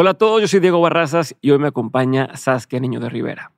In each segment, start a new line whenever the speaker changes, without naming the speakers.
Hola a todos, yo soy Diego Barrazas y hoy me acompaña Saskia Niño de Rivera.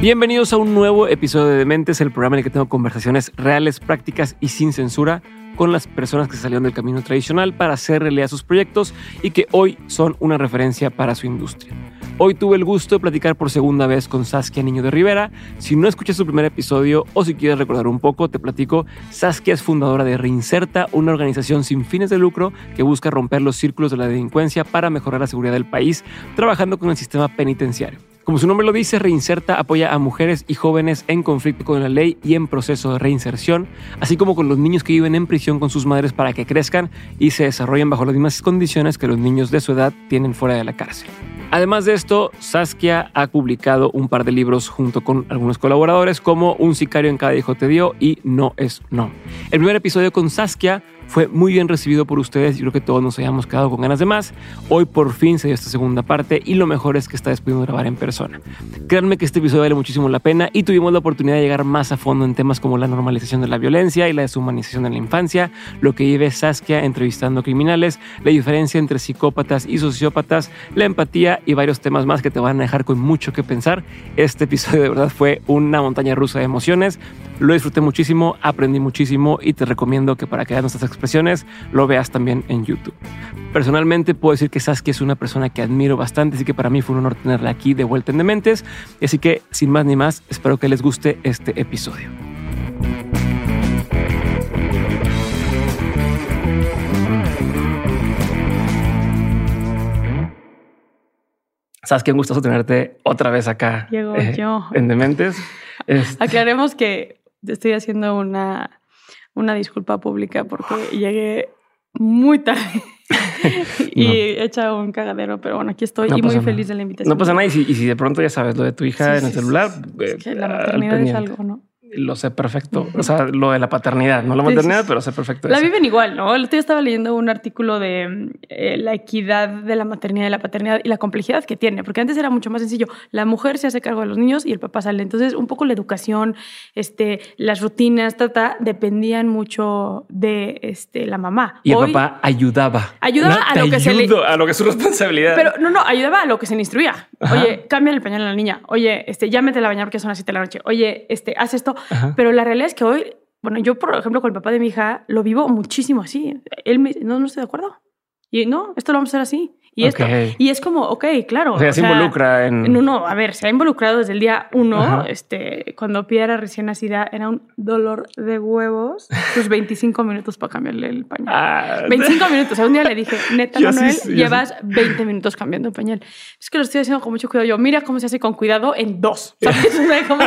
Bienvenidos a un nuevo episodio de Dementes, el programa en el que tengo conversaciones reales, prácticas y sin censura con las personas que salieron del camino tradicional para hacer realidad sus proyectos y que hoy son una referencia para su industria. Hoy tuve el gusto de platicar por segunda vez con Saskia Niño de Rivera. Si no escuchas su primer episodio o si quieres recordar un poco, te platico. Saskia es fundadora de Reinserta, una organización sin fines de lucro que busca romper los círculos de la delincuencia para mejorar la seguridad del país, trabajando con el sistema penitenciario. Como su nombre lo dice, Reinserta apoya a mujeres y jóvenes en conflicto con la ley y en proceso de reinserción, así como con los niños que viven en prisión con sus madres para que crezcan y se desarrollen bajo las mismas condiciones que los niños de su edad tienen fuera de la cárcel. Además de esto, Saskia ha publicado un par de libros junto con algunos colaboradores como Un sicario en cada hijo te dio y No es no. El primer episodio con Saskia fue muy bien recibido por ustedes y creo que todos nos hayamos quedado con ganas de más. Hoy por fin se dio esta segunda parte y lo mejor es que está vez grabar en persona. Créanme que este episodio vale muchísimo la pena y tuvimos la oportunidad de llegar más a fondo en temas como la normalización de la violencia y la deshumanización de la infancia, lo que lleve Saskia entrevistando criminales, la diferencia entre psicópatas y sociópatas, la empatía y varios temas más que te van a dejar con mucho que pensar. Este episodio de verdad fue una montaña rusa de emociones. Lo disfruté muchísimo, aprendí muchísimo y te recomiendo que para que veas nuestras expresiones lo veas también en YouTube. Personalmente puedo decir que Saskia es una persona que admiro bastante, así que para mí fue un honor tenerla aquí de vuelta en Dementes. Así que sin más ni más, espero que les guste este episodio. Saskia, un gustoso tenerte otra vez acá.
Llego eh, yo.
En Dementes.
Este Aclaremos que estoy haciendo una, una disculpa pública porque llegué muy tarde y he echado un cagadero, pero bueno, aquí estoy y muy feliz de la invitación.
No pasa nada. Y si, de pronto ya sabes lo de tu hija en el celular,
es que la maternidad es algo, ¿no?
Lo sé perfecto. O sea, lo de la paternidad, no la maternidad, pero sé perfecto.
La viven igual, ¿no? El otro día estaba leyendo un artículo de eh, la equidad de la maternidad y la paternidad y la complejidad que tiene, porque antes era mucho más sencillo. La mujer se hace cargo de los niños y el papá sale. Entonces, un poco la educación, este, las rutinas, tata, dependían mucho de este, la mamá.
Y el papá ayudaba.
Ayudaba a lo que se le...
A lo que es su responsabilidad.
Pero no, no, ayudaba a lo que se le instruía. Oye, cambia el pañal a la niña. Oye, este, ya mete la bañar porque son las 7 de la noche. Oye, este, haz esto. Pero la realidad es que hoy, bueno, yo, por ejemplo, con el papá de mi hija, lo vivo muchísimo así. Él me no, no estoy de acuerdo. Y no, esto lo vamos a hacer así. Y, esto, y es como, ok, claro.
O sea, se involucra en...
en... uno, a ver, se ha involucrado desde el día uno. Este, cuando Pia era recién nacida, era un dolor de huevos. Sus 25 minutos para cambiarle el pañal. 25 ah, minutos. O sea, un día le dije, neta, Manuel, llevas 20 minutos cambiando el pañal. Es que lo estoy haciendo con mucho cuidado. Yo, mira cómo se hace con cuidado en dos. ¿Sabes?
como,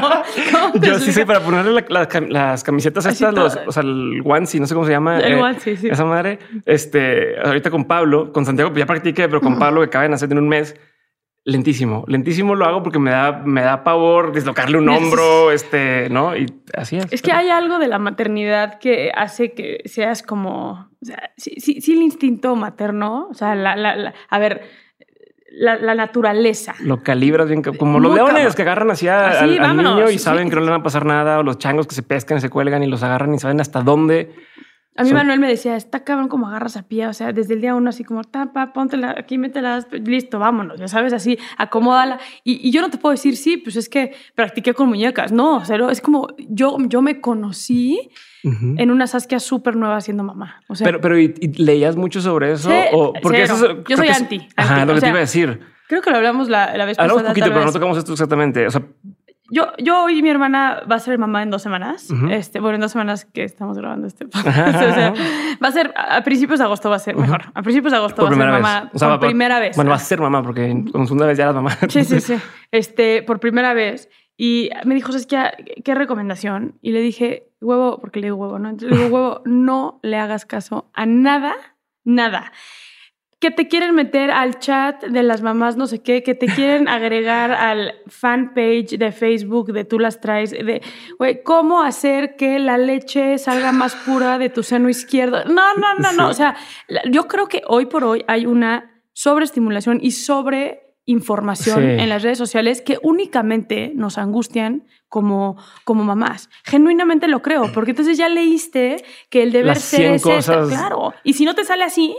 yo sí sé, para ponerle las camisetas estas, los, o sea, el onesie, no sé cómo se llama.
El eh, onesie, sí.
Esa madre. Este, ahorita con Pablo, con Santiago, ya practiqué, pero con Pablo que acaba de nacer en un mes, lentísimo. Lentísimo lo hago porque me da, me da pavor dislocarle un hombro, este, ¿no? Y así es.
Es que hay algo de la maternidad que hace que seas como, o sea, sí, sí, el instinto materno, o sea, la, la, a ver, la, naturaleza.
Lo calibras bien, como los leones que agarran así, al, niño y saben que no le van a pasar nada, o los changos que se pescan y se cuelgan y los agarran y saben hasta dónde.
A mí Manuel me decía, está cabrón como agarras a pie, o sea, desde el día uno así como, tapa, póntela, aquí métela, listo, vámonos, ya sabes, así, acomódala. Y, y, yo no te puedo decir, sí, pues es que practiqué con muñecas, no, o sea, es como, yo, yo me conocí en una Saskia súper nueva siendo mamá. O sea,
pero, pero ¿y, leías mucho sobre eso? o,
porque eso yo soy anti,
Ajá, lo que te iba a decir.
Creo que lo hablamos la, la vez pasada.
Hablamos un poquito, pero no tocamos esto exactamente. O sea,
yo, yo hoy mi hermana va a ser mamá en dos semanas. este, bueno, en dos semanas que estamos grabando este va a ser a principios de agosto va a ser mejor. A principios de agosto va a ser mamá por primera vez.
Bueno, va a ser mamá porque con segunda vez ya eras mamá.
Sí, sí, sí. Este, por primera vez. Y me dijo, es que ¿qué recomendación? Y le dije, huevo, porque le digo huevo, ¿no? Entonces le digo, huevo, no le hagas caso a nada, nada que te quieren meter al chat de las mamás no sé qué, que te quieren agregar al fanpage de Facebook de tú las traes, de, güey, ¿cómo hacer que la leche salga más pura de tu seno izquierdo? No, no, no, no. O sea, yo creo que hoy por hoy hay una sobreestimulación y sobre información
Sí.
en las redes sociales que únicamente nos angustian como, como mamás. Genuinamente lo creo, porque entonces ya leíste que el deber ser
100
es esta,
cosas.
claro. Y si no te sale así,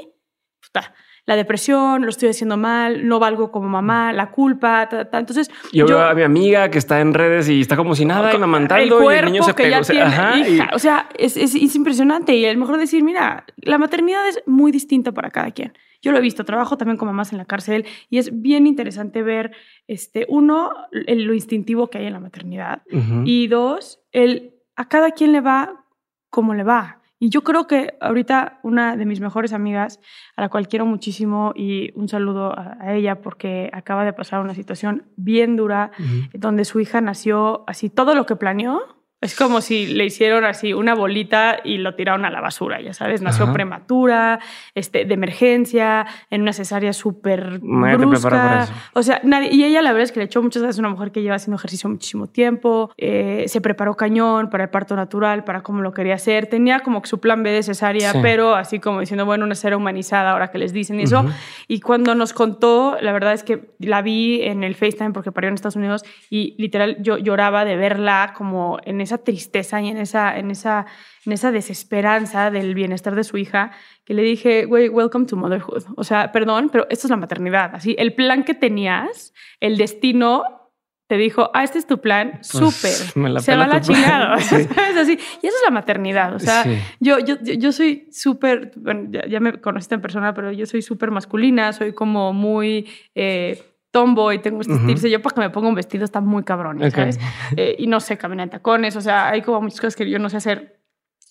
puta, la depresión, lo estoy haciendo mal, no valgo como mamá, la culpa, ta, ta. entonces
Yo, veo a mi amiga que está en redes y está como si nada, y amamantando,
el
y el niño se
ya
o sea,
tiene,
ajá, y-
o sea, es, es- es impresionante y lo mejor decir, mira, la maternidad es muy distinta para cada quien. Yo lo he visto, trabajo también con mamás en la cárcel y es bien interesante ver, este, uno, el- lo instintivo que hay en la maternidad y dos, el, a cada quien le va como le va. Y yo creo que ahorita una de mis mejores amigas, a la cual quiero muchísimo y un saludo a, a ella porque acaba de pasar una situación bien dura donde su hija nació así todo lo que planeó. Es como si le hicieron así una bolita y lo tiraron a la basura, ya sabes. Nació
Ajá.
prematura, este, de emergencia, en una cesárea súper brusca. O sea, nadie, y ella la verdad es que le echó muchas veces una mujer que lleva haciendo ejercicio muchísimo tiempo, eh, se preparó cañón para el parto natural, para cómo lo quería hacer. Tenía como que su plan B de cesárea,
Sí.
pero así como diciendo, bueno, una cesárea humanizada ahora que les dicen eso.
Ujú.
Y cuando nos contó, la verdad es que la vi en el FaceTime porque parió en Estados Unidos y literal yo lloraba de verla como en esa tristeza y en esa, en esa, en esa desesperanza del bienestar de su hija, que le dije, güey, welcome to motherhood. O sea, perdón, pero esto es la maternidad. Así, el plan que tenías, el destino te dijo, ah, este es tu plan,
Pues,
súper.
la
Se va la chingada.
Sí.
¿sabes? Así. Y eso es la maternidad. O sea,
Sí.
yo, yo, yo- yo soy súper, bueno, ya, ya me conociste en persona, pero yo soy súper masculina, soy como muy eh, tomboy, tengo este
Ujú.
estirse. Yo para que me ponga un vestido está muy cabrón, ya
Ok.
¿sabes? Eh, y no sé caminar en tacones, o sea, hay como muchas cosas que yo no sé hacer.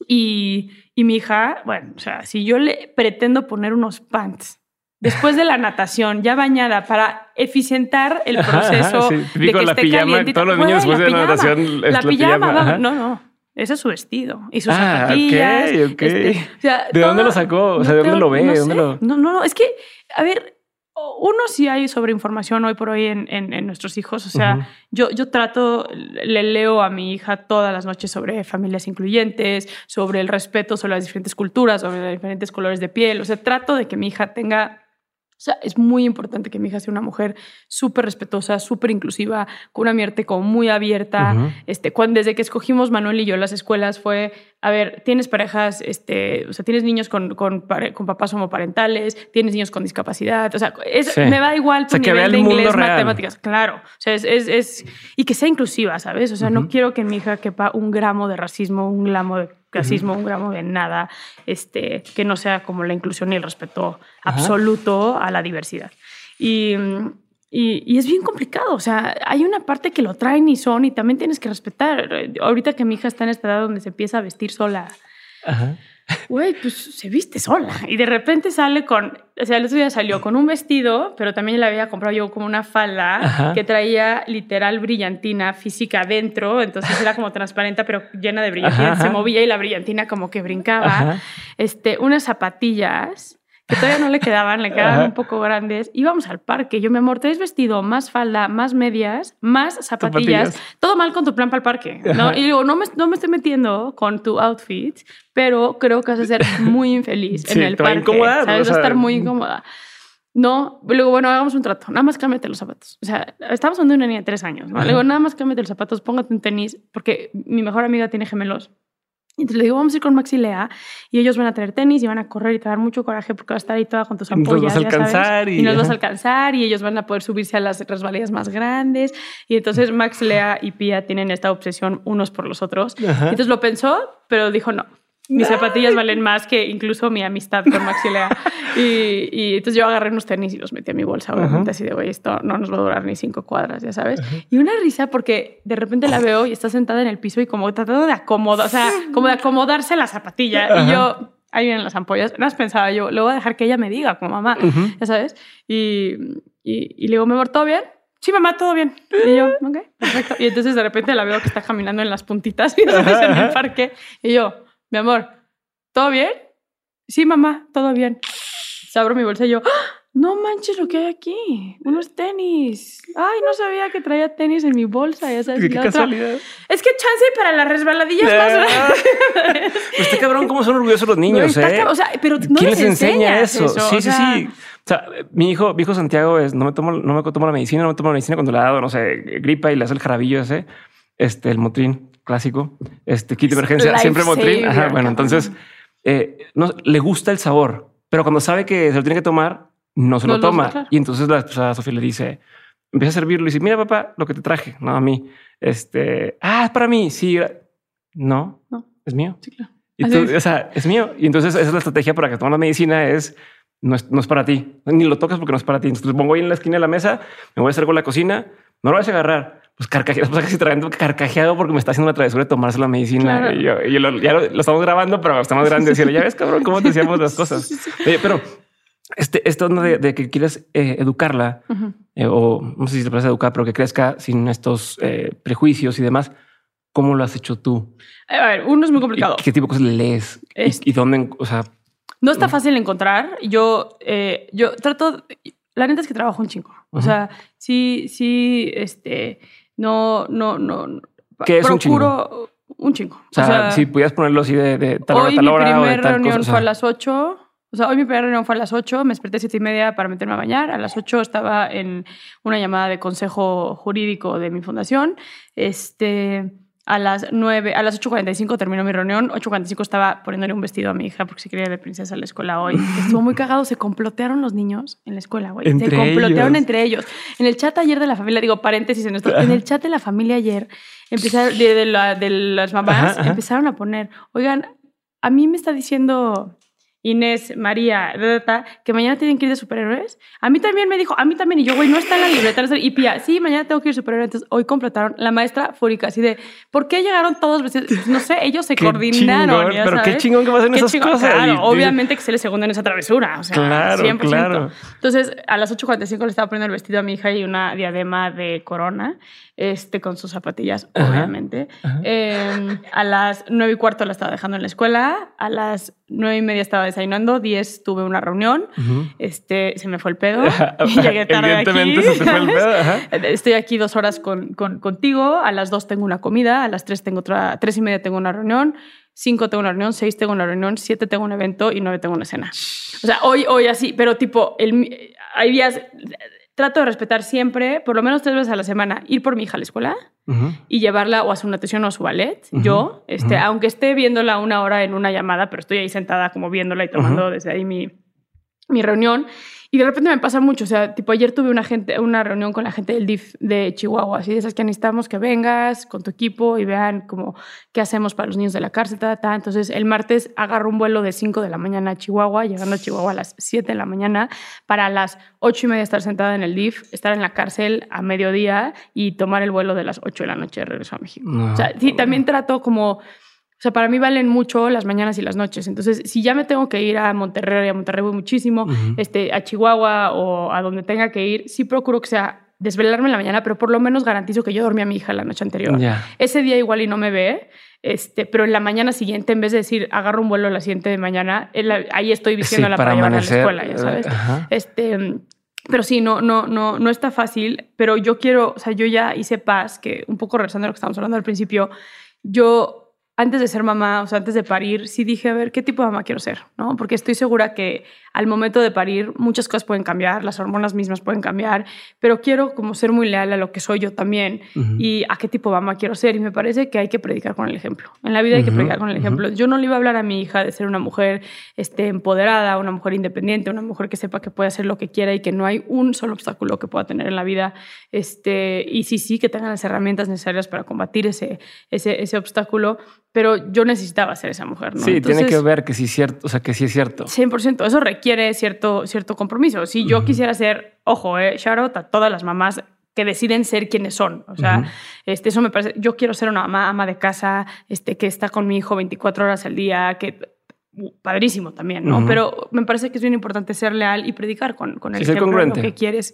Y, y mi hija, bueno, o sea, si yo le pretendo poner unos pants después de la natación, ya bañada, para eficientar el proceso
ajá, sí.
de que
la
esté
pijama, todos los niños después de la natación
La
la
pijama,
pijama,
no, no. Ese es su vestido y sus
Ah,
zapatillas.
ok, ok.
este, o sea,
¿De dónde
todo-
lo sacó? O sea, ¿de dónde
tengo-
lo ve?
No,
¿De dónde lo-
no, no, no, es que, a ver, uno sí hay sobreinformación hoy por hoy en, en- en nuestros hijos. O sea, yo, yo trato, le leo a mi hija todas las noches sobre familias incluyentes, sobre el respeto sobre las diferentes culturas, sobre los diferentes colores de piel. O sea, trato de que mi hija tenga... O sea, es muy importante que mi hija sea una mujer súper respetuosa, súper inclusiva, con una mente como muy abierta.
Ujú.
este, cuando, desde que escogimos Manuel y yo las escuelas fue, a ver, tienes parejas, este, o sea, tienes niños con, con, con papás homoparentales, tienes niños con discapacidad, o sea, es-
Sí.
me da igual tu
O sea, que vea
nivel
el
de inglés,
real.
matemáticas, claro, o sea, es, es, es- y que sea inclusiva, ¿sabes? O sea, no quiero que mi hija quepa un gramo de racismo, un gramo de clasismo, un gramo de nada, este, que no sea como la inclusión y el respeto
Ajá.
absoluto a la diversidad. Y, y, y es bien complicado, o sea, hay una parte que lo traen y son y también tienes que respetar. Ahorita que mi hija está en esta edad donde se empieza a vestir sola,
Ajá.
Güey, pues se viste sola. Y de repente sale con, o sea, el otro día salió con un vestido, pero también le había comprado yo como una falda
Ajá.
que traía literal brillantina física adentro, entonces era como transparente, pero llena de brillantina.
Ajá,
Se movía y la brillantina como que brincaba.
Ajá.
Este, unas zapatillas que todavía no le quedaban, le quedaban
Ajá.
un poco grandes. Íbamos al parque. Yo, mi amor, traes vestido, más falda, más medias, más zapatillas. Todo mal con tu plan para el parque. ¿no? Y digo, no me, no me estoy metiendo con tu outfit, pero creo que vas a ser muy infeliz
Sí,
en el parque.
incomodar,
¿sabes? Vas a estar muy incómoda. No, luego, bueno, hagamos un trato. Nada más cámbiate los zapatos. O sea, estamos hablando de una niña de tres años. digo, nada más cámbiate los zapatos, póngate un tenis, porque mi mejor amiga tiene gemelos. Y entonces le digo, vamos a ir con Max y Lea y ellos van a traer tenis y van a correr y te va a dar mucho coraje porque vas a estar ahí toda con tus
Y nos
ampollas.
vas a
sabes,
alcanzar y-
y nos vas a alcanzar y ellos van a poder subirse a las resbaladillas más grandes. Y entonces Max, Lea y Pia tienen esta obsesión unos por los otros.
Ajá.
Entonces lo pensó, pero dijo no. Mis zapatillas valen más que incluso mi amistad con Max y Lea. Y, y entonces yo agarré unos tenis y los metí a mi bolsa, obviamente,
Ajá.
así de, güey, esto no nos va a durar ni cinco cuadras, ya sabes. Y una risa porque de repente la veo y está sentada en el piso y como tratando de acomodar, o sea, como de acomodarse la zapatilla.
Ajá.
Y yo, ahí vienen las ampollas. Más pensaba yo, le voy a dejar que ella me diga como mamá, ya sabes. Y, y, y le digo, mi amor, ¿todo bien? Sí, mamá, todo bien. Y yo, ok, perfecto. Y entonces de repente la veo que está caminando en las puntitas y en el parque. Y yo, mi amor, ¿todo bien? Sí, mamá, todo bien. Se abro mi bolsa y yo, ¡Ah! no manches lo que hay aquí, unos tenis. Ay, no sabía que traía tenis en mi bolsa, ya sabes.
Qué
la otra,
casualidad.
es que chance para las resbaladillas más
Ah.
grandes.
está cabrón cómo son orgullosos los niños, ¿eh?
O sea, pero no
¿Quién
les,
les enseña eso? Sí, sí, sí. O sea, mi hijo, mi hijo Santiago es, no me tomo, no me tomo la medicina, no me tomo la medicina cuando le ha dado, no sé, gripa y le hace el jarabillo ese, este, el motrín clásico, este kit de emergencia, siempre motrín. Ajá, bueno, entonces eh, no, le gusta el sabor, pero cuando sabe que se lo tiene que tomar, no se lo toma. Y entonces la, pues, Sofía le dice, empieza a servirlo y dice, mira papá, lo que te traje, no a mí. Este, ah, es para mí. Sí, no, no, es mío. Sí, claro. Y tú, o sea, es mío. Y entonces esa es la estrategia para que tomes la medicina es no, es no es para ti. Ni lo tocas porque no es para ti. Entonces pongo ahí en la esquina de la mesa, me voy a hacer con la cocina, no lo vas a agarrar. Pues carcajeado, pues carcajeado porque me está haciendo una travesura de tomarse la medicina. Y, yo, lo, ya lo, estamos grabando, pero estamos grandes. Y ya ves, cabrón, cómo te decíamos las cosas. pero este, esto de, de que quieres eh, educarla, eh, o no sé si te parece educar, pero que crezca sin estos eh, prejuicios y demás, ¿cómo lo has hecho tú?
A ver, uno es muy complicado.
¿Qué tipo de cosas lees? ¿Y, dónde? O sea,
no está fácil encontrar. Yo, yo trato, la neta es que trabajo un chingo. O sea, sí, sí, este, no, no, no.
¿Qué es un chingo?
Un chingo.
O sea, si pudieras ponerlo así de, de tal hora, tal hora.
Mi primera reunión fue a las 8 o sea, hoy mi primera reunión fue a las 8, me desperté a 7 y media para meterme a bañar. A las 8 estaba en una llamada de consejo jurídico de mi fundación. Este, a las 9, a las 8.45 terminó mi reunión. 8.45 estaba poniéndole un vestido a mi hija porque se quería ir de princesa a la escuela hoy. Estuvo muy cagado. Se complotearon los niños en la escuela, güey. Se complotearon entre ellos. En el chat ayer de la familia, digo paréntesis en esto, en el chat de la familia ayer, empezaron, de, las mamás, empezaron a poner, oigan, a mí me está diciendo Inés, María, que mañana tienen que ir de superhéroes. A mí también me dijo, a mí también, y yo, güey, no está en la libreta. Y Pía, sí, mañana tengo que ir de superhéroes. Entonces, hoy completaron la maestra fúrica, así de, ¿por qué llegaron todos vestidos? No sé, ellos se coordinaron.
pero qué chingón que pasen esas cosas.
Claro, obviamente que se le segundo en esa travesura. O sea, claro, 100%. Claro. Entonces, a las 8.45 le estaba poniendo el vestido a mi hija y una diadema de corona este, con sus zapatillas, obviamente. Em, a las nueve y cuarto la estaba dejando en la escuela, a las nueve y media estaba desayunando, diez tuve una reunión, este, se me fue el pedo. Y llegué tarde aquí. Se fue el pedo. Estoy aquí dos horas con, con, contigo, a las dos tengo una comida, a las tres tengo otra, tres y media tengo una reunión, cinco tengo una reunión, seis tengo una reunión, siete tengo un evento y nueve tengo una cena. O sea, hoy, hoy así, pero tipo, el, hay días trato de respetar siempre, por lo menos tres veces a la semana, ir por mi hija a la escuela y llevarla o a su natación o a su ballet. Yo, este, aunque esté viéndola una hora en una llamada, pero estoy ahí sentada como viéndola y tomando desde ahí mi, mi reunión. Y de repente me pasa mucho, o sea, tipo ayer tuve una, gente, una reunión con la gente del DIF de Chihuahua, así de esas que necesitamos que vengas con tu equipo y vean como qué hacemos para los niños de la cárcel, ta, ta. Entonces el martes agarro un vuelo de 5 de la mañana a Chihuahua, llegando a Chihuahua a las 7 de la mañana, para las 8 y media estar sentada en el DIF, estar en la cárcel a mediodía y tomar el vuelo de las 8 de la noche de regreso a México. o sea, sí, también trato como o sea, para mí valen mucho las mañanas y las noches. Entonces, si ya me tengo que ir a Monterrey, a Monterrey voy muchísimo, este, a Chihuahua o a donde tenga que ir, sí procuro que sea desvelarme en la mañana, pero por lo menos garantizo que yo dormí a mi hija la noche anterior. Ese día igual y no me ve, este, pero en la mañana siguiente, en vez de decir agarro un vuelo la siguiente de mañana, ahí estoy diciéndola para, para a la escuela, ya sabes. Este, pero sí, no, no, no, no está fácil, pero yo quiero, o sea, yo ya hice paz, que un poco regresando a lo que estábamos hablando al principio, yo antes de ser mamá, o sea, antes de parir, sí dije, a ver, ¿qué tipo de mamá quiero ser? ¿no? Porque estoy segura que al momento de parir muchas cosas pueden cambiar, las hormonas mismas pueden cambiar, pero quiero como ser muy leal a lo que soy yo también y a qué tipo de mamá quiero ser. Y me parece que hay que predicar con el ejemplo. En la vida hay que predicar con el ejemplo. Yo no le iba a hablar a mi hija de ser una mujer este, empoderada, una mujer independiente, una mujer que sepa que puede hacer lo que quiera y que no hay un solo obstáculo que pueda tener en la vida. Este, y sí, sí, que tengan las herramientas necesarias para combatir ese, ese, ese obstáculo pero yo necesitaba ser esa mujer, ¿no?
Sí, tiene que ver que sí es cierto, o sea, que sí es cierto.
100%, eso requiere cierto, cierto compromiso. Si yo quisiera ser, ojo, eh, shout out a todas las mamás que deciden ser quienes son. O sea, este, eso me parece, yo quiero ser una mamá ama de casa, este, que está con mi hijo 24 horas al día, que padrísimo también, ¿no? Pero me parece que es bien importante ser leal y predicar con, con el ejemplo, lo que quieres.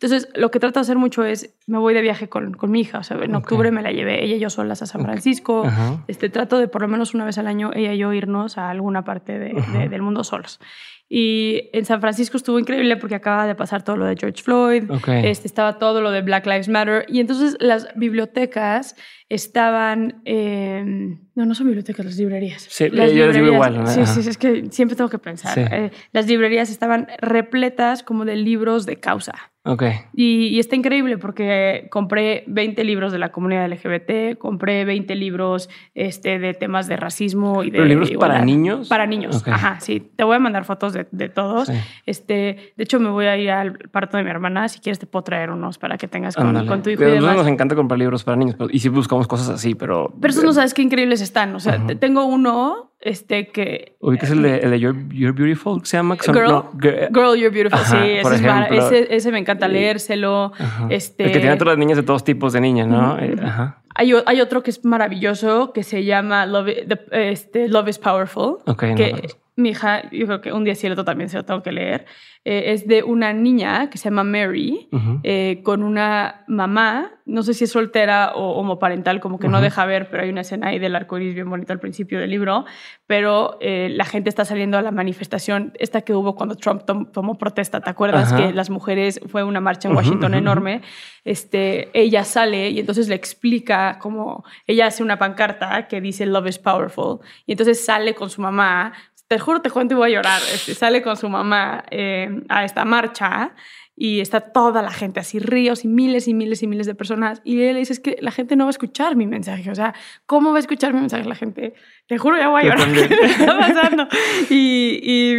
Entonces, lo que trato de hacer mucho es, me voy de viaje con, con mi hija, o sea, en octubre me la llevé ella y yo solas a San Francisco, este, trato de por lo menos una vez al año ella y yo irnos a alguna parte de, del mundo solos. Y en San Francisco estuvo increíble porque acaba de pasar todo lo de George Floyd, este, estaba todo lo de Black Lives Matter, y entonces las bibliotecas estaban. eh, no, no son bibliotecas, las librerías.
Sí,
las
yo les digo igual, ¿no?
Sí, sí, es que siempre tengo que pensar.
Sí.
Eh, las librerías estaban repletas como de libros de causa.
Ok.
Y, y está increíble porque compré 20 libros de la comunidad LGBT, compré 20 libros este, de temas de racismo y de.
¿Pero libros
igualdad.
para niños?
Para niños,
Ok.
ajá, sí. Te voy a mandar fotos de, de todos.
Sí.
Este, de hecho, me voy a ir al parto de mi hermana. Si quieres, te puedo traer unos para que tengas con, con tu hijo y demás.
nos encanta comprar libros para niños pero- y sí buscamos cosas así, pero.
Pero esos no sabes qué increíbles están. O sea, tengo uno este, que.
¿Ubicas el de, el de You're, You're Beautiful? ¿Se llama?
Girl,
no, Gir-
Girl, You're Beautiful.
Ajá,
sí, ese, es ese, ese me encanta leérselo. Este,
El que tiene a todas las niñas de todos tipos de niñas, ¿no? Eh, Ajá.
Hay, hay otro que es maravilloso que se llama Love, the- este, Love is Powerful.
Ok, no
que. Mi hija, yo creo que un día otro también se lo tengo que leer. Eh, es de una niña que se llama Mary,
Ujú.
eh, con una mamá, no sé si es soltera o homoparental, como que no
Ujú.
deja ver, pero hay una escena ahí del arco iris bien bonita al principio del libro. Pero eh, la gente está saliendo a la manifestación, esta que hubo cuando Trump tom- tomó protesta, ¿te acuerdas?
Ajá.
Que las mujeres, fue una marcha en Washington enorme. Este, ella sale y entonces le explica cómo ella hace una pancarta que dice Love is powerful. Y entonces sale con su mamá te juro, te cuento y voy a llorar. Este, sale con su mamá eh, a esta marcha y está toda la gente, así ríos y miles y miles y miles de personas. Y él le dice, es que la gente no va a escuchar mi mensaje. O sea, ¿cómo va a escuchar mi mensaje la gente? Te juro, ya voy a llorar. ¿Qué está pasando? Y, y,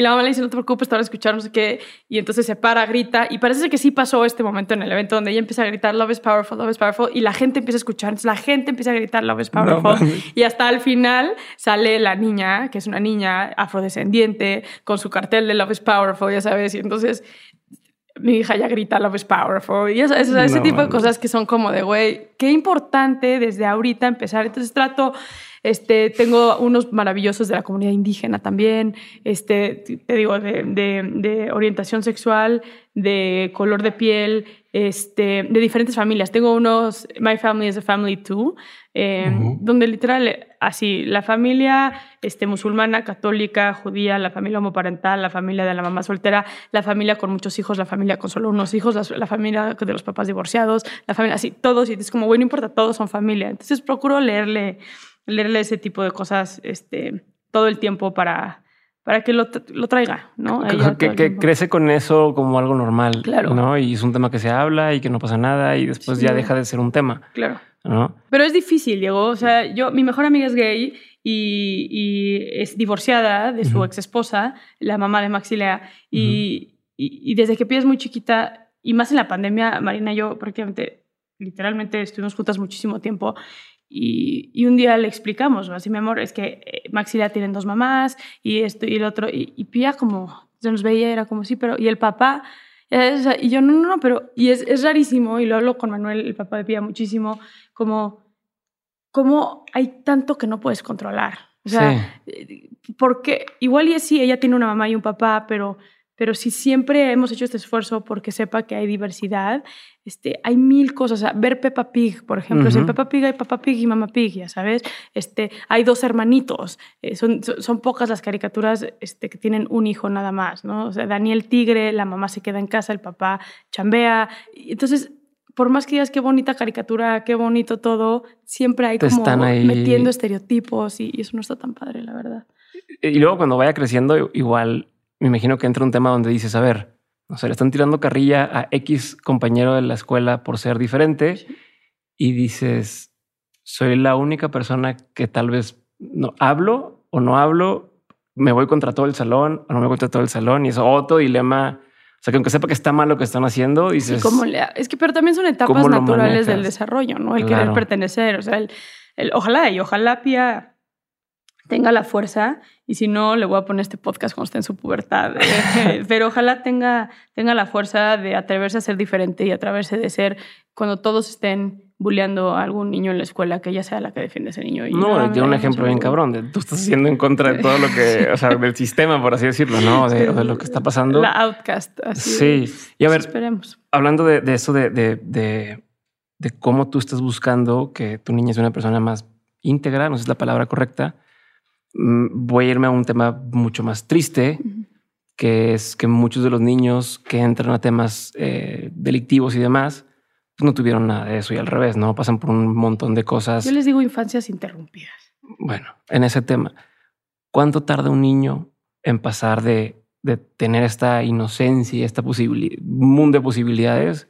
y la mamá le dice, no te preocupes, te van a escuchar, no sé qué. Y entonces se para, grita. Y parece que sí pasó este momento en el evento donde ella empieza a gritar, Love is powerful, love is powerful. Y la gente empieza a escuchar. Entonces la gente empieza a gritar, Love is
No
powerful.
mames.
y hasta el final sale la niña, que es una niña afrodescendiente, con su cartel de Love is powerful, ya sabes. Y entonces mi hija ya grita Love is powerful. Y eso, eso- ese
No
tipo de cosas que son como de, güey, qué importante desde ahorita empezar. Entonces trato, este, tengo unos maravillosos de la comunidad indígena también, este, te digo, de, de- de orientación sexual, de color de piel, este, de diferentes familias. Tengo unos, My Family is a Family Too, eh,
Ujú.
donde literal, así, la familia este, musulmana, católica, judía, la familia homoparental, la familia de la mamá soltera, la familia con muchos hijos, la familia con solo unos hijos, la, la familia de los papás divorciados, la familia, así, todos, y es como, bueno, no importa, todos son familia. Entonces procuro leerle, leerle ese tipo de cosas este, todo el tiempo para, para que lo, lo traiga, ¿no?
Que-
Ella
crece con eso como algo normal,
Claro.
¿no? Y es un tema que se habla y que no pasa nada y después
Sí.
ya deja de ser un tema,
Claro.
¿no?
Pero es difícil, Diego. O sea, yo, mi mejor amiga es gay y, y es divorciada de su ex esposa, la mamá de Maxilea. Y, y, y desde que Pia es muy chiquita, y más en la pandemia, Marina y yo prácticamente, literalmente estuvimos juntas muchísimo tiempo. Y, y un día le explicamos, ¿no? así mi amor, es que eh, Maxilea tienen dos mamás y esto y el otro. Y, y Pia como se nos veía, era como sí, pero. Y el papá. y yo, no, no, no, pero. Y es, es rarísimo, y lo hablo con Manuel, el papá de Pia, muchísimo, como. Cómo hay tanto que no puedes controlar. O sea, eh, porque igual y sí, ella tiene una mamá y un papá, pero, pero si siempre hemos hecho este esfuerzo porque sepa que hay diversidad, este, hay mil cosas. O sea, ver Peppa Pig, por ejemplo. Si en
Ujú.
Peppa Pig hay Peppa Pig y Mamá Pig, ya sabes. Este, hay dos hermanitos. Eh, son, son, pocas las caricaturas este, que tienen un hijo nada más, ¿no? O sea, Daniel Tigre, la mamá se queda en casa, el papá chambea. Entonces, por más que digas qué bonita caricatura, qué bonito todo, siempre hay como
están ahí-
metiendo estereotipos y, y eso no está tan padre, la verdad.
Y luego cuando vaya creciendo, igual me imagino que entra un tema donde dices, a ver, o sea, le están tirando carrilla a X compañero de la escuela por ser diferente
Sí.
y dices, soy la única persona que tal vez no hablo o no hablo, me voy contra todo el salón o no me voy contra todo el salón y es otro dilema. O sea, que aunque sepa que está mal lo que están haciendo,
Sí,
dices,
¿cómo le ha- es que, pero también son etapas
¿cómo lo
naturales del desarrollo, ¿no? El
Claro.
querer pertenecer, o sea, el, el- ojalá y ojalá Pia tenga la fuerza y si no le voy a poner este podcast cuando esté en su pubertad, eh, pero ojalá tenga, tenga la fuerza de atreverse a ser diferente y atreverse de ser cuando todos estén bulleando a algún niño en la escuela, que ella sea la que defiende a ese niño. Y
no, tiene un ejemplo bien cabrón. De, tú estás haciendo en contra de todo lo que, o sea, del sistema, por así decirlo, ¿no? De, de lo que está pasando.
La outcast, así.
Sí. Y a ver,
Esperemos.
hablando de, de eso, de, de, de, de cómo tú estás buscando que tu niña sea una persona más íntegra, no sé si es la palabra correcta, voy a irme a un tema mucho más triste, que es que muchos de los niños que entran a temas eh, delictivos y demás, pues, no tuvieron nada de eso y al revés, ¿no? Pasan por un montón de cosas.
Yo les digo infancias interrumpidas.
Bueno, en ese tema, ¿cuánto tarda un niño en pasar de, de tener esta inocencia, esta posibilidad, mundo de posibilidades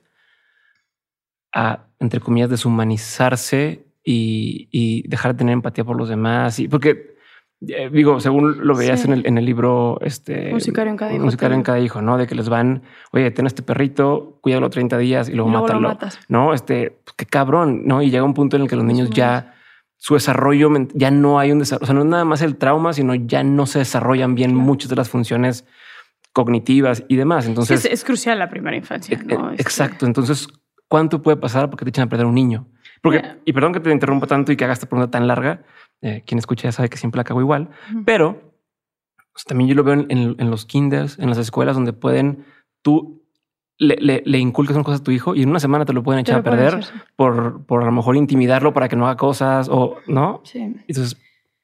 a, entre comillas, deshumanizarse y, y dejar de tener empatía por los demás? Y porque eh, digo, según lo veías
Sí.
en, el, en el libro, este
Un sicario en cada hijo,
en cada hijo, ¿no? De que les van, oye, ten este perrito, cuídalo 30 días y luego,
Y luego lo
mátalo.
matas.
No, este, pues, qué cabrón, ¿no? Y llega un punto en el que los niños ya, su desarrollo, ya no hay un desarrollo, o sea, no es nada más el trauma, sino ya no se desarrollan bien
Claro.
muchas de las funciones cognitivas y demás.
Sí,
Entonces,
es, es crucial la primera infancia.
e-
¿no?
e-
Este,
exacto. Entonces, ¿cuánto puede pasar porque te echan a perder un niño? Porque, y perdón que te interrumpa tanto y que hagas esta pregunta tan larga. eh, quien escucha ya sabe que siempre la cago igual, pero también yo lo veo en, en- en los kinders, en las escuelas donde pueden tú le, le, le inculcas una cosa a tu hijo y en una semana te lo pueden echar
lo
a perder por, por a lo mejor intimidarlo para que no haga cosas o no.
Sí.
Entonces,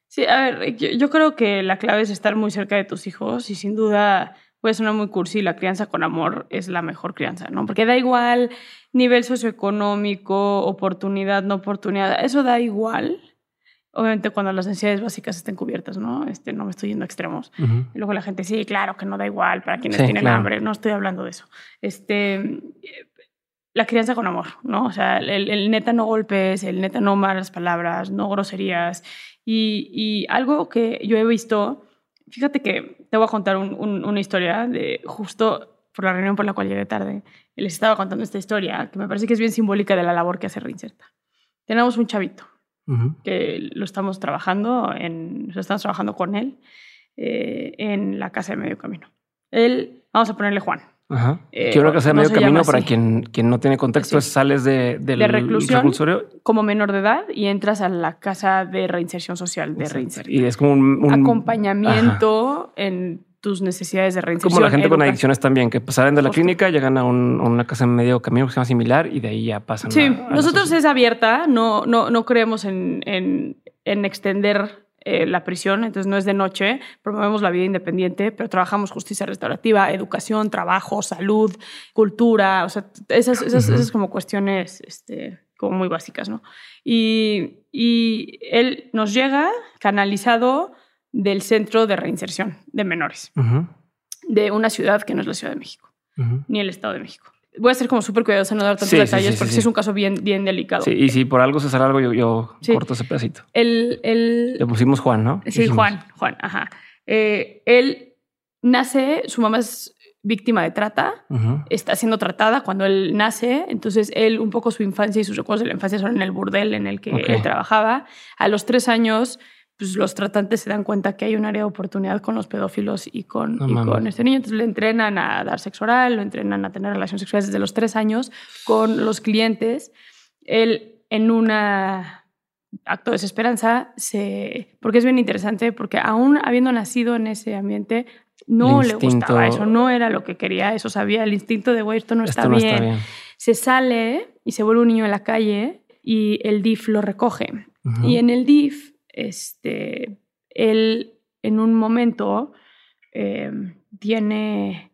Sí, a ver, yo, yo creo que la clave es estar muy cerca de tus hijos y sin duda puede sonar muy cursi, la crianza con amor es la mejor crianza, ¿no? Porque da igual nivel socioeconómico, oportunidad, no oportunidad, eso da igual. Obviamente cuando las necesidades básicas estén cubiertas, ¿no? Este, no me estoy yendo a extremos. Y luego la gente, sí, claro que no da igual para quienes
Sí,
tienen
claro.
hambre. No estoy hablando de eso. Este, la crianza con amor, ¿no? O sea, el, el neta no golpes, el neta no malas palabras, no groserías. Y, y algo que yo he visto, fíjate que te voy a contar un- un- una historia de justo por la reunión por la cual llegué tarde. Les estaba contando esta historia que me parece que es bien simbólica de la labor que hace Reinserta. Tenemos un chavito
Ujú.
que lo estamos trabajando, en, estamos trabajando con él eh, en la casa de medio camino. Él, vamos a ponerle Juan.
Ajá.
Eh,
Quiero que sea medio camino para quien, quien no tiene contexto.
Sí.
es sales de, del
De reclusión.
reclusorio
Como menor de edad y entras a la casa de reinserción social de reinserción.
y es como un, un-
Acompañamiento en tus necesidades de reinserción.
Como la gente con adicciones también, que salen de la
Justo.
clínica, llegan a, un- a una casa en medio camino que se llama similar y de ahí ya pasan.
Sí,
a- a la
nosotros es abierta, no, no, no creemos en, en, en extender eh, la prisión, entonces no es de noche, promovemos la vida independiente, pero trabajamos justicia restaurativa, educación, trabajo, salud, cultura, o sea, esas, esas, esas como cuestiones este, como muy básicas, ¿no? Y, y él nos llega canalizado del Centro de Reinserción de Menores, de una ciudad que no es la Ciudad de México, ni el Estado de México. Voy a ser como súper cuidadosa, no dar tantos
Sí,
detalles,
sí,
porque
sí,
sí es un caso bien, bien delicado.
Sí, y si por algo se sale algo, yo, yo corto ese pedacito.
El, el,
Le pusimos Juan, ¿no?
sí,
Dijimos.
Juan, Juan, ajá. Eh, él nace, su mamá es víctima de trata,
Ujú.
está siendo tratada cuando él nace, entonces él un poco su infancia y sus recuerdos de la infancia son en el burdel en el que
Ok.
él trabajaba. A los tres años, pues los tratantes se dan cuenta que hay un área de oportunidad con los pedófilos y con,
No
y con este niño, entonces le entrenan a dar sexo oral, lo entrenan a tener relaciones sexuales desde los tres años con los clientes. Él en una acto de desesperanza, se, porque es bien interesante, porque aún habiendo nacido en ese ambiente, no le gustaba eso, no era lo que quería, eso sabía, el instinto de, güey, esto no, está,
Esto no
bien.
está bien.
Se sale y se vuelve un niño en la calle y el DIF lo recoge.
Ujú.
Y en el DIF, este, él en un momento eh, tiene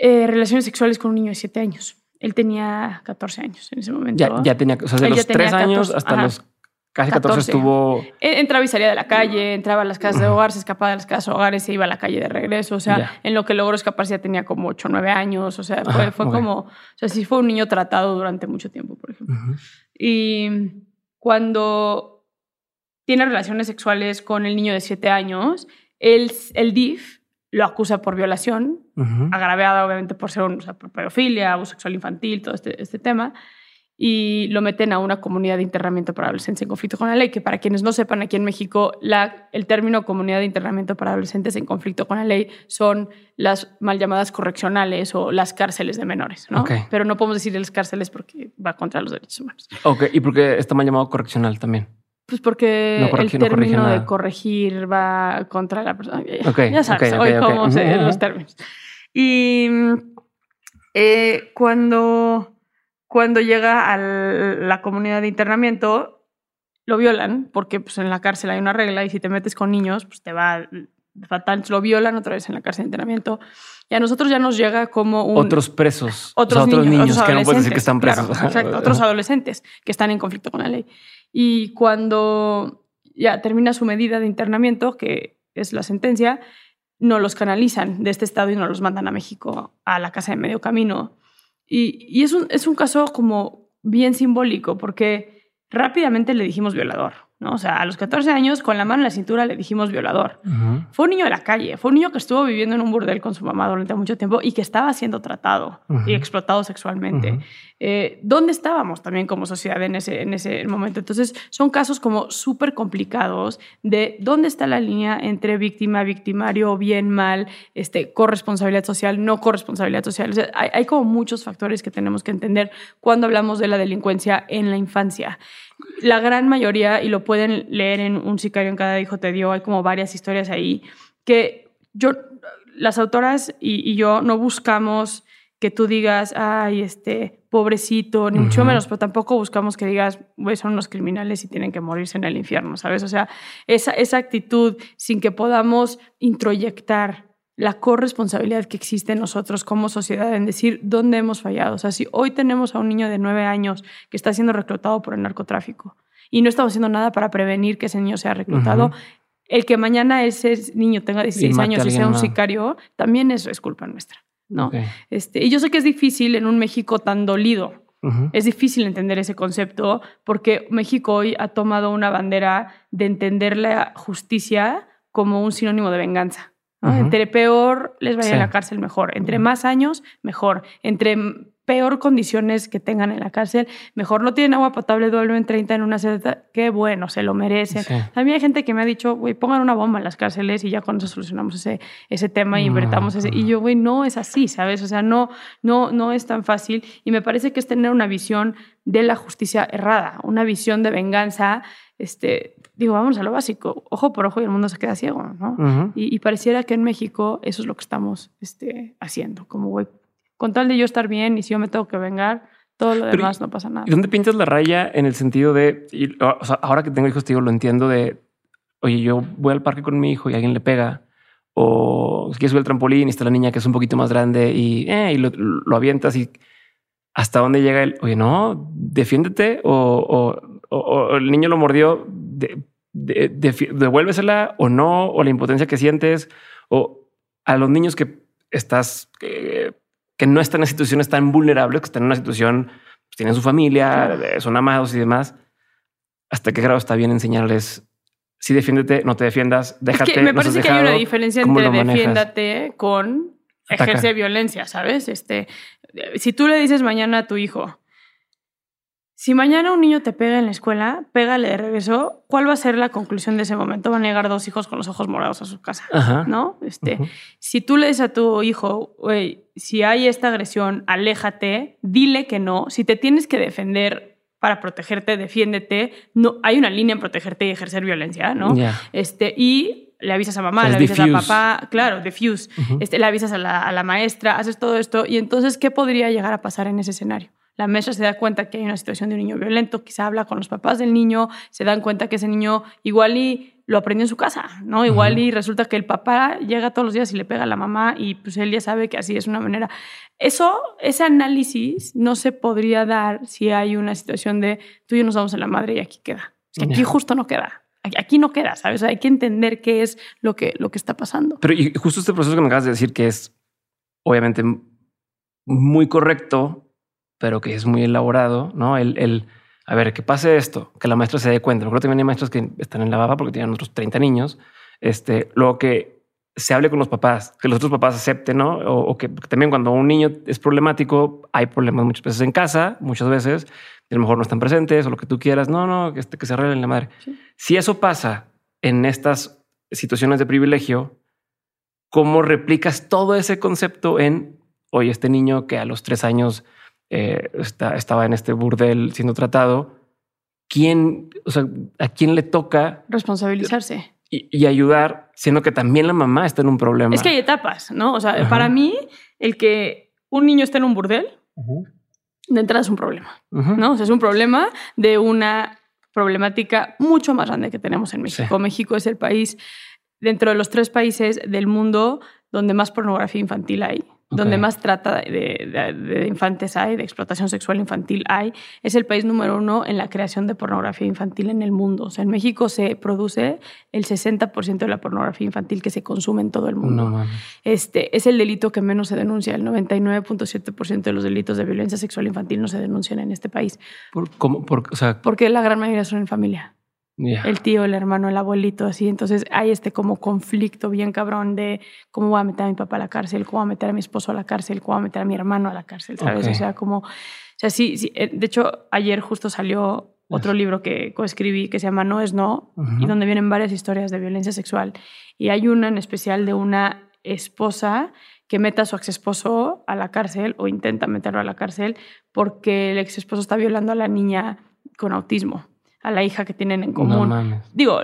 eh, relaciones sexuales con un niño de 7 años. Él tenía 14 años en ese momento.
Ya, ya tenía, o sea, de
Él
los
tenía
tres años
14,
hasta
ajá.
los casi 14,
14.
estuvo.
Entraba y salía de la calle, entraba a las casas de hogar, se escapaba de las casas de hogares, se iba a la calle de regreso. O sea,
Ya.
en lo que logró escaparse ya tenía como 8 o 9 años. O sea, fue, como. O sea, sí fue un niño tratado durante mucho tiempo, por ejemplo. Y cuando tiene relaciones sexuales con el niño de 7 años, el, el DIF lo acusa por violación,
Ujú.
agraviada obviamente por ser un, o sea, por pedofilia, abuso sexual infantil, todo este, este tema, y lo meten a una comunidad de internamiento para adolescentes en conflicto con la ley, que para quienes no sepan, aquí en México la, el término comunidad de internamiento para adolescentes en conflicto con la ley son las mal llamadas correccionales o las cárceles de menores. Pero no podemos decir las cárceles porque va contra los derechos humanos.
Ok, y porque está mal llamado correccional también.
Pues porque
No
el
no
término de
nada.
corregir va contra la persona.
Ok,
ya sabes,
ok,
hoy
ok, ok.
cómo se los términos. Y eh, cuando, cuando llega a la comunidad de internamiento, lo violan porque pues, en la cárcel hay una regla y si te metes con niños, pues te va, fatal, lo violan otra vez en la cárcel de entrenamiento. Y a nosotros ya nos llega como un...
Otros presos.
Otros,
otros
niños,
niños,
otros
que no puedes decir que están presos.
claro, exacto, otros adolescentes que están en conflicto con la ley. Y cuando ya termina su medida de internamiento, que es la sentencia, no los canalizan de este estado y no los mandan a México, a la casa de medio camino. Y, y es, un, es un caso como bien simbólico, porque rápidamente le dijimos violador. ¿No? O sea, a los 14 años, con la mano en la cintura, le dijimos violador. Fue un niño de la calle, fue un niño que estuvo viviendo en un burdel con su mamá durante mucho tiempo y que estaba siendo tratado y explotado sexualmente. Eh, ¿Dónde estábamos también como sociedad en ese, en ese momento? Entonces, son casos como súper complicados de dónde está la línea entre víctima, victimario, bien, mal, este, corresponsabilidad social, no corresponsabilidad social. O sea, hay, hay como muchos factores que tenemos que entender cuando hablamos de la delincuencia en la infancia. La gran mayoría, y lo pueden leer en Un sicario en cada hijo te dio, hay como varias historias ahí, que yo, las autoras y, y yo no buscamos que tú digas, ay, este, pobrecito, ni mucho
Ujú.
menos, pero tampoco buscamos que digas, güey, son unos criminales y tienen que morirse en el infierno, ¿sabes? O sea, esa, esa actitud sin que podamos introyectar la corresponsabilidad que existe en nosotros como sociedad en decir dónde hemos fallado. O sea, si hoy tenemos a un niño de nueve años que está siendo reclutado por el narcotráfico y no estamos haciendo nada para prevenir que ese niño sea reclutado, el que mañana ese niño tenga 16
mate a
años y sea un sicario, también eso es culpa nuestra. ¿no? Este, y yo sé que es difícil en un México tan dolido. Es difícil entender ese concepto porque México hoy ha tomado una bandera de entender la justicia como un sinónimo de venganza. Entre peor les vaya
Sí.
en la cárcel, mejor. Entre más años, mejor. Entre peor condiciones que tengan en la cárcel, mejor. No tienen agua potable, duermen 30 en una celda. Qué bueno, se lo merecen.
Sí.
A mí hay gente que me ha dicho, güey, pongan una bomba en las cárceles y ya con eso solucionamos ese, ese tema y invertamos ese. Y yo, güey, no es así, ¿sabes? O sea, no, no, no es tan fácil. Y me parece que es tener una visión de la justicia errada, una visión de venganza. Este, digo, vamos a lo básico, ojo por ojo y el mundo se queda ciego, ¿no? Y, y pareciera que en México eso es lo que estamos este, haciendo, como, güey, con tal de yo estar bien y si yo me tengo que vengar, todo lo
Pero,
demás no pasa nada.
¿Y dónde pintas la raya en el sentido de, y, o sea, ahora que tengo hijos, te digo, lo entiendo de, oye, yo voy al parque con mi hijo y alguien le pega, o quieres subir al trampolín y está la niña que es un poquito más grande y, eh, y lo, lo avientas y hasta dónde llega el, oye, no, defiéndete o, o- o- o el niño lo mordió, de, de- devuélvesela o no, o la impotencia que sientes, o a los niños que estás, que, que no están en situaciones tan vulnerables, que están en una situación, pues, tienen su familia,
Claro.
eh, son amados y demás. ¿Hasta qué grado está bien enseñarles? Si defiéndete, no te defiendas, déjate.
es que me parece que hay una diferencia
¿cómo
entre defiéndate con
Ataca.
ejercer violencia, ¿sabes? Este, si tú le dices mañana a tu hijo, si mañana un niño te pega en la escuela, pégale de regreso, ¿cuál va a ser la conclusión de ese momento? Van a llegar dos hijos con los ojos morados a su casa,
Ajá.
¿no? Este. Si tú le dices a tu hijo, güey, si hay esta agresión, aléjate, dile que no. Si te tienes que defender para protegerte, defiéndete. No, hay una línea en protegerte y ejercer violencia, ¿no? Este, y le avisas a mamá,
O sea,
le avisas
diffuse.
a papá, claro, diffuse.
Ujú.
Este, le avisas a la, a la maestra, haces todo esto. Y entonces, ¿qué podría llegar a pasar en ese escenario? La maestra se da cuenta que hay una situación de un niño violento, quizá habla con los papás del niño, se dan cuenta que ese niño igual y lo aprendió en su casa, ¿no? Igual y resulta que el papá llega todos los días y le pega a la mamá y pues él ya sabe que así es una manera. Eso, ese análisis no se podría dar si hay una situación de tú y yo nos damos en la madre y aquí queda. Es que aquí justo no queda. Aquí- no queda, ¿sabes? Hay que entender qué es lo que, lo que está pasando.
Pero y justo este proceso que me acabas de decir que es obviamente muy correcto, pero que es muy elaborado, ¿no? El, el a ver, que pase esto, que la maestra se dé cuenta. Creo que también hay maestros que están en la baba porque tienen otros 30 niños. Este, luego que se hable con los papás, que los otros papás acepten, ¿no? O, o que también cuando un niño es problemático, hay problemas muchas veces en casa, muchas veces, y a lo mejor no están presentes o lo que tú quieras. No, no, que, este, que se arreglen la madre.
Sí.
Si eso pasa en estas situaciones de privilegio, ¿cómo replicas todo ese concepto en, oye, este niño que a los tres años eh, está, estaba en este burdel siendo tratado, ¿quién, o sea, a quién le toca
Responsabilizarse.
y, y ayudar, siendo que también la mamá está en un problema?
Es que hay etapas, ¿no? O sea,
Ajá.
para mí, el que un niño esté en un burdel, de entrada es un problema. ¿no? O sea, es un problema de una problemática mucho más grande que tenemos en México.
Sí.
México es el país dentro de los tres países del mundo donde más pornografía infantil hay donde más trata de, infantes hay, de explotación sexual infantil hay, es el país número uno en la creación de pornografía infantil en el mundo. O sea, en México se produce el 60% de la pornografía infantil que se consume en todo el mundo. este, es el delito que menos se denuncia. El 99.7% de los delitos de violencia sexual infantil no se denuncian en este país.
¿Por, cómo, por, o sea,
Porque la gran mayoría son en familia. El tío, el hermano, el abuelito, así. Entonces hay este como conflicto bien cabrón de cómo voy a meter a mi papá a la cárcel, cómo voy a meter a mi esposo a la cárcel, cómo voy a meter a mi hermano a la cárcel, ¿sabes? O sea, como... O sea, sí, sí. Eh, de hecho, ayer justo salió otro libro que coescribí que se llama No es No, y donde vienen varias historias de violencia sexual. Y hay una en especial de una esposa que meta a su ex esposo a la cárcel o intenta meterlo a la cárcel porque el ex esposo está violando a la niña con autismo a la hija que tienen en común. Digo,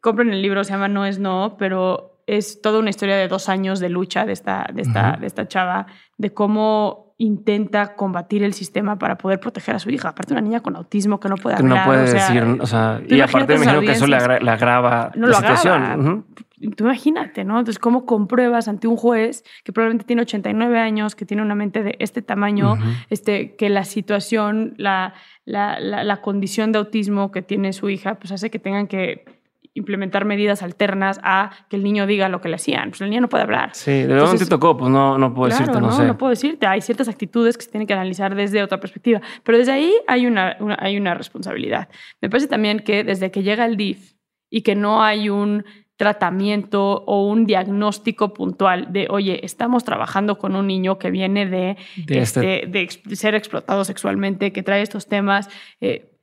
compren el libro, se llama No es No, pero es toda una historia de dos años de lucha de esta, de esta, de esta chava, de cómo intenta combatir el sistema para poder proteger a su hija. Aparte, una niña con autismo que no puede hablar.
No puede decir, o sea, y aparte me imagino que eso le, agrava la situación.
Tú imagínate, ¿no? Entonces, ¿cómo compruebas ante un juez que probablemente tiene 89 años, que tiene una mente de este tamaño, este, que la situación, la, la, la, condición de autismo que tiene su hija, pues hace que tengan que implementar medidas alternas a que el niño diga lo que le hacían. Pues el niño no puede hablar.
Sí, de verdad te tocó, pues no, no puedo decirte, no, no, sé.
no puedo decirte. Hay ciertas actitudes que se tienen que analizar desde otra perspectiva, pero desde ahí hay una, hay una responsabilidad. Me parece también que desde que llega el DIF y que no hay un tratamiento o un diagnóstico puntual de, oye, estamos trabajando con un niño que viene de, de, este, de ser explotado sexualmente, que trae estos temas. Eh,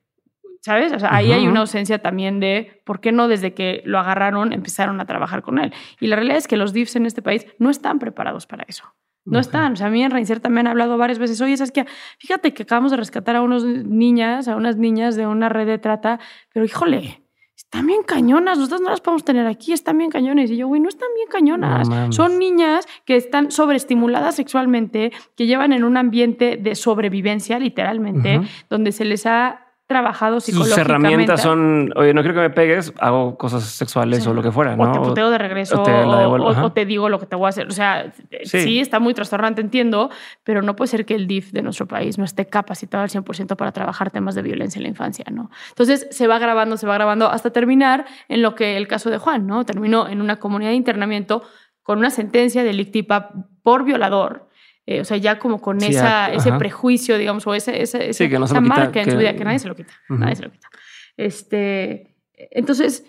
¿Sabes? O sea, ahí hay una ausencia también de por qué no desde que lo agarraron empezaron a trabajar con él. Y la realidad es que los DIFs en este país no están preparados para eso. No están. O sea, a mí en Reinsert también he hablado varias veces, oye, es que fíjate que acabamos de rescatar a unas niñas, a unas niñas de una red de trata, pero híjole, están bien cañonas, nosotros no las podemos tener aquí, están bien cañones. Y yo, güey, no están bien cañonas. Son niñas que están sobreestimuladas sexualmente, que llevan en un ambiente de sobrevivencia, literalmente, donde se les ha trabajado psicológicamente.
Sus herramientas son, oye, no quiero que me pegues, hago cosas sexuales o lo que fuera, ¿no?
O te puteo de regreso o te, digo lo que te voy a hacer. O sea, sí. está muy trastornante, entiendo, pero no puede ser que el DIF de nuestro país no esté capacitado al 100% para trabajar temas de violencia en la infancia, ¿no? Entonces se va grabando, se va grabando hasta terminar en lo que el caso de Juan, ¿no? Terminó en una comunidad de internamiento con una sentencia delictiva por violador eh, o sea, ya como con esa, ese prejuicio, digamos, o ese, esa marca en su vida, que nadie se lo quita, nadie se lo quita. Este, entonces,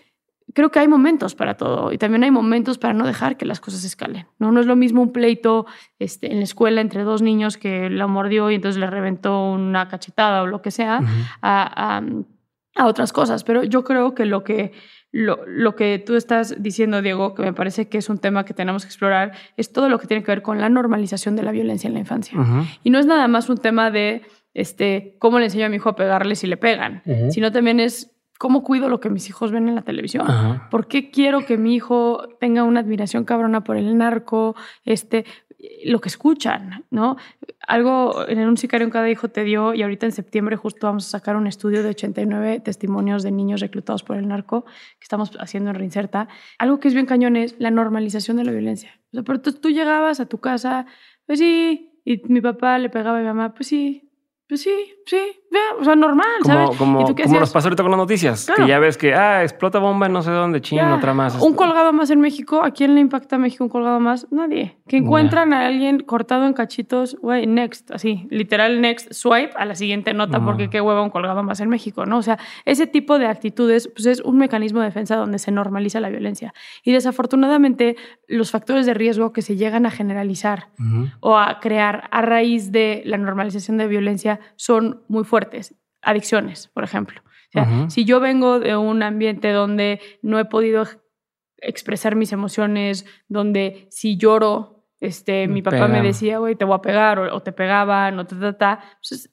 creo que hay momentos para todo y también hay momentos para no dejar que las cosas escalen. No, no es lo mismo un pleito este, en la escuela entre dos niños que la mordió y entonces le reventó una cachetada o lo que sea a, a otras cosas. Pero yo creo que lo que lo, lo, que tú estás diciendo, Diego, que me parece que es un tema que tenemos que explorar, es todo lo que tiene que ver con la normalización de la violencia en la infancia. Y no es nada más un tema de este, cómo le enseño a mi hijo a pegarle si le pegan, sino también es cómo cuido lo que mis hijos ven en la televisión. ¿Por qué quiero que mi hijo tenga una admiración cabrona por el narco? Este, lo que escuchan, ¿no? Algo en un sicario en cada hijo te dio y ahorita en septiembre justo vamos a sacar un estudio de 89 testimonios de niños reclutados por el narco que estamos haciendo en Reinserta. Algo que es bien cañón es la normalización de la violencia. O sea, pero tú, llegabas a tu casa, pues sí, y mi papá le pegaba a mi mamá, pues sí, pues sí, sí, o sea, normal,
¿sabes? Como, nos pasó ahorita con las noticias, que ya ves que, ah, explota bomba en no sé dónde, chino, otra más.
Un colgado más en México, ¿a quién le impacta a México un colgado más? Nadie. Que encuentran a alguien cortado en cachitos, güey, next, así, literal next, swipe a la siguiente nota, porque qué hueva un colgado más en México, ¿no? O sea, ese tipo de actitudes, pues es un mecanismo de defensa donde se normaliza la violencia. Y desafortunadamente, los factores de riesgo que se llegan a generalizar o a crear a raíz de la normalización de violencia son muy fuertes Adicciones, por ejemplo. Si yo vengo de un ambiente donde no he podido expresar mis emociones, donde si lloro, este, mi papá me decía, güey, te voy a pegar, o, te pegaban, o ta, ta, ta. Pues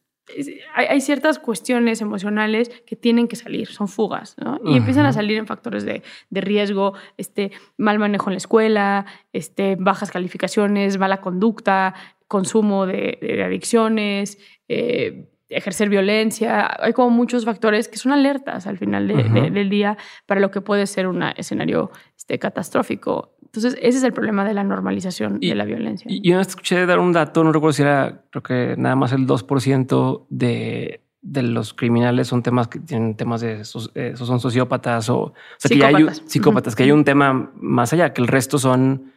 hay, ciertas cuestiones emocionales que tienen que salir, son fugas, ¿no? Y empiezan a salir en factores de, riesgo, este, mal manejo en la escuela, este, bajas calificaciones, mala conducta, consumo de, adicciones, eh, ejercer violencia. Hay como muchos factores que son alertas al final del día para lo que puede ser un escenario este, catastrófico. Entonces, ese es el problema de la normalización de la violencia.
Y yo escuché dar un dato, no recuerdo si era, creo que nada más el 2% de, de los criminales son temas que tienen temas de eh, son sociópatas o, o sea, psicópatas. que hay psicópatas, que hay un tema más allá, que el resto son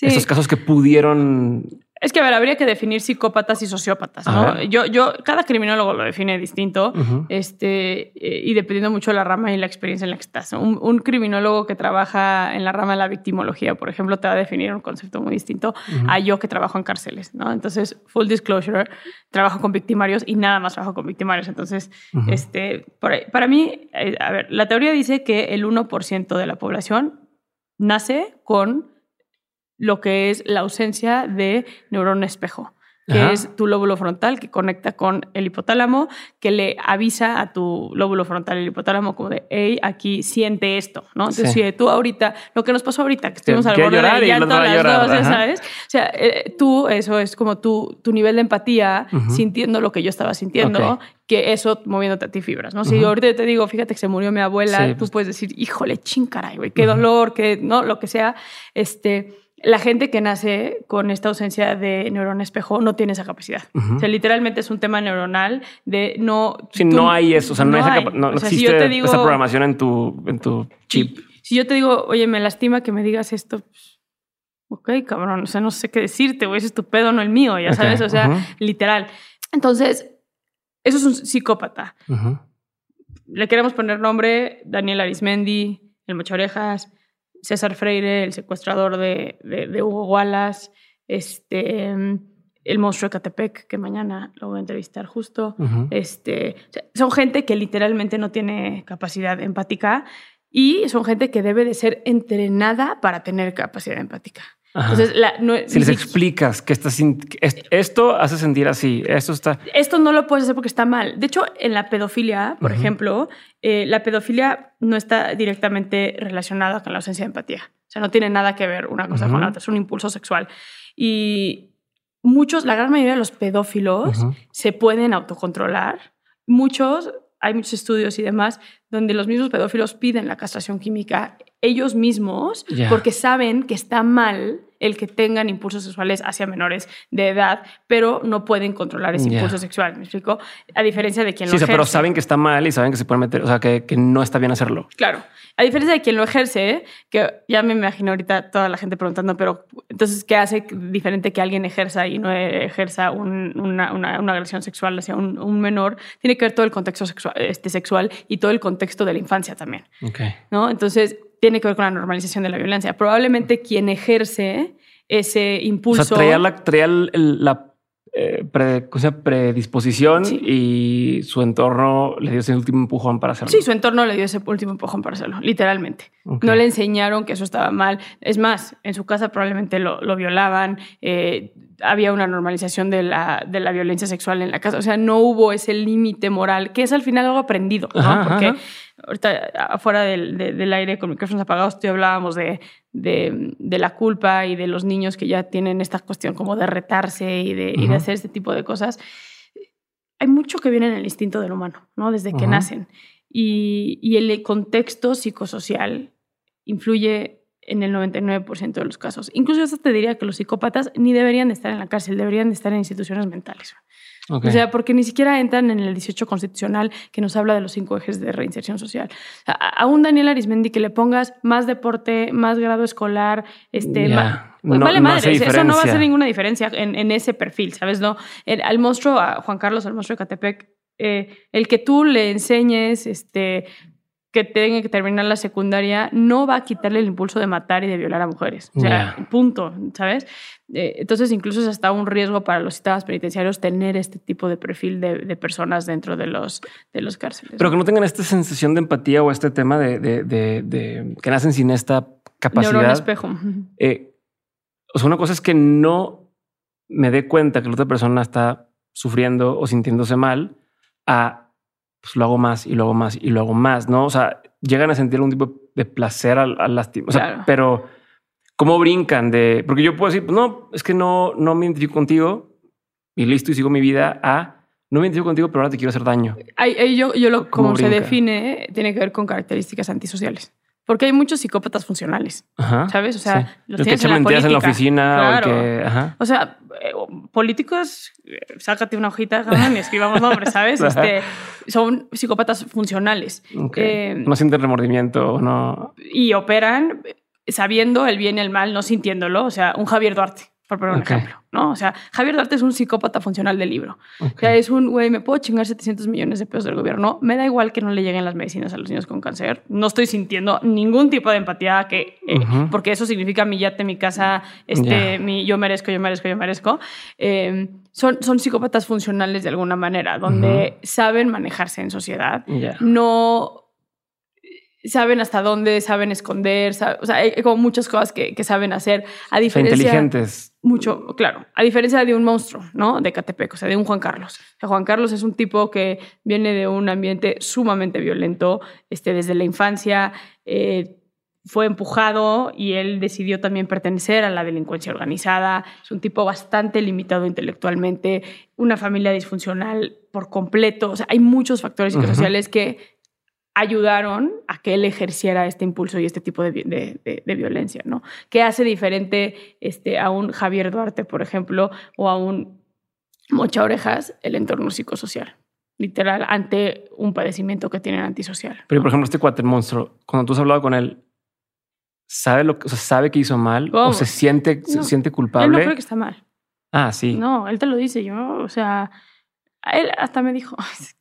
esos casos que pudieron
es que, a ver, habría que definir psicópatas y sociópatas, ¿no? Yo, yo, cada criminólogo lo define distinto, este, eh, y dependiendo mucho de la rama y la experiencia en la que estás. Un, criminólogo que trabaja en la rama de la victimología, por ejemplo, te va a definir un concepto muy distinto a yo que trabajo en cárceles, ¿no? Entonces, full disclosure, trabajo con victimarios y nada más trabajo con victimarios. Entonces, este, para mí, eh, a ver, la teoría dice que el 1% de la población nace con lo que es la ausencia de neurona espejo que es tu lóbulo frontal que conecta con el hipotálamo, que le avisa a tu lóbulo frontal, el hipotálamo, como de, hey, aquí siente esto, ¿no? Entonces, si tú ahorita, lo que nos pasó ahorita, que estuvimos al borde de llanto las dos, ¿sabes? O sea, eh, tú, eso es como tu, tu nivel de empatía, sintiendo lo que yo estaba sintiendo, que eso moviéndote a ti fibras, ¿no? Si ahorita te digo, fíjate que se murió mi abuela, tú pues puedes decir, híjole, chincaray, güey, qué dolor, qué, ¿no? Lo que sea, este la gente que nace con esta ausencia de neurona espejo no tiene esa capacidad. O sea, literalmente es un tema neuronal de no...
Si no hay eso, o sea, no, existe si yo te digo, esa programación en tu, en tu chip.
Si, yo te digo, oye, me lastima que me digas esto, pues, ok, cabrón, o sea, no sé qué decirte, güey, ese es tu pedo, no el mío, ya sabes, o sea, literal. Entonces, eso es un psicópata. Le queremos poner nombre, Daniel Arismendi, el Mocha Orejas, César Freire, el secuestrador de, Hugo Wallace, este, el monstruo de Catepec, que mañana lo voy a entrevistar justo. este, son gente que literalmente no tiene capacidad empática y son gente que debe de ser entrenada para tener capacidad empática. Entonces,
si les explicas que estás esto hace sentir así, esto está.
Esto no lo puedes hacer porque está mal. De hecho, en la pedofilia, por ejemplo, eh, la pedofilia no está directamente relacionada con la ausencia de empatía. O sea, no tiene nada que ver una cosa con la otra. Es un impulso sexual. Y muchos, la gran mayoría de los pedófilos se pueden autocontrolar. Muchos hay muchos estudios y demás donde los mismos pedófilos piden la castración química ellos mismos porque saben que está mal el que tengan impulsos sexuales hacia menores de edad, pero no pueden controlar ese impulso sexual, ¿me explico? A diferencia de quien lo ejerce.
Sí, pero saben que está mal y saben que se pueden meter, o sea, que, que, no está bien hacerlo.
Claro. A diferencia de quien lo ejerce, que ya me imagino ahorita toda la gente preguntando, pero entonces, ¿qué hace diferente que alguien ejerza y no ejerza una, una, agresión sexual hacia un, un, menor? Tiene que ver todo el contexto sexual, este, sexual y todo el contexto de la infancia también.
Okay.
¿no? Entonces, tiene que ver con la normalización de la violencia. Probablemente quien ejerce ese impulso.
O sea, traía la, traía la eh, predisposición y su entorno le dio ese último empujón para hacerlo.
Sí, su entorno le dio ese último empujón para hacerlo, literalmente. No le enseñaron que eso estaba mal. Es más, en su casa probablemente lo, violaban, eh, había una normalización de la, de la violencia sexual en la casa. O sea, no hubo ese límite moral, que es al final algo aprendido, ¿no? Porque ahorita afuera del, aire con micrófonos apagados, tú hablábamos de, de, la culpa y de los niños que ya tienen esta cuestión como de retarse y de, y de hacer este tipo de cosas. Hay mucho que viene en el instinto del humano, ¿no? Desde que nacen. Y, y el contexto psicosocial influye en el 99% de los casos. Incluso yo te diría que los psicópatas ni deberían de estar en la cárcel, deberían de estar en instituciones mentales. O sea, porque ni siquiera entran en el 18 constitucional que nos habla de los cinco ejes de reinserción social. A, un Daniel Arismendi que le pongas más deporte, más grado escolar, este, vale madre, eso no va a hacer ninguna diferencia en, ese perfil, ¿sabes? No, al monstruo, a Juan Carlos, al monstruo de Catepec, eh, el que tú le enseñes este, que tenga que terminar la secundaria no va a quitarle el impulso de matar y de violar a mujeres. O sea, punto, ¿sabes? Eh, entonces, incluso es hasta un riesgo para los sistemas penitenciarios tener este tipo de perfil de, personas dentro de los, de los cárceles.
Pero que no tengan esta sensación de empatía o este tema de, de que nacen sin esta capacidad.
espejo.
Eh, o sea, una cosa es que no me dé cuenta que la otra persona está sufriendo o sintiéndose mal a pues lo hago más y lo hago más y lo hago más, ¿no? O sea, llegan a sentir algún tipo de placer al, al lastimar. O sea, pero ¿cómo brincan de...? Porque yo puedo decir, pues no, es que no, no me identifico contigo y listo y sigo mi vida a... No me identifico contigo, pero ahora te quiero hacer daño.
yo, yo lo, como se define, tiene que ver con características antisociales. Porque hay muchos psicópatas funcionales,
Ajá.
¿sabes? O sea,
Sí.
los
Los que echan
en la
en la oficina
Claro.
o que. Ajá.
O sea, eh, políticos, eh, sácate una hojita, y escribamos nombres, ¿sabes? Este, son psicópatas funcionales
Ok.
Eh,
no sienten remordimiento, no.
y operan sabiendo el bien y el mal, no sintiéndolo. O sea, un Javier Duarte, por poner un ejemplo, ¿no? O sea, Javier Duarte es un psicópata funcional del libro. O sea, es un, güey, me puedo chingar 700 millones de pesos del gobierno. Me da igual que no le lleguen las medicinas a los niños con cáncer. No estoy sintiendo ningún tipo de empatía que, eh, porque eso significa mi yate, mi casa, este, mi yo merezco, yo merezco, yo merezco. Eh, son, son psicópatas funcionales de alguna manera, donde saben manejarse en sociedad no saben hasta dónde, saben esconder, o sea, hay como muchas cosas que, que saben hacer, a
O sea,
diferencia...
inteligentes.
Mucho, claro, a diferencia de un monstruo, ¿no? De Catepec, o sea, de un Juan Carlos. O sea, Juan Carlos es un tipo que viene de un ambiente sumamente violento, este, desde la infancia, eh, fue empujado y él decidió también pertenecer a la delincuencia organizada. Es un tipo bastante limitado intelectualmente, una familia disfuncional por completo. O sea, hay muchos factores psicosociales que ayudaron a que él ejerciera este impulso y este tipo de, de- de- de violencia, ¿no? Que hace diferente este, a un Javier Duarte, por ejemplo, o a un Mocha Orejas, el entorno psicosocial, literal, ante un padecimiento que tienen antisocial.
Pero, por ejemplo, este cuate monstruo, cuando tú has hablado con él, ¿sabe lo que, o sea, sabe que hizo mal?
¿Cómo?
¿O se siente, se
No.
siente
Él no
culpable?
cree que está mal.
Ah, sí.
No, él te lo dice. Yo, o sea, él hasta me dijo,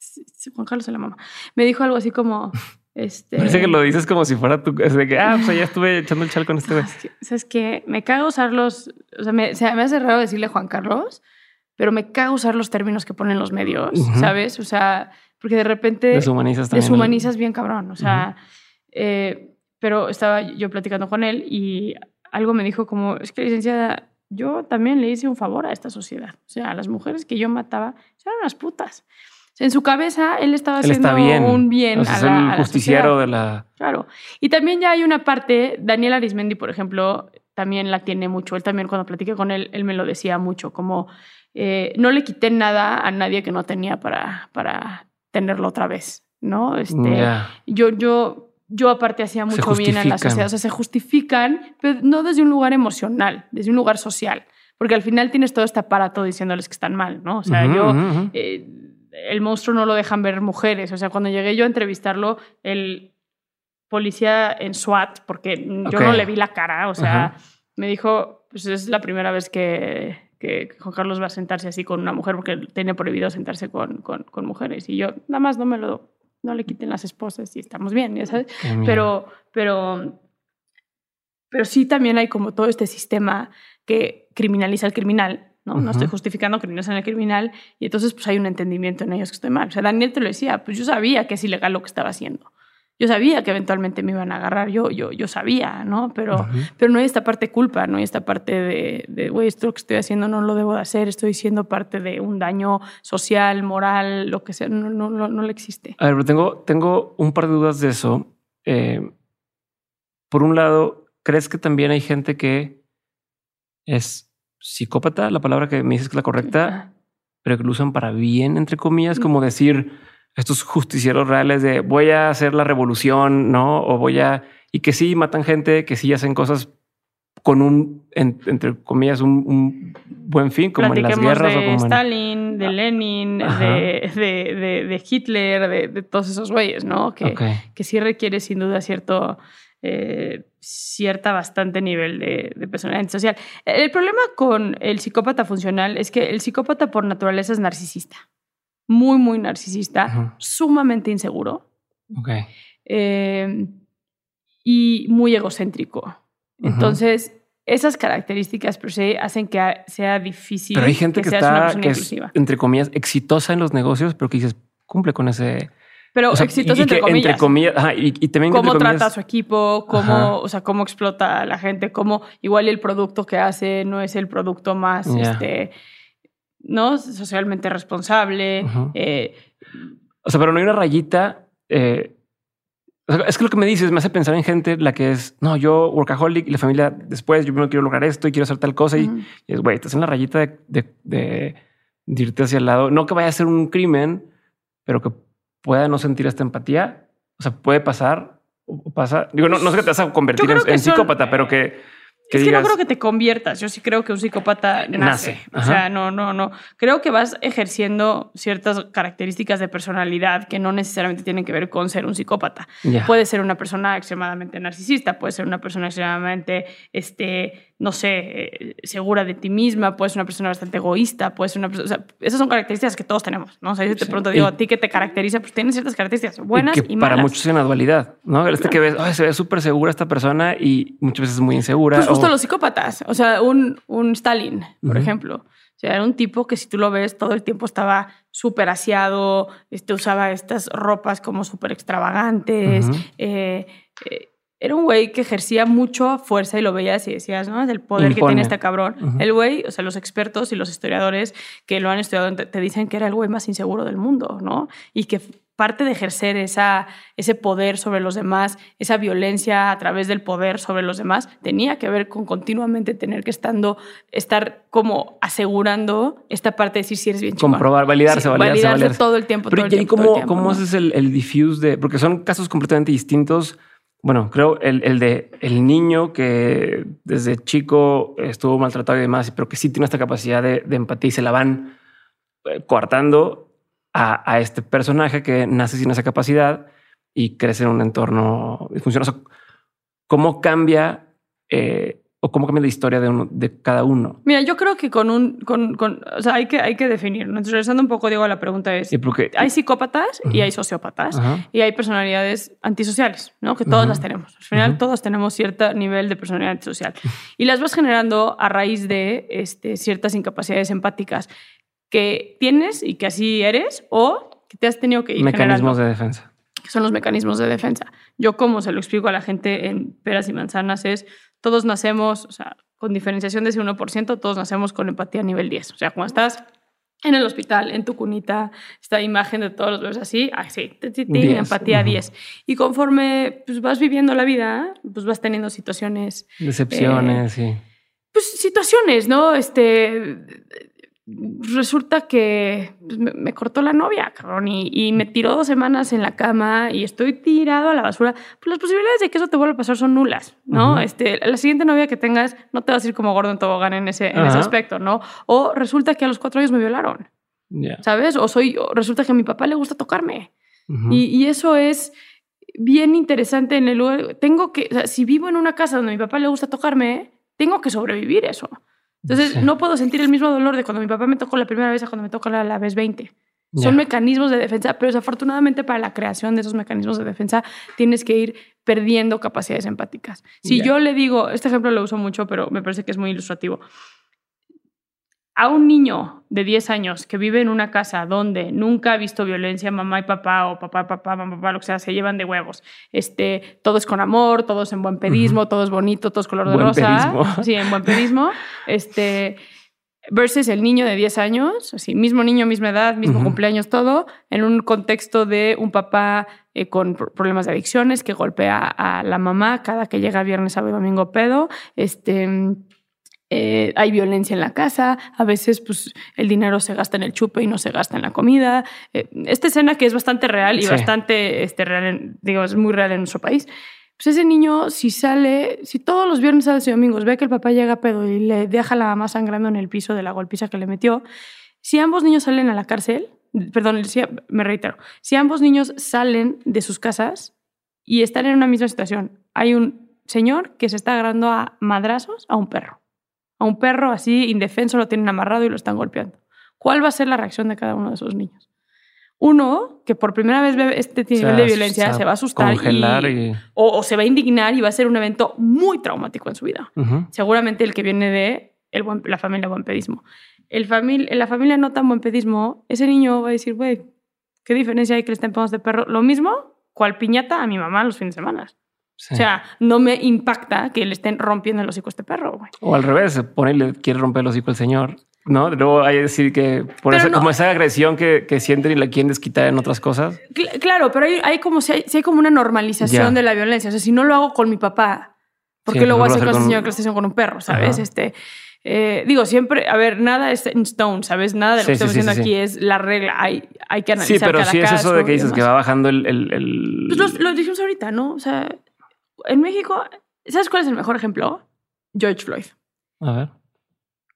Juan Carlos se la mama, me dijo algo así como, este,
Parece que lo dices como si fuera tu... Es de que, ah, pues ya estuve echando el chal con este güey.
Es que, ¿Sabes qué? Me cago usarlos. O sea, me, o sea, me hace raro decirle Juan Carlos, pero me cago usar los términos que ponen los medios,
Ujú.
¿sabas? O sea, porque de repente
Deshumanizas también.
deshumanizas bien cabrón. O sea, eh, pero estaba yo platicando con él y algo me dijo como, es que licenciada, yo también le hice un favor a esta sociedad. O sea, a las mujeres que yo mataba eran unas putas. En su cabeza él estaba
Él
haciendo
bien.
un bien
O sea,
a
es
la, a
el
la
justiciero
sociedad.
de la...
Claro. Y también ya hay una parte, Daniel Arismendi, por ejemplo, también la tiene mucho. Él también cuando platiqué con él, él me lo decía mucho, como eh, no le quité nada a nadie que no tenía para, para tenerlo otra vez, ¿no? Este. Yo, yo, yo aparte hacía mucho bien en la sociedad, o sea, se justifican, pero no desde un lugar emocional, desde un lugar social, porque al final tienes todo este aparato diciéndoles que están mal, ¿no? O sea, yo... eh, el monstruo no lo dejan ver mujeres. O sea, cuando llegué yo a entrevistarlo, el policía en SWAT, porque yo no le vi la cara, o sea, me dijo, pues es la primera vez que, que Juan Carlos va a sentarse así con una mujer, porque tiene prohibido sentarse con, con, con mujeres. Y yo, nada más no me lo, no le quiten las esposas y estamos bien, ya sabes.
Qué.
Pero, pero, pero sí también hay como todo este sistema que criminaliza al criminal, ¿no? No estoy justificando criminalizar al criminal y entonces pues hay un entendimiento en ellos que estoy mal. O sea, Daniel te lo decía, pues yo sabía que es ilegal lo que estaba haciendo. Yo sabía que eventualmente me iban a agarrar, yo, yo, yo sabía, ¿no? Pero, pero no hay esta parte de culpa, no hay esta parte de, de, güey, esto que estoy haciendo no lo debo de hacer, estoy siendo parte de un daño social, moral, lo que sea, no, no, no, no le existe.
A ver, pero tengo, tengo un par de dudas de eso. Eh, por un lado, ¿crees que también hay gente que es psicópata, la palabra que me dices que es la correcta, pero que lo usan para bien, entre comillas, como decir estos justicieros reales de voy a hacer la revolución, ¿no? O voy a... Y que sí matan gente, que sí hacen cosas con un, en- entre comillas, un, un buen fin, como en las guerras
de
o como en...
Stalin, de Lenin,
Ajá.
de, de, de- de Hitler, de, todos esos güeyes, ¿no? Que,
Ok.
que sí requiere sin duda cierto, eh, cierta bastante nivel de, de personalidad social. El problema con el psicópata funcional es que el psicópata por naturaleza es narcisista. Muy, muy narcisista, sumamente inseguro
Ok.
eh, y muy egocéntrico. Entonces, esas características per se hacen que sea difícil
Pero hay gente que,
una
está,
persona
que es,
inclusiva.
entre comillas, exitosa en los negocios, pero que dices, cumple con ese...
Pero
o sea,
exitoso
y
entre
que
comillas.
Entre comillas ajá, y, y también
cómo
entre
trata a
comillas,
su equipo,
Ajá.
cómo, o sea, cómo explota a la gente, cómo igual el producto que hace no es el producto más,
Ya.
este, ¿no? Socialmente responsable. Eh,
O sea, pero no hay una rayita. eh, o sea, es que lo que me dices me hace pensar en gente la que es, no, yo workaholic y la familia después, yo primero quiero lograr esto y quiero hacer tal cosa. Y, y es, güey, estás en la rayita de, de, de- de irte hacia el lado. No que vaya a ser un crimen, pero que pueda no sentir esta empatía. O sea, puede pasar. o pasa. Digo, no, no sé que te vas a convertir en,
que son-
psicópata, pero que, que
es que
digas,
no creo que te conviertas. Yo sí creo que un psicópata nace.
Nace,
O sea, no, no, no. Creo que vas ejerciendo ciertas características de personalidad que no necesariamente tienen que ver con ser un psicópata. Puede ser una persona extremadamente narcisista, puede ser una persona extremadamente, este, no sé, eh, segura de ti misma, puede ser una persona bastante egoísta, puede ser una persona. O sea, esas son características que todos tenemos, ¿no? O sea, yo de
Sí.
pronto digo,
Y-
a ti que te caracteriza, pues tienes ciertas características buenas y,
para muchos es una dualidad, ¿no? Este que ves, "Ay, se ve súper segura esta persona y muchas veces es muy insegura.
Pues justo
o-
los psicópatas. O sea, un, un Stalin, por ejemplo. O sea, era un tipo que si tú lo ves todo el tiempo estaba súper aseado, este, usaba estas ropas como súper extravagantes. Eh, eh, era un güey que ejercía mucho fuerza y lo veías y decías, ¿no? El poder que
Impone.
tiene este cabrón.
Ujú.
El güey, o sea, los expertos y los historiadores que lo han estudiado te, dicen que era el güey más inseguro del mundo, ¿no? Y que parte de ejercer esa, ese poder sobre los demás, esa violencia a través del poder sobre los demás, tenía que ver con continuamente tener que estando, estar como asegurando esta parte de decir si eres bien chingón.
comprobar, validarse,
Sí,
validarse,
validarse
validarse.
todo el tiempo,
Pero
todo el
¿y
tiempo, todo el
cómo,
tiempo,
cómo
¿no?
haces el, el diffuse de...? Porque son casos completamente distintos. Bueno, creo el, el de el niño que desde chico estuvo maltratado y demás, pero que sí tiene esta capacidad de, empatía y se la van eh, coartando a, a este personaje que nace sin esa capacidad y crece en un entorno disfuncional. ¿Cómo cambia eh, o cómo cambia la historia de, uno, de cada uno?
Mira, yo creo que con un, con, con- o sea, hay que, hay que definir. ¿no? Entonces, regresando un poco, digo, a la pregunta es,
Y porque,
hay psicópatas y
Ujú.
hay sociópatas.
Ajá.
y hay personalidades antisociales, ¿no? Que todas
Ujú.
las tenemos. Al final, todos tenemos cierto nivel de personalidad antisocial. Y las vas generando a raíz de este, ciertas incapacidades empáticas que tienes y que así eres o que te has tenido que ir
mecanismos
generando,
de defensa.
que son los mecanismos de defensa. Yo, como se lo explico a la gente en peras y manzanas, es todos nacemos, o sea, con diferenciación de ese 1%, todos nacemos con empatía a nivel 10. O sea, cuando estás en el hospital, en tu cunita, esta imagen de todos los bebés así, así, ti, ti, ti,
10,
empatía
ujú.
10. Y conforme pues, vas viviendo la vida, pues vas teniendo situaciones,
Decepciones y...
pues situaciones, ¿no? Este, resulta que pues, me, cortó la novia, cabrón, y, y me tiró dos semanas en la cama y estoy tirado a la basura. Pues las posibilidades de que eso te vuelva a pasar son nulas, ¿no?
Ujú.
este, la siguiente novia que tengas no te vas a ir como gordo en tobogán en ese, en ese aspecto, ¿no? O resulta que a los cuatro años me violaron. ¿sabes? O soy, o resulta que a mi papá le gusta tocarme. Y eso es bien interesante en el lugar. Tengo que, o sea, si vivo en una casa donde a mi papá le gusta tocarme, tengo que sobrevivir eso. Entonces,
Sí.
no puedo sentir el mismo dolor de cuando mi papá me tocó la primera vez a cuando me toca la, la vez 20. Son mecanismos de defensa, pero desafortunadamente para la creación de esos mecanismos de defensa tienes que ir perdiendo capacidades empáticas. Si yo le digo, este ejemplo lo uso mucho, pero me parece que es muy ilustrativo. A un niño de 10 años que vive en una casa donde nunca ha visto violencia, mamá y papá, o papá, papá, mamá, papá, lo que sea, se llevan de huevos. Este, todo es con amor, todo es en buen pedismo, todo es bonito, todo es color de
Buen
rosa.
pedismo.
Sí, en buen pedismo. Este, versus el niño de 10 años, así, mismo niño, misma edad, mismo cumpleaños, todo, en un contexto de un papá eh, con pro- problemas de adicciones que golpea a la mamá cada que llega viernes, sábado y domingo pedo. Este, eh, hay violencia en la casa, a veces pues, el dinero se gasta en el chupe y no se gasta en la comida. Eh, esta escena que es bastante real y
Sí.
bastante este, real, en- digamos, muy real en nuestro país. Pues ese niño, si sale, si todos los viernes, sábados y domingos ve que el papá llega a pedo y le deja a la mamá sangrando en el piso de la golpiza que le metió, si ambos niños salen a la cárcel, perdón, si- me reitero, si ambos niños salen de sus casas y están en una misma situación, hay un señor que se está agarrando a madrazos a un perro. A un perro así indefenso lo tienen amarrado y lo están golpeando. ¿Cuál va a ser la reacción de cada uno de esos niños? Uno, que por primera vez ve este nivel de violencia, se va a asustar y-
y...
o, o se va a indignar y va a ser un evento muy traumático en su vida. Seguramente el que viene de el buen- la familia buen pedismo. El la familia no tan buen pedismo, ese niño va a decir, güey, ¿qué diferencia hay que le estén a este perro? Lo mismo, cual piñata a mi mamá los fines de semana.
Sí.
O sea, no me impacta que le estén rompiendo el hocico a este perro, güey.
O al revés, se pone y le quiere romper el hocico al señor. No, luego hay que decir que por
Pero no.
como esa agresión que, que sienten y la quieren desquitar en otras cosas.
Cl- claro, pero hay, hay como si hay, si hay como una normalización
Ya.
de la violencia. O sea, si no lo hago con mi papá, ¿por
Sí,
qué lo voy a hacer con
con-
señor que lo está con un perro? ¿Sabes?
Ajá.
Este, Eh, digo, siempre, a ver, nada es en stone, ¿sabes? Nada de lo
Sí,
que estamos
sí, sí,
diciendo
sí,
aquí es la regla. Hay, hay que analizar
Sí, pero
cada
sí es eso de que dices que va bajando el... el, el-
Pues lo dijimos ahorita, ¿no? O sea, en México, ¿sabes cuál es el mejor ejemplo? George Floyd.
A ver.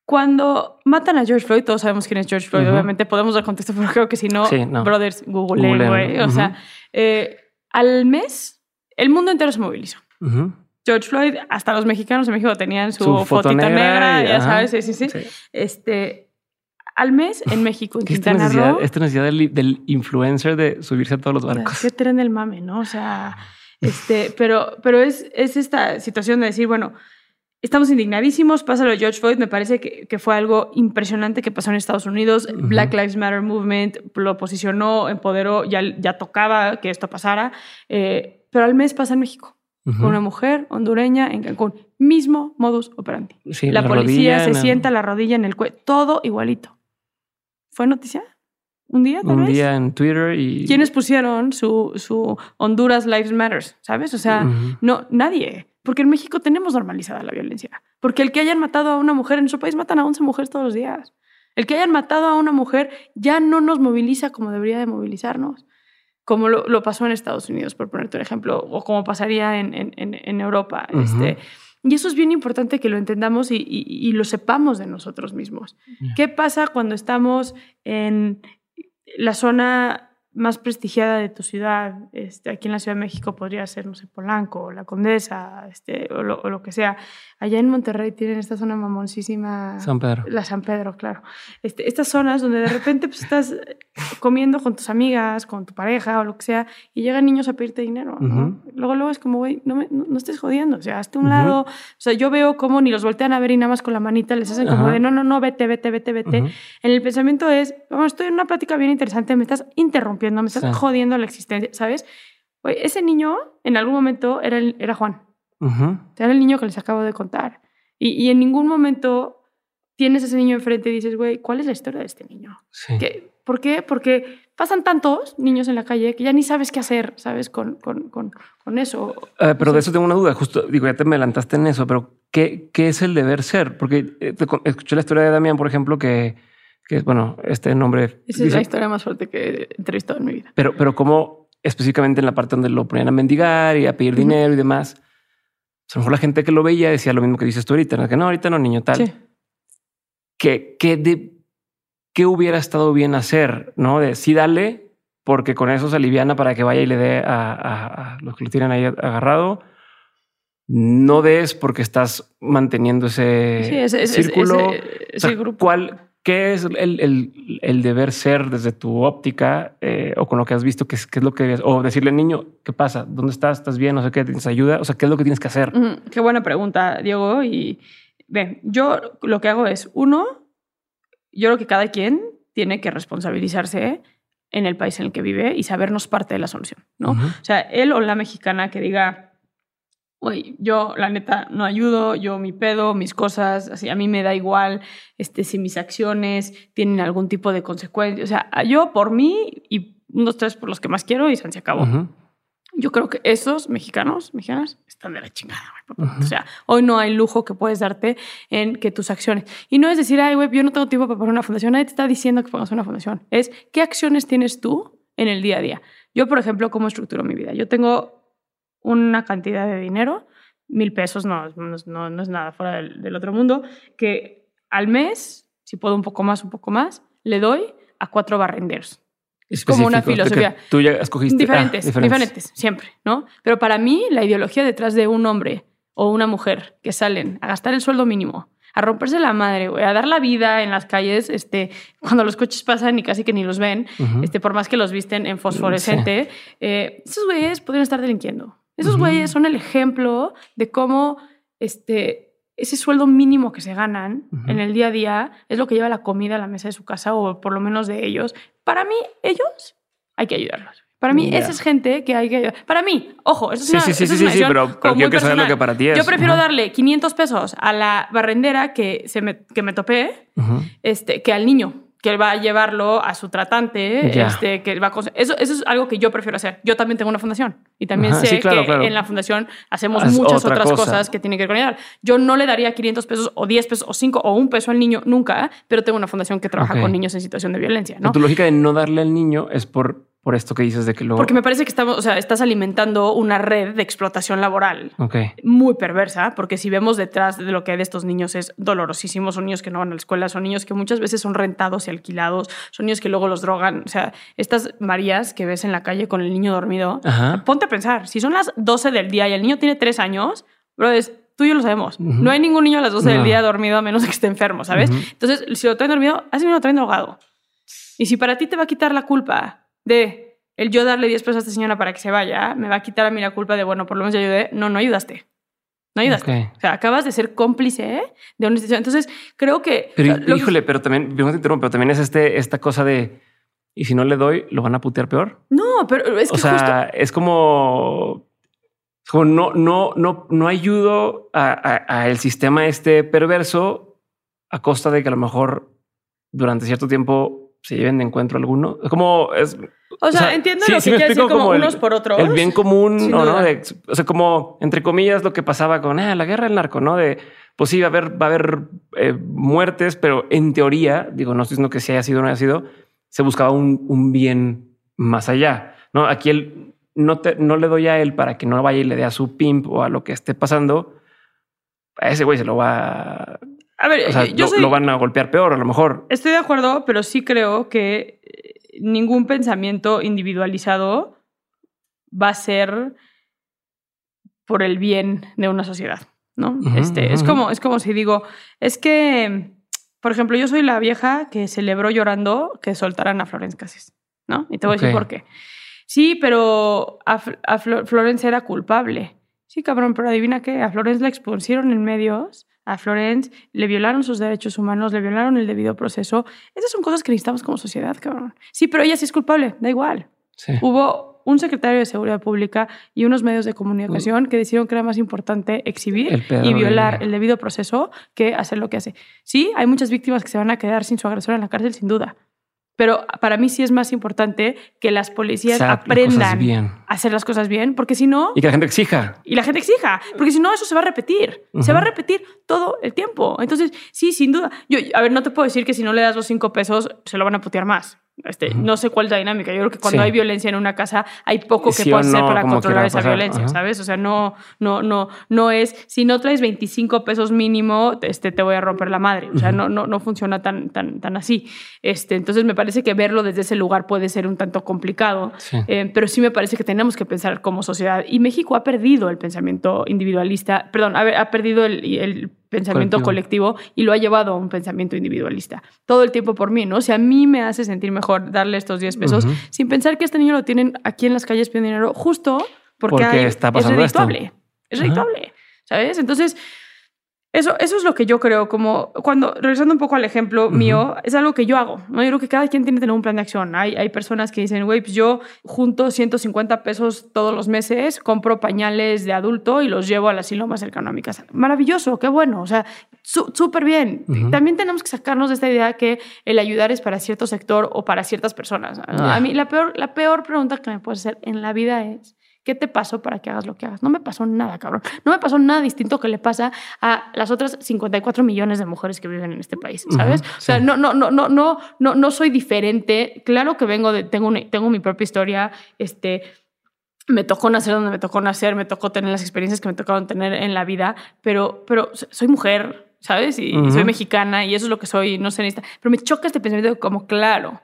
Cuando matan a George Floyd, todos sabemos quién es George Floyd, obviamente podemos dar contexto, pero creo que si no,
Sí, no.
brothers, Google, güey. O sea, eh, al mes, el mundo entero se movilizó. George Floyd, hasta los mexicanos en México tenían su,
Su
fotita negra,
negra y-
ya sabes, sí, sí, sí.
Sí.
Este, al mes en México, en
esta
Quintana
necesidad,
Roo,
esta necesidad del, del influencer de subirse a todos los barcos.
qué tren del mame, ¿no? O sea, este, pero, pero es, es esta situación de decir, bueno, estamos indignadísimos, pasa lo de George Floyd, me parece que, que fue algo impresionante que pasó en Estados Unidos.
Ujú.
Black Lives Matter Movement lo posicionó, empoderó, ya, ya tocaba que esto pasara, eh, pero al mes pasa en México.
Ujú.
Con una mujer hondureña en Cancún. Mismo modus operandi.
Sí,
la, policía
rodilla
se sienta la rodilla en el cuello. Todo igualito. ¿Fue noticia? ¿Un día tal
Un
vez?
día en Twitter y...
¿Quiénes pusieron su, su Honduras Lives Matters? ¿Sabes? O sea, no, nadie. Porque en México tenemos normalizada la violencia. Porque el que hayan matado a una mujer en nuestro país matan a 11 mujeres todos los días. El que hayan matado a una mujer ya no nos moviliza como debería de movilizarnos. Como lo, lo pasó en Estados Unidos, por ponerte un ejemplo, o como pasaría en, en- Europa. Este, y eso es bien importante que lo entendamos y, y- y lo sepamos de nosotros mismos. ¿Qué pasa cuando estamos en la zona más prestigiada de tu ciudad? Este, aquí en la Ciudad de México podría ser, no sé, Polanco, o La Condesa, este, o, lo, o lo que sea. Allá en Monterrey tienen esta zona mamoncísima.
San Pedro.
La San Pedro, claro. Este, estas zonas donde de repente pues, estás comiendo con tus amigas, con tu pareja o lo que sea, y llegan niños a pedirte dinero. Luego, luego es como, güey, no, no, no estés jodiendo. O sea, hazte un lado. O sea, yo veo cómo ni los voltean a ver y nada más con la manita les hacen como
Ajá.
de, no, no, no, vete, vete, vete, vete. En el pensamiento es, bueno, estoy en una plática bien interesante, me estás interrumpiendo, me estás
Sí.
jodiendo la existencia, ¿sabes? Ese niño en algún momento era, el- era Juan.
Ujú.
Era el niño que les acabo de contar. Y, y en ningún momento tienes a ese niño enfrente y dices, güey, ¿cuál es la historia de este niño?
Sí.
¿Qué? ¿Por qué? Porque pasan tantos niños en la calle que ya ni sabes qué hacer, ¿sabes? Con, con, con, con eso.
Eh, pero
Sí.
de eso tengo una duda. Justo, digo, ya te me adelantaste en eso, pero ¿qué, qué es el deber ser? Porque eh, te escuché la historia de Damián, por ejemplo, que, que es, bueno, este nombre...
Esa es
dice-
la historia más fuerte que he entrevistado en mi vida.
pero, pero cómo específicamente en la parte donde lo ponían a mendigar y a pedir
Ujú.
dinero y demás. A lo mejor la gente que lo veía decía lo mismo que dices tú ahorita, ¿no? que no, ahorita no, niño tal.
Sí.
¿Qué, qué, de, qué hubiera estado bien hacer? ¿No? De sí, dale, porque con eso se aliviana para que vaya y le dé a, a- a los que lo tienen ahí agarrado. No des porque estás manteniendo ese
Sí, ese,
círculo.
ese-
O
ese
sea,
grupo.
¿cuál, ¿Qué es el, el- el deber ser desde tu óptica eh, o con lo que has visto? ¿Qué es, qué es lo que debes? O decirle, niño, ¿qué pasa? ¿Dónde estás? ¿Estás bien? No sé qué, ¿tienes ayuda? O sea, ¿qué es lo que tienes que hacer?
Qué buena pregunta, Diego. Y ve, yo lo que hago es, uno, yo creo que cada quien tiene que responsabilizarse en el país en el que vive y sabernos parte de la solución, ¿no? O sea, él o la mexicana que diga, oye, yo la neta no ayudo, yo mi pedo, mis cosas, así a mí me da igual este, si mis acciones tienen algún tipo de consecuencia. O sea, yo por mí y unos tres por los que más quiero y se acabó.
Ujú.
Yo creo que esos mexicanos, mexicanas, están de la chingada, güey. papá.
Ujú.
O sea, hoy no hay lujo que puedes darte en que tus acciones. Y no es decir, ay, güey, yo no tengo tiempo para poner una fundación. Nadie te está diciendo que pongas una fundación. Es qué acciones tienes tú en el día a día. Yo, por ejemplo, cómo estructuro mi vida. Yo tengo una cantidad de dinero, mil pesos, no, no, es- no- es nada fuera del, del otro mundo, que al mes, si puedo un poco más, un poco más, le doy a cuatro barrenderos. Es como una filosofía.
Tú ya escogiste. ah,
Diferentes, diferentes, siempre, ¿no? Pero para mí, la ideología detrás de un hombre o una mujer que salen a gastar el sueldo mínimo, a romperse la madre, güey, a dar la vida en las calles, este, cuando los coches pasan y casi que ni los ven,
Ujú.
este, por más que los visten en fosforescente, eh, esos güeyes podrían estar delinquiendo. Esos
Ujú.
güeyes son el ejemplo de cómo este, ese sueldo mínimo que se ganan en el día a día es lo que lleva la comida a la mesa de su casa o por lo menos de ellos. Para mí, ellos hay que ayudarlos. Para mí,
Ya.
esa es gente que hay que ayudar. Para mí, ojo, eso es
Sí,
una,
sí, sí, sí,
es
sí, pero- pero quiero que saber lo que para ti es.
Yo prefiero darle 500 pesos a la barrendera que, se me, que me topé este, que al niño que va a llevarlo a su tratante, este, que va a eso, eso es algo que yo prefiero hacer. Yo también tengo una fundación y también
Ajá,
sé
sí, claro,
que
claro.
en la fundación hacemos muchas
otra
otras
cosa.
cosas que tienen que ver con ayudar. Yo no le daría 500 pesos o 10 pesos o 5 o un peso al niño nunca, pero tengo una fundación que trabaja con niños en situación de violencia, ¿no?
Tu lógica de no darle al niño es por, por esto que dices de que luego.
Porque me parece que estamos, o sea, estás alimentando una red de explotación laboral
Ok.
muy perversa, porque si vemos detrás de lo que hay de estos niños es dolorosísimo, son niños que no van a la escuela, son niños que muchas veces son rentados y alquilados, son niños que luego los drogan, o sea, estas Marías que ves en la calle con el niño dormido,
Ajá.
ponte a pensar, si son las 12 del día y el niño tiene 3 años, brothers, tú y yo lo sabemos,
Ujú.
no hay ningún niño a las 12 del
No.
día dormido a menos que esté enfermo, ¿sabes?
Ujú.
Entonces, si lo traen dormido, así me lo traen drogado. Y si para ti te va a quitar la culpa de el yo darle 10 pesos a esta señora para que se vaya, me va a quitar a mí la culpa de, bueno, por lo menos yo ayudé. No, no ayudaste. No ayudaste. O sea, acabas de ser cómplice de una institución. Entonces, creo que...
Pero
o sea, lo que-
híjole, pero también, que te interrumpo, pero también es este, esta cosa de. Y si no le doy, lo van a putear peor.
No, pero es que
o sea,
justo...
es como. no, no, no, no ayudo a, a- a el sistema este perverso a costa de que a lo mejor durante cierto tiempo se lleven de encuentro alguno. Es como es
O sea,
o sea,
entiendo
sí,
lo
sí
que quiere decir como,
como el-
unos por otros.
el bien común, ¿o no? De- o sea, como entre comillas lo que pasaba con ah, la guerra del narco, ¿no? De pues sí, va a haber, va a haber eh, muertes, pero en teoría, digo, no estoy diciendo que si haya sido o no haya sido, se buscaba un, un bien más allá. No, aquí él no, te, no le doy a él para que no vaya y le dé a su pimp o a lo que esté pasando. A ese güey se lo va,
A ver,
o sea,
yo
lo,
soy...
lo van a golpear peor, a lo mejor.
Estoy de acuerdo, pero sí creo que eh, ningún pensamiento individualizado va a ser por el bien de una sociedad, ¿no? Este, es, como, es como si digo, es que, por ejemplo, yo soy la vieja que celebró llorando que soltaran a Florence Cassés, ¿no? Y te voy a decir por qué. Sí, pero a, a Flo- Florence era culpable. Sí, cabrón, pero adivina qué, a Florence la expusieron en medios, a Florence le violaron sus derechos humanos, le violaron el debido proceso. Esas son cosas que necesitamos como sociedad, cabrón. Sí, pero ella sí es culpable, da igual.
Sí.
Hubo un secretario de Seguridad Pública y unos medios de comunicación que decidieron que era más importante exhibir y
de-
violar el debido proceso que hacer lo que hace. Sí, hay muchas víctimas que se van a quedar sin su agresor en la cárcel, sin duda. Pero para mí sí es más importante que las policías aprendan
bien.
a hacer las cosas bien, porque si no,
Y que la gente exija.
y la gente exija, porque si no, eso se va a repetir. Se va a repetir todo el tiempo. Entonces, sí, sin duda. Yo, a ver, no te puedo decir que si no le das los cinco pesos, se lo van a putear más. Este. No sé cuál es la dinámica. Yo creo que cuando
Sí.
hay violencia en una casa, hay poco que
Sí
puedas hacer para controlar esa
pasar.
violencia. ¿sabes? O sea, no, no, no, no es, si no traes 25 pesos mínimo, este, te voy a romper la madre. O sea, no, no, no funciona tan, tan, tan así. Este, entonces, me parece que verlo desde ese lugar puede ser un tanto complicado.
Sí.
Eh, pero sí me parece que tenemos que pensar como sociedad. Y México ha perdido el pensamiento individualista, perdón, ha, ha perdido el, el pensamiento colectivo. y lo ha llevado a un pensamiento individualista. Todo el tiempo por mí, ¿no? O sea, a mí me hace sentir mejor darle estos 10 pesos sin pensar que este niño lo tienen aquí en las calles pidiendo dinero justo porque,
Porque
hay-
está
es
pasando esto.
redituable. Es
Ajá.
redituable, ¿sabes? Entonces... Eso, eso es lo que yo creo, como cuando, regresando un poco al ejemplo mío, es algo que yo hago, ¿no? Yo creo que cada quien tiene que tener un plan de acción. Hay, hay personas que dicen, güey, pues yo junto 150 pesos todos los meses, compro pañales de adulto y los llevo al asilo más cercano a mi casa. Maravilloso, qué bueno, o sea, su- súper bien. También tenemos que sacarnos de esta idea que el ayudar es para cierto sector o para ciertas personas. A mí la peor, la peor pregunta que me puedes hacer en la vida es, ¿Qué te pasó para que hagas lo que hagas? No me pasó nada, cabrón. No me pasó nada distinto que le pasa a las otras 54 millones de mujeres que viven en este país, ¿sabes?
Ujú,
O sea,
sí.
no, no, no, no, no, no, no soy diferente. Claro que vengo de, tengo, una- tengo mi propia historia, este, me tocó nacer donde me tocó nacer, me tocó tener las experiencias que me tocaron tener en la vida, pero, pero soy mujer, ¿sabes? Y
Ujú.
soy mexicana y eso es lo que soy, no sé. Pero me choca este pensamiento de como, claro,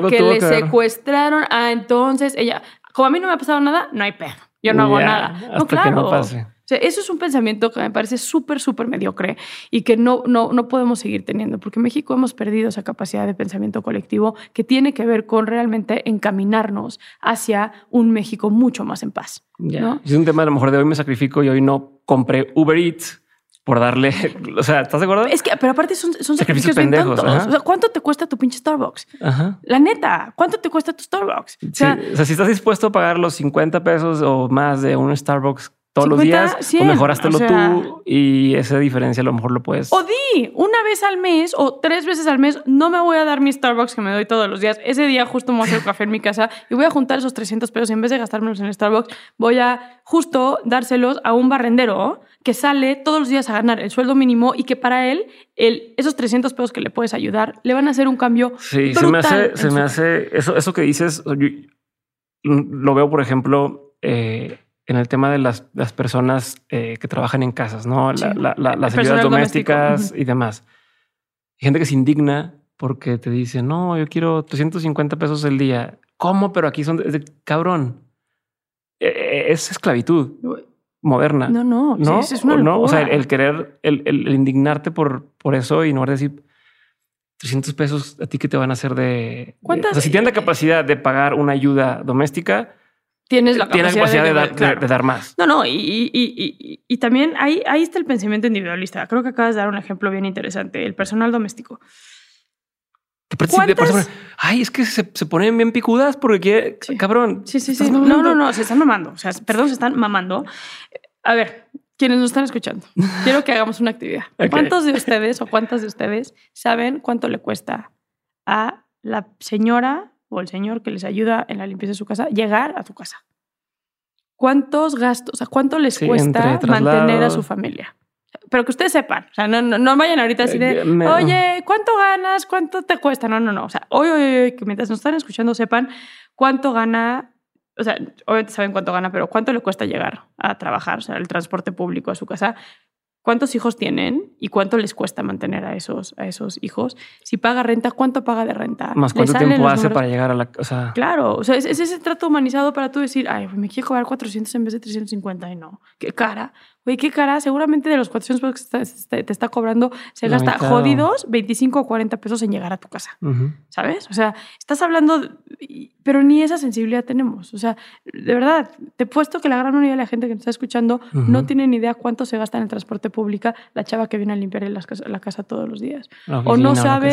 porque le secuestraron, ah, entonces ella, como a mí no me ha pasado nada, no hay pedo, yo no hago nada. No,
que
claro.
no pase.
O sea, eso es un pensamiento que me parece súper, súper mediocre y que no, no, no podemos seguir teniendo, porque en México hemos perdido esa capacidad de pensamiento colectivo que tiene que ver con realmente encaminarnos hacia un México mucho más en paz. ¿no?
Es un tema a lo mejor de hoy me sacrifico y hoy no compré Uber Eats por darle, o sea, ¿estás de acuerdo?
Es que, pero aparte son, son
Sacrificios
sacrificios bien
pendejos,
tontos.
ajá.
O sea, ¿cuánto te cuesta tu pinche Starbucks?
Ajá.
La neta, ¿cuánto te cuesta tu Starbucks? O
Sí,
sea,
o sea, si estás dispuesto a pagar los 50 pesos o más de un Starbucks todos los
50,
días,
100,
o mejorástelo
o sea-
tú y esa diferencia a lo mejor lo puedes.
O di una vez al mes o tres veces al mes, no me voy a dar mi Starbucks que me doy todos los días. Ese día justo me voy a hacer café en mi casa y voy a juntar esos 300 pesos y en vez de gastármelos en el Starbucks, voy a justo dárselos a un barrendero que sale todos los días a ganar el sueldo mínimo y que para él el, esos 300 pesos que le puedes ayudar le van a hacer un cambio
Sí, se me
brutal
hace, se me hace eso, eso que dices. yo- lo veo, por ejemplo, eh, en el tema de las, las personas eh, que trabajan en casas, no
Sí.
La-
El
las ayudas domésticas y demás. Hay gente que se indigna porque te dice, no, yo quiero 350 pesos el día. ¿Cómo? Pero aquí son de, cabrón. Eh, eh, es esclavitud moderna.
No, no,
¿no?
es una
no, o sea, el querer, el, indignarte por, por eso y no decir 300 pesos a ti que te van a hacer de. de-
¿Cuántas-
o sea, si tienen la capacidad de pagar una ayuda doméstica,
Tienes la capacidad,
de,
de,
dar, de-
claro.
de dar más.
No, no, y, y- y- y- y también ahí, ahí está el pensamiento individualista. Creo que acabas de dar un ejemplo bien interesante, el personal doméstico.
Que aparte sí, de- por
¿Cuántas-
Ay, es que se, se ponen bien picudas porque quiere,
Sí.
cabrón.
Sí, sí, sí. No, no, no, se están mamando. O sea, perdón, se están mamando. A ver, quienes nos están escuchando, quiero que hagamos una actividad. ¿Cuántos de ustedes o cuántas de ustedes saben cuánto le cuesta a la señora o el señor que les ayuda en la limpieza de su casa llegar a tu casa? ¿Cuántos gastos, o sea, cuánto les
Sí,
cuesta mantener a su familia? Pero que ustedes sepan, o sea, no, no, no vayan ahorita así de,
Eh,
oye, ¿cuánto ganas? ¿Cuánto te cuesta? No, no, no. O sea, hoy, hoy, hoy, que mientras nos están escuchando sepan cuánto gana, o sea, obviamente saben cuánto gana, pero cuánto le cuesta llegar a trabajar, o sea, el transporte público a su casa. ¿Cuántos hijos tienen y cuánto les cuesta mantener a esos, a esos hijos? Si paga renta, ¿cuánto paga de renta?
Más
¿Le
cuánto tiempo hace
números?
para llegar a la. O sea,
Claro, o sea, es, es ese trato humanizado para tú decir, ay, me quiero cobrar 400 en vez de 350 y no. Qué cara. Güey, qué cara. Seguramente de los 400 pesos que te, está cobrando, se
La
gasta
mitad.
jodidos 25 o 40 pesos en llegar a tu casa. ¿Sabes? O sea, estás hablando, de- pero ni esa sensibilidad tenemos. O sea, de verdad, te he puesto que la gran mayoría de la gente que nos está escuchando no tiene ni idea cuánto se gasta en el transporte público la chava que viene a limpiar las casa- la casa todos los días
La
o no sabe,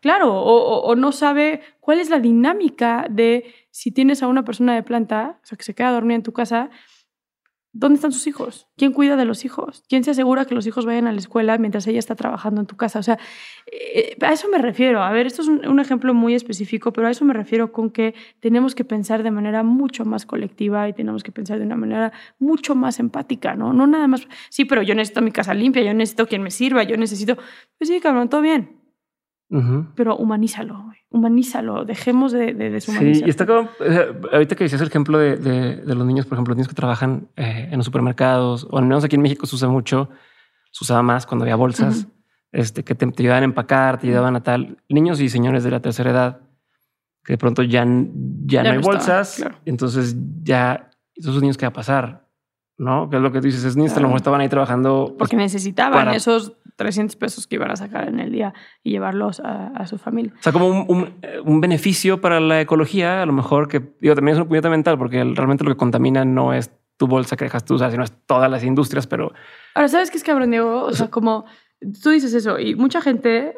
claro, o, o- o no sabe cuál es la dinámica de si tienes a una persona de planta, o sea, que se queda dormida en tu casa, ¿dónde están sus hijos? ¿Quién cuida de los hijos? ¿Quién se asegura que los hijos vayan a la escuela mientras ella está trabajando en tu casa? O sea, eh, a eso me refiero. A ver, esto es un, un ejemplo muy específico, pero a eso me refiero con que tenemos que pensar de manera mucho más colectiva y tenemos que pensar de una manera mucho más empática, ¿no? No nada más, sí, pero yo necesito mi casa limpia, yo necesito quien me sirva, yo necesito... Pues sí, cabrón, todo bien
Ujú.
pero humanízalo, humanízalo, dejemos de, de
Sí,
deshumanizar.
y está como, ahorita que decías el ejemplo de, de- de los niños, por ejemplo, los niños que trabajan eh, en los supermercados, o al menos aquí en México se usa mucho, se usaba más cuando había bolsas,
Ujú.
este, que te, te ayudaban a empacar, te ayudaban a tal. Niños y señores de la tercera edad, que de pronto ya, ya,
Ya
no hay
estaba,
bolsas,
claro.
entonces ya, esos niños, ¿qué va a pasar? ¿No? Que es lo que tú dices, esos niños a lo
Claro.
mejor estaban ahí trabajando. pues,
Porque necesitaban
para-
esos 300 pesos que iban a sacar en el día y llevarlos a, a su familia.
O sea, como un, un- un beneficio para la ecología, a lo mejor que digo, también es un puñete mental, porque realmente lo que contamina no es tu bolsa que dejas tú usar, sino es todas las industrias, pero
Ahora, ¿sabes qué es cabrón, Diego? O sea, como tú dices eso y mucha gente...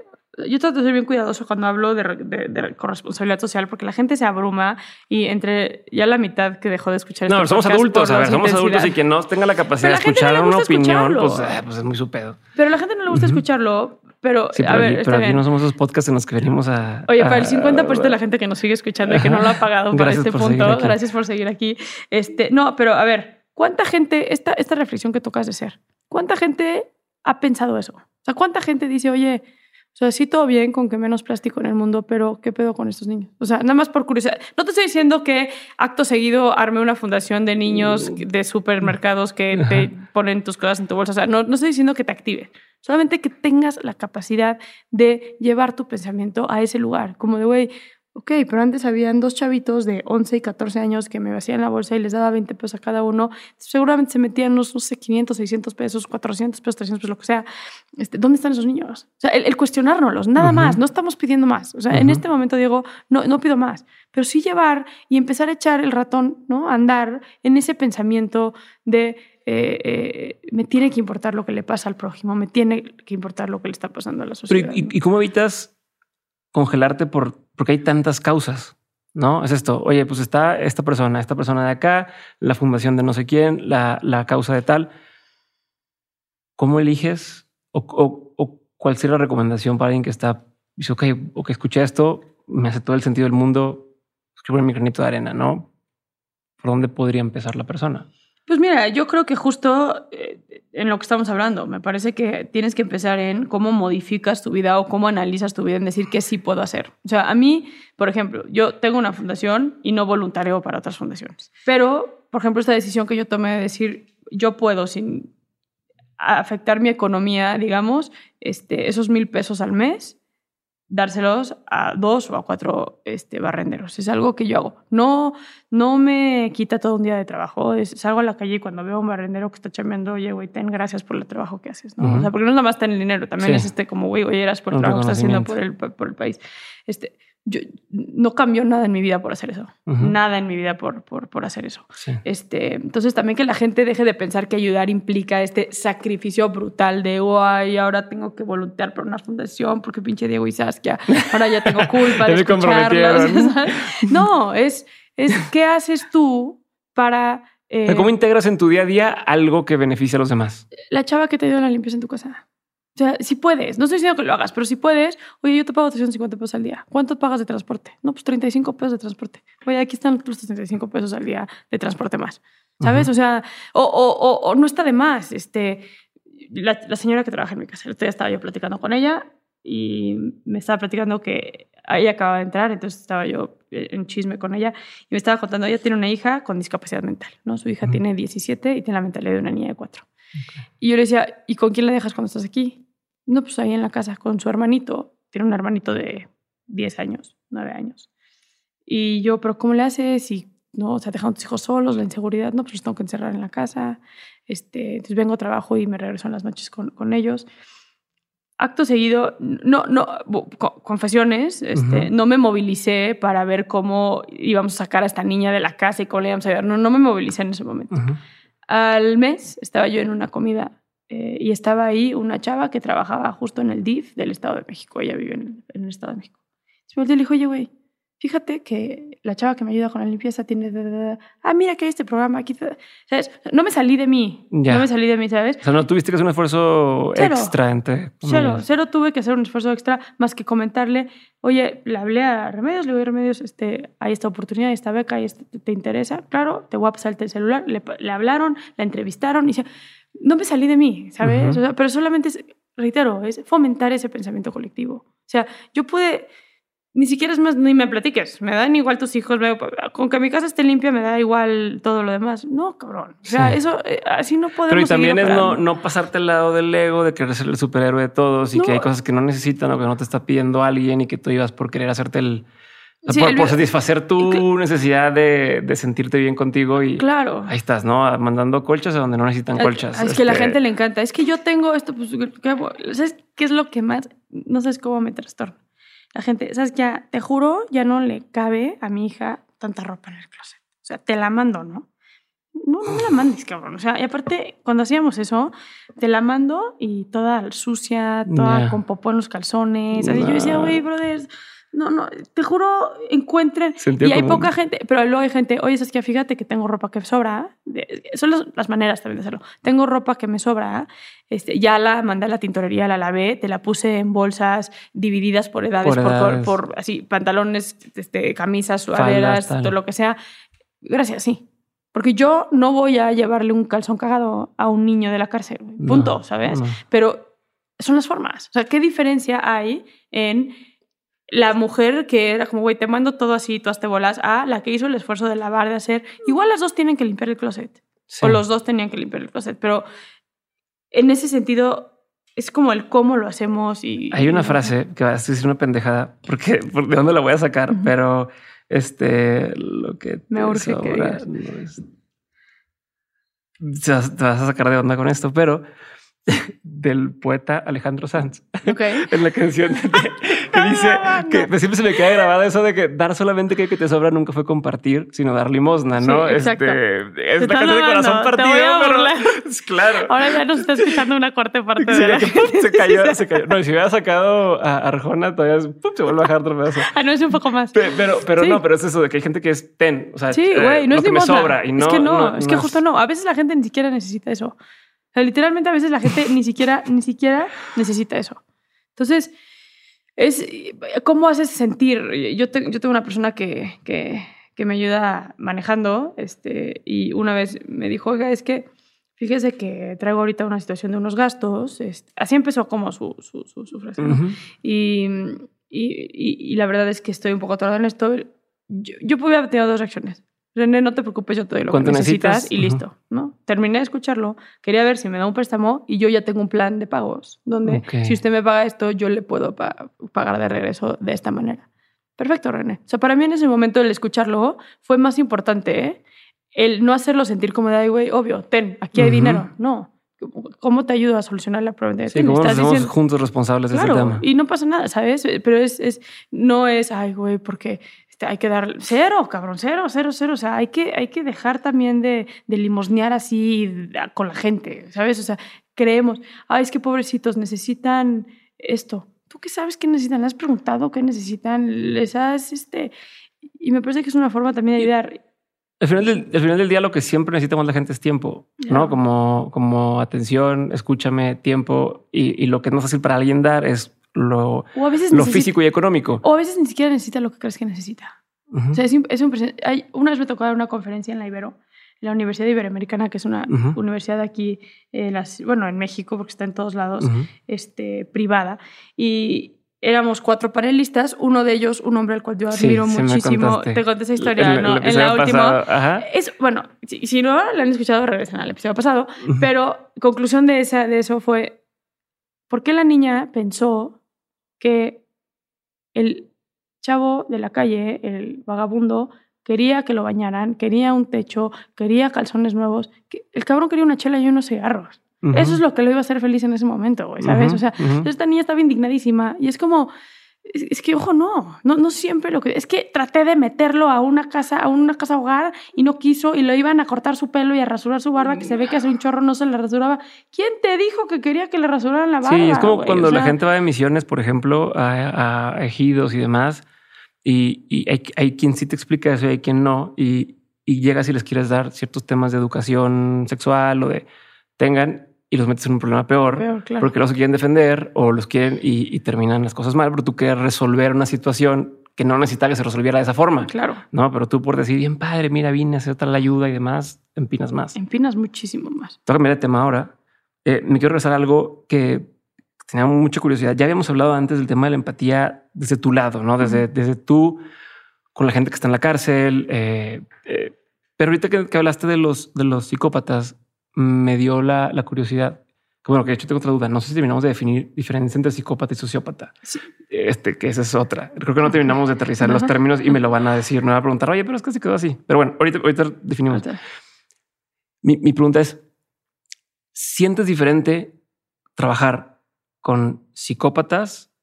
Yo trato de ser bien cuidadoso cuando hablo de, de- de corresponsabilidad social porque la gente se abruma y entre ya la mitad que dejó de escuchar
no,
este
somos adultos, a ver, somos adultos y quien no tenga la capacidad de
no
escuchar una opinión, pues, eh, pues es muy su pedo.
Pero a la gente no le gusta escucharlo, pero
Sí,
a ver,
aquí, pero aquí no somos esos podcasts en los que venimos a.
Oye, para el
a-
50% de la gente que nos sigue escuchando y que no lo ha pagado para este punto, gracias por seguir aquí. Este, no, pero a ver, ¿cuánta gente, esta, esta reflexión que tocas de ser, cuánta gente ha pensado eso? O sea, ¿cuánta gente dice, oye, o sea, sí todo bien con que menos plástico en el mundo, pero ¿qué pedo con estos niños? O sea, nada más por curiosidad. No te estoy diciendo que acto seguido arme una fundación de niños de supermercados que te ponen tus cosas en tu bolsa. O sea, no, no estoy diciendo que te active. Solamente que tengas la capacidad de llevar tu pensamiento a ese lugar. Como de, güey, ok, pero antes habían dos chavitos de 11 y 14 años que me vacían la bolsa y les daba 20 pesos a cada uno. Seguramente se metían unos, no sé, 500, 600 pesos, 400 pesos, 300 pesos, lo que sea. Este, ¿Dónde están esos niños? O sea, el, el cuestionárnoslos, nada
Ujú.
más. No estamos pidiendo más. O sea, en
Ujú.
este momento, Diego, no, no pido más. Pero sí llevar y empezar a echar el ratón, ¿no? A andar en ese pensamiento de eh, eh, me tiene que importar lo que le pasa al prójimo, me tiene que importar lo que le está pasando a la
Pero,
sociedad.
¿y,
¿no?
y cómo evitas congelarte por porque hay tantas causas? ¿no? Es esto, oye, pues está esta persona, esta persona de acá, la fundación de no sé quién, la, la causa de tal. ¿Cómo eliges o, o, cuál sería la recomendación para alguien que está, dice, ok, o que escuché esto, me hace todo el sentido del mundo, escribo mi granito de arena, ¿no? ¿Por dónde podría empezar la persona?
Pues mira, yo creo que justo eh, en lo que estamos hablando, me parece que tienes que empezar en cómo modificas tu vida o cómo analizas tu vida en decir qué sí puedo hacer. O sea, a mí, por ejemplo, yo tengo una fundación y no voluntario para otras fundaciones. Pero, por ejemplo, esta decisión que yo tomé de decir, yo puedo sin afectar mi economía, digamos, este, esos mil pesos al mes, dárselos a dos o a cuatro este, barrenderos. Es algo que yo hago. No, no me quita todo un día de trabajo. salgo a la calle y cuando veo a un barrendero que está chambeando, oye, güey, ten gracias por el trabajo que haces. ¿no? o sea, porque no es nada más ten el dinero, también es este como, güey, oye, eras por el trabajo que estás haciendo por el, por el país. Este, yo no cambió nada en mi vida por hacer eso. Nada en mi vida por, por, por hacer eso. Este, entonces también que la gente deje de pensar que ayudar implica este sacrificio brutal de, ay, ahora tengo que voluntear por una fundación porque pinche Diego y Saskia, ahora ya tengo culpa de escucharlos. no, es, es qué haces tú para...
Eh, ¿Cómo integras en tu día a día algo que beneficie a los demás?
La chava que te dio la limpieza en tu casa. O sea, si puedes, no estoy diciendo que lo hagas, pero si puedes, oye, yo te pago 350 pesos al día. ¿Cuánto pagas de transporte? No, pues 35 pesos de transporte. Oye, aquí están los 35 pesos al día de transporte más. ¿Sabes? O sea, o, o, o, no está de más. Este, la, la, señora que trabaja en mi casa, el otro día estaba yo platicando con ella y me estaba platicando que ella acaba de entrar, entonces estaba yo en chisme con ella y me estaba contando, ella tiene una hija con discapacidad mental, ¿no? Su hija tiene 17 y tiene la mentalidad de una niña de 4. Y yo le decía, ¿y con quién la dejas cuando estás aquí? No, pues ahí en la casa, con su hermanito. Tiene un hermanito de 10 años, 9 años. Y yo, ¿pero cómo le haces? Y no, o sea, dejan a tus hijos solos, la inseguridad, no, pues los tengo que encerrar en la casa. Este, entonces vengo a trabajo y me regreso en las noches con, con ellos. Acto seguido, no, no, confesiones, este, no me movilicé para ver cómo íbamos a sacar a esta niña de la casa y cómo le íbamos a ayudar. No, no me movilicé en ese momento. Al mes estaba yo en una comida eh, y estaba ahí una chava que trabajaba justo en el DIF del Estado de México. Ella vive en el, Estado de México. Y le dijo, oye, güey, fíjate que la chava que me ayuda con la limpieza tiene... Ah, mira que hay este programa aquí. ¿Sabes? No me salí de mí. No me salí de mí, ¿sabes?
O sea, no tuviste que hacer un esfuerzo extra entre...
Cero, cero tuve que hacer un esfuerzo extra más que comentarle, oye, le hablé a Remedios, le voy a Remedios, este, hay esta oportunidad, hay esta beca, este, te, interesa. Claro, te voy a pasar el celular. Le, le hablaron, la entrevistaron y no me salí de mí, ¿sabes? pero solamente, es, reitero, es fomentar ese pensamiento colectivo. O sea, yo pude, ni siquiera es más, ni me platiques, me dan igual tus hijos, con que mi casa esté limpia me da igual todo lo demás. No, cabrón. O sea, eso, eh, así no podemos.
Pero y también es no, no, pasarte al lado del ego, de querer ser el superhéroe de todos y que hay cosas que no necesitan o que no te está pidiendo alguien y que tú ibas por querer hacerte el por, satisfacer tu necesidad de, de, sentirte bien contigo y
claro.
ahí estás, ¿no? Mandando colchas a donde no necesitan colchas.
Es que la este gente le encanta. Es que yo tengo esto, pues, ¿sabes qué es lo que más? No sabes cómo me trastorna. La gente, ¿sabes? Ya, te juro, ya no le cabe a mi hija tanta ropa en el closet. O sea, te la mando, ¿no? No, no me la mandes, cabrón. O sea, y aparte, cuando hacíamos eso, te la mando y toda sucia, toda con popó en los calzones. Así yo decía, güey, brothers no, no, te juro, encuentren. y hay poca gente, pero luego hay gente, oye, es que fíjate que tengo ropa que sobra. Son las, maneras también de hacerlo. Tengo ropa que me sobra. Este, ya la mandé a la tintorería, la lavé, te la puse en bolsas divididas por edades, por, así, pantalones, este, camisas, sudaderas, todo lo que sea. Gracias, sí. Porque yo no voy a llevarle un calzón cagado a un niño de la cárcel. Punto, ¿sabes? Pero son las formas. O sea, ¿qué diferencia hay en la mujer que era como, güey, te mando todo así, tú te bolas, a la que hizo el esfuerzo de lavar, de hacer. Igual las dos tienen que limpiar el closet. O los dos tenían que limpiar el closet. Pero en ese sentido, es como el cómo lo hacemos y...
Hay una frase que va a decir una pendejada, porque ¿de dónde la voy a sacar? Pero este, lo que...
Me urge que digas.
te vas a sacar de onda con esto, pero del poeta Alejandro Sanz.
Ok.
en la canción de- que dice que siempre se me queda grabado eso de que dar solamente que, que te sobra nunca fue compartir, sino dar limosna, ¿no?
Sí, exacto.
Este, es canción de corazón partido, pero claro.
Ahora ya nos está escuchando una cuarta parte
Sí,
de la
que, se cayó, se cayó. No, si hubiera sacado a Arjona, todavía pum, se vuelve a bajar otro pedazo.
Ah, no, es un poco más.
Pe- Pero, pero
Sí.
no, pero es eso de que hay gente que es ten. O sea,
Sí,
eh,
güey, no es
que me sobra. Y no,
es que no, es que justo no. A veces la gente ni siquiera necesita eso. O sea, literalmente a veces la gente ni siquiera, ni siquiera necesita eso. Entonces, es cómo haces sentir. Yo, te- yo tengo una persona que, que, que me ayuda manejando, este, y una vez me dijo, oiga, es que fíjese que traigo ahorita una situación de unos gastos. este, así empezó como su, su, su, su frase. Y, y, y- y la verdad es que estoy un poco atorada en esto. Yo, yo pude haber tenido dos reacciones. René, no te preocupes, yo te doy lo que
¿Cuánto
necesitas
necesitas?
y
Ujú.
listo. ¿no? Terminé de escucharlo, quería ver si me da un préstamo y yo ya tengo un plan de pagos donde si usted me paga esto, yo le puedo pa- pagar de regreso de esta manera. Perfecto, René. O sea, para mí en ese momento el escucharlo fue más importante, ¿eh? El no hacerlo sentir como de, güey, obvio, ten, aquí hay dinero. No. ¿Cómo te ayudo a solucionar la problema?
Sí, hacemos
diciendo-
juntos responsables de
Claro,
ese tema.
y no pasa nada, ¿sabes? Pero es, es no es, ay, güey, porque hay que dar cero, cabrón, cero, cero, cero. O sea, hay que, hay que dejar también de, de limosnear así con la gente, ¿sabes? O sea, creemos, ay, es que pobrecitos necesitan esto. ¿Tú qué sabes qué necesitan? ¿Les has preguntado qué necesitan? ¿Les has, este...? Y me parece que es una forma también de ayudar.
Al final, del, al final del día lo que siempre necesita más la gente es tiempo. ¿no? Como, como atención, escúchame, tiempo. Y, y lo que es más fácil para alguien dar es lo,
O a veces
lo físico y económico.
O a veces ni siquiera necesita lo que crees que necesita.
Ujú.
O sea, es, es impresen- hay, una vez me tocó dar una conferencia en la Ibero, en la Universidad Iberoamericana, que es una
Ujú.
universidad aquí, en las, bueno, en México, porque está en todos lados,
Ujú.
este, privada. Y éramos cuatro panelistas, uno de ellos, un hombre al cual yo admiro
sí
muchísimo. Te conté esa historia,
El- el
¿no? en
episodio
la última. Es, bueno, si, si no la han escuchado, regresen al episodio pasado.
Ujú.
Pero conclusión de, esa, de eso fue, ¿por qué la niña pensó que el chavo de la calle, el vagabundo, quería que lo bañaran, quería un techo, quería calzones nuevos? el cabrón quería una chela y unos cigarros. Eso es lo que lo iba a hacer feliz en ese momento, güey, ¿sabes? O sea, esta niña estaba indignadísima y es como... Es, que, ojo, no, no, no siempre lo que... Es que traté de meterlo a una casa, a una casa hogar y no quiso y lo iban a cortar su pelo y a rasurar su barba, que se ve que hace un chorro no se le rasuraba. ¿Quién te dijo que quería que le rasuraran la barba?
Sí, es como cuando
O
la gente va de misiones, por ejemplo, a, a ejidos y demás, y, y hay, hay quien sí te explica eso y hay quien no, y, y llegas y les quieres dar ciertos temas de educación sexual o de tengan y los metes en un problema peor,
Peor, claro.
porque los quieren defender o los quieren y, y terminan las cosas mal, pero tú quieres resolver una situación que no necesita que se resolviera de esa forma.
Claro,
No, pero tú por decir bien padre, mira, vine a hacer tal ayuda y demás, empinas más.
empinas muchísimo más.
Tengo que cambiar de tema ahora. Eh, me quiero regresar a algo que tenía mucha curiosidad. Ya habíamos hablado antes del tema de la empatía desde tu lado, ¿no? Desde, desde tú con la gente que está en la cárcel. eh, eh, pero ahorita que, que hablaste de los, de los psicópatas, me dio la, la curiosidad. Que bueno, que de hecho tengo otra duda. No sé si terminamos de definir diferencia entre psicópata y sociópata.
Sí.
Este, que esa es otra. Creo que no terminamos de aterrizar los términos y me lo van a decir. Me van a preguntar, oye, pero es que se quedó así. Pero bueno, ahorita, ahorita definimos. Mi, mi pregunta es, ¿sientes diferente trabajar con psicópatas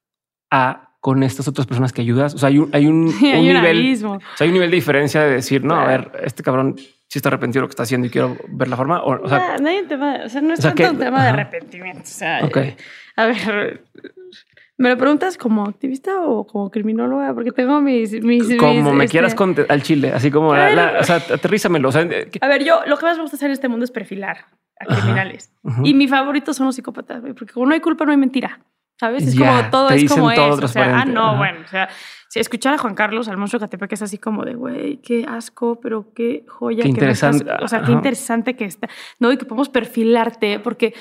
a con estas otras personas que ayudas? O sea, hay un, hay un,
Hay
un
un
nivel, o sea, hay un nivel de diferencia de decir, no, a ver, este cabrón sí está arrepentido de lo que está haciendo y quiero ver la forma. O, o sea,
Nah, no hay un tema, o sea, no es
o sea,
tanto
que-
un tema de
ajá.
arrepentimiento. O sea,
ok.
A ver, ¿me lo preguntas como activista o como criminóloga? Porque tengo mis... mis
Como
mis,
me
este-
quieras conte- al chile, así como la, la- o sea, aterrízamelo. Sea, eh,
A ver, yo lo que más me gusta hacer en este mundo es perfilar a
Ajá.
criminales.
ujú.
Y mi favorito son los psicópatas, porque como no hay culpa, no hay mentira. ¿Sabes? Es
Ya,
como todo es como
todo
es. O sea, ah, no,
ajá.
bueno, o sea, si escuchar a Juan Carlos, al monstruo de Catepec, es así como de, güey, qué asco, pero qué joya.
Qué
que me estás-
interesante,
o sea, qué interesante que está. No, y que podemos perfilarte, porque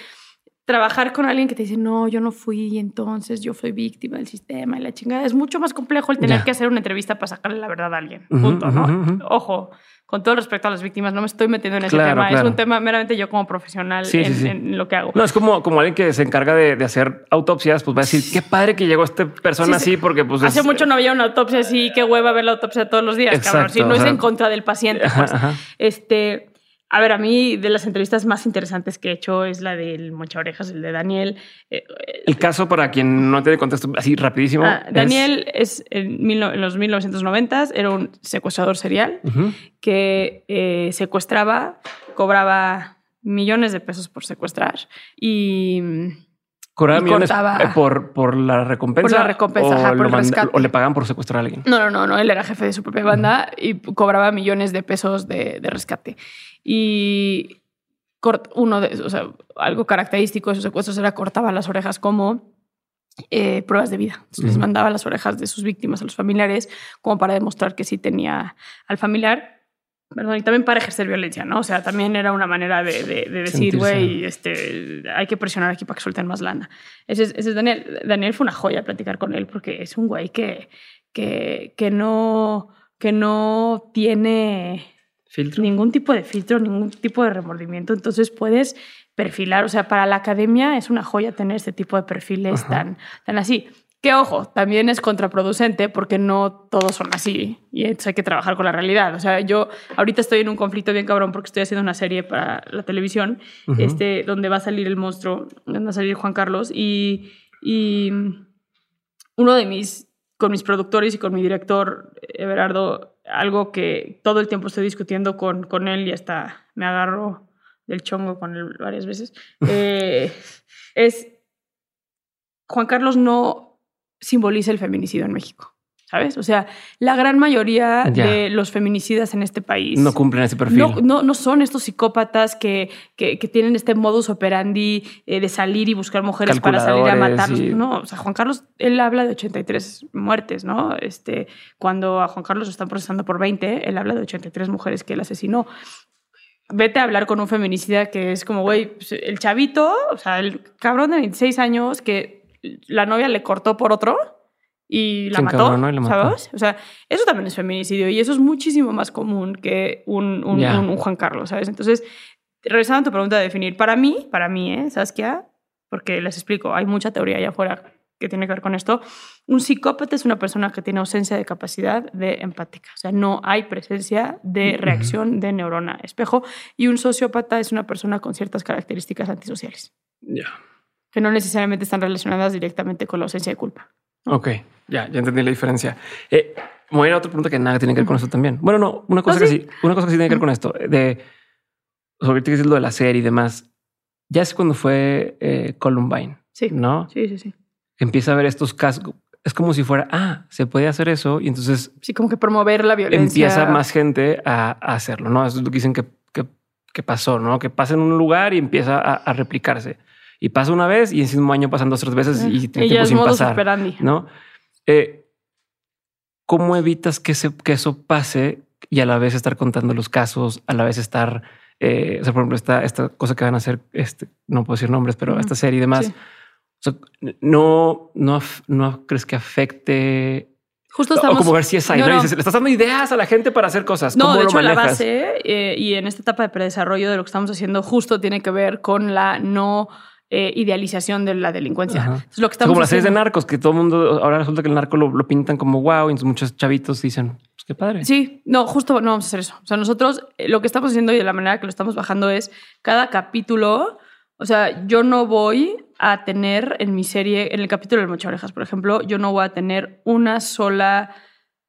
trabajar con alguien que te dice, no, yo no fui, y entonces yo fui víctima del sistema y la chingada, es mucho más complejo el tener
Ya.
que hacer una entrevista para sacarle la verdad a alguien. Punto, ¿no?
ujú, ujú.
Ojo, con todo el respeto a las víctimas, no me estoy metiendo en ese
Claro,
tema. Es un tema meramente yo como profesional
Sí,
en,
sí.
en lo que hago.
No, es como, como alguien que se encarga de, de hacer autopsias, pues va a decir, qué padre que llegó esta persona
Sí, sí.
así, porque pues
Hace
es-
mucho no había una autopsia así, qué hueva ver la autopsia todos los días, cabrón.
Exacto,
Si no es en contra del paciente,
Ajá,
pues.
ajá.
Este, a ver, a mí de las entrevistas más interesantes que he hecho es la del Mocha Orejas, el de Daniel. Eh,
el caso, para quien no tiene contexto, así rapidísimo.
Ah, Daniel es, en, los 1990 era un secuestrador serial que eh, secuestraba, cobraba millones de pesos por secuestrar y
¿Cobraba millones eh, por, por la recompensa?
Por la recompensa,
o,
por el rescate.
o le pagaban por secuestrar a alguien.
No, no, no, no. Él era jefe de su propia banda y cobraba millones de pesos de, de rescate. Y uno de, o sea, algo característico de sus secuestros era cortaba las orejas como eh, pruebas de vida. Les mandaba las orejas de sus víctimas a los familiares como para demostrar que sí tenía al familiar Perdón, y también para ejercer violencia, ¿no? O sea, también era una manera de, decir, güey, este, hay que presionar aquí para que suelten más lana. Ese es, Daniel. Daniel fue una joya platicar con él porque es un güey que, que, que, no, que no tiene ningún tipo de filtro, ningún tipo de remordimiento. Entonces puedes perfilar, o sea, para la academia es una joya tener este tipo de perfiles tan, tan así. Que ojo, también es contraproducente porque no todos son así y hay que trabajar con la realidad. O sea, yo ahorita estoy en un conflicto bien cabrón porque estoy haciendo una serie para la televisión este, donde va a salir el monstruo, donde va a salir Juan Carlos y, y uno de mis, con mis productores y con mi director, Everardo, algo que todo el tiempo estoy discutiendo con, con él y hasta me agarro del chongo con él varias veces, eh, es Juan Carlos no simboliza el feminicidio en México. ¿Sabes? O sea, la gran mayoría de los feminicidas en este país.
No cumplen ese perfil.
No, no, son estos psicópatas que, que, tienen este modus operandi eh, de salir y buscar mujeres para salir a matarlos. No, o sea, Juan Carlos, él habla de 83 muertes, ¿no? Este, cuando a Juan Carlos lo están procesando por 20, él habla de 83 mujeres que él asesinó vete a hablar con un feminicida que es como, güey, pues, el chavito, o sea, el cabrón de 26 años que la novia le cortó por otro y la mató, ¿sabes? O sea, eso también es feminicidio y eso es muchísimo más común que un, un, Juan Carlos, ¿sabes? Entonces, regresando a tu pregunta de definir, para mí, para mí, ¿eh? Saskia, porque les explico, hay mucha teoría allá afuera que tiene que ver con esto. Un psicópata es una persona que tiene ausencia de capacidad de empática, o sea, no hay presencia de reacción de neurona espejo. Y un sociópata es una persona con ciertas características antisociales.
Ya
que no necesariamente están relacionadas directamente con la ausencia de culpa.
Ok, ya, ya entendí la diferencia. Eh, voy a ir a otra pregunta que nada tiene que ver con eso también. Bueno, no, una cosa, ¿Ah, que sí, una cosa que sí tiene que ver con esto, de sobre que lo de la serie y demás. Ya es cuando fue eh, Columbine,
sí.
¿no?
Sí, sí, sí.
Empieza a ver estos casos. Es como si fuera, ah, se puede hacer eso y entonces...
Sí, como que promover la violencia.
Empieza más gente a, hacerlo, ¿no? Eso es lo que dicen que, que, pasó, ¿no? Que pasa en un lugar y empieza a replicarse y pasa una vez y en mismo año pasan dos tres veces y tiene tiempo sin pasar. ¿no? Eh, ¿Cómo evitas que, que eso pase y a la vez estar contando los casos, a la vez estar, eh, o sea, por ejemplo, esta, esta cosa que van a hacer, este, no puedo decir nombres, pero esta serie y demás. no, no, no crees que afecte
Justo estamos...
O como ver si es ahí. le estás dando ideas a la gente para hacer cosas.
No, de hecho, la base eh, y en esta etapa de predesarrollo de lo que estamos haciendo justo tiene que ver con la no eh, idealización de la delincuencia.
lo que estamos como las series de narcos, que todo el mundo ahora resulta que el narco lo, pintan como wow, y muchos chavitos dicen, pues qué padre.
Sí, no, justo no vamos a hacer eso. O sea, nosotros eh, lo que estamos haciendo y de la manera que lo estamos bajando es cada capítulo. O sea, yo no voy a tener en mi serie, en el capítulo del Mocha Orejas, por ejemplo, yo no voy a tener una sola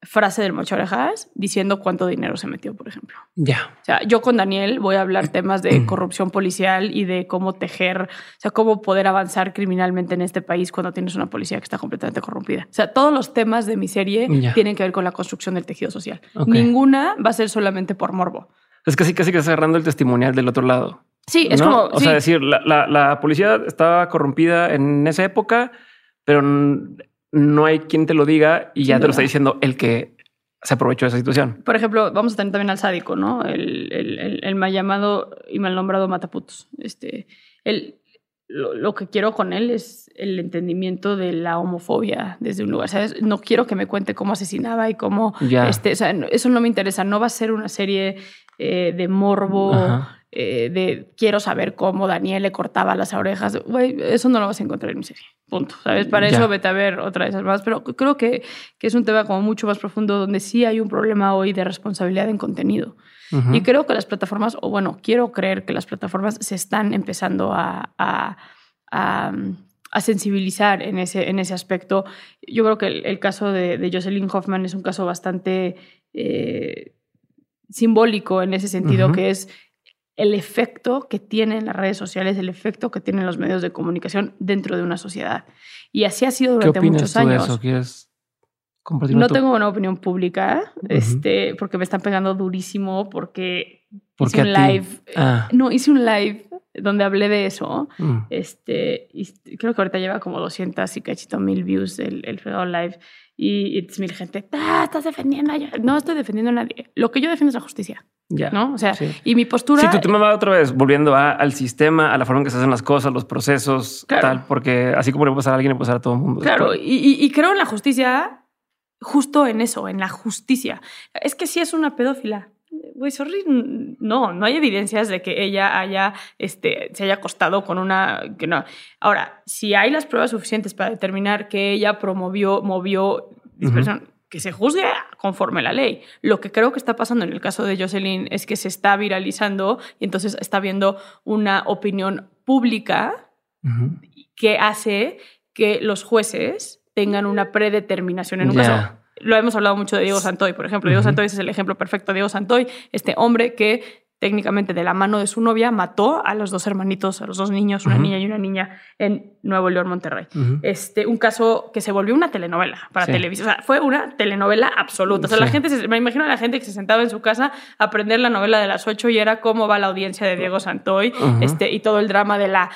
frase del Mocho Orejas diciendo cuánto dinero se metió, por ejemplo.
Ya.
O sea, yo con Daniel voy a hablar temas de corrupción policial y de cómo tejer, o sea, cómo poder avanzar criminalmente en este país cuando tienes una policía que está completamente corrompida. O sea, todos los temas de mi serie tienen que ver con la construcción del tejido social. Ninguna va a ser solamente por morbo.
Es casi, casi que agarrando el testimonial del otro lado.
Sí, es como.
O sea, decir, la, la policía estaba corrompida en esa época, pero no hay quien te lo diga y ya te lo está diciendo el que se aprovechó de esa situación.
Por ejemplo, vamos a tener también al sádico, ¿no? El, el, el, mal llamado y mal nombrado Mataputos. Este, el, lo, que quiero con él es el entendimiento de la homofobia desde un lugar. ¿sabes? No quiero que me cuente cómo asesinaba y cómo. Este, o sea, eso no me interesa. No va a ser una serie eh, de morbo. Eh, de quiero saber cómo Daniel le cortaba las orejas. eso no lo vas a encontrar en mi serie. Punto. ¿Sabes? Para eso vete a ver otra de esas más. Pero creo que, que, es un tema como mucho más profundo donde sí hay un problema hoy de responsabilidad en contenido. Y creo que las plataformas, o bueno, quiero creer que las plataformas se están empezando a, a, a, sensibilizar en ese, en ese aspecto. Yo creo que el, caso de, de, Jocelyn Hoffman es un caso bastante eh, simbólico en ese sentido, que es el efecto que tienen las redes sociales, el efecto que tienen los medios de comunicación dentro de una sociedad. Y así ha sido durante muchos años. De eso?
¿Quieres
no tengo una opinión pública, este, porque me están pegando durísimo, porque hice un live. Ah. No, hice un live donde hablé de eso. Mm. Este, y creo que ahorita lleva como 200 y cachito mil views el, el fregado live. Y, es mil gente, ah, estás defendiendo. No estoy defendiendo a nadie. Lo que yo defiendo es la justicia. Ya. ¿No? O sea, y mi postura.
Sí, tu tema va otra vez volviendo al sistema, a la forma en que se hacen las cosas, los procesos, tal, porque así como le puede pasar a alguien, le puede pasar a todo el mundo.
Claro, y, y, creo en la justicia justo en eso, en la justicia. Es que si es una pedófila. Güey, sorry, no, no hay evidencias de que ella haya, este, se haya acostado con una, que no. Ahora, si hay las pruebas suficientes para determinar que ella promovió, movió dispersión, que se juzgue conforme la ley. Lo que creo que está pasando en el caso de Jocelyn es que se está viralizando y entonces está habiendo una opinión pública que hace que los jueces tengan una predeterminación en un caso. Lo hemos hablado mucho de Diego Santoy, por ejemplo. Diego Santoy es el ejemplo perfecto. Diego Santoy, este hombre que técnicamente de la mano de su novia mató a los dos hermanitos, a los dos niños, una niña y una niña en Nuevo León, Monterrey. este, un caso que se volvió una telenovela para televisión. O sea, fue una telenovela absoluta. O sea, la gente, me imagino a la gente que se sentaba en su casa a aprender la novela de las ocho y era cómo va la audiencia de Diego Santoy este, y todo el drama de la,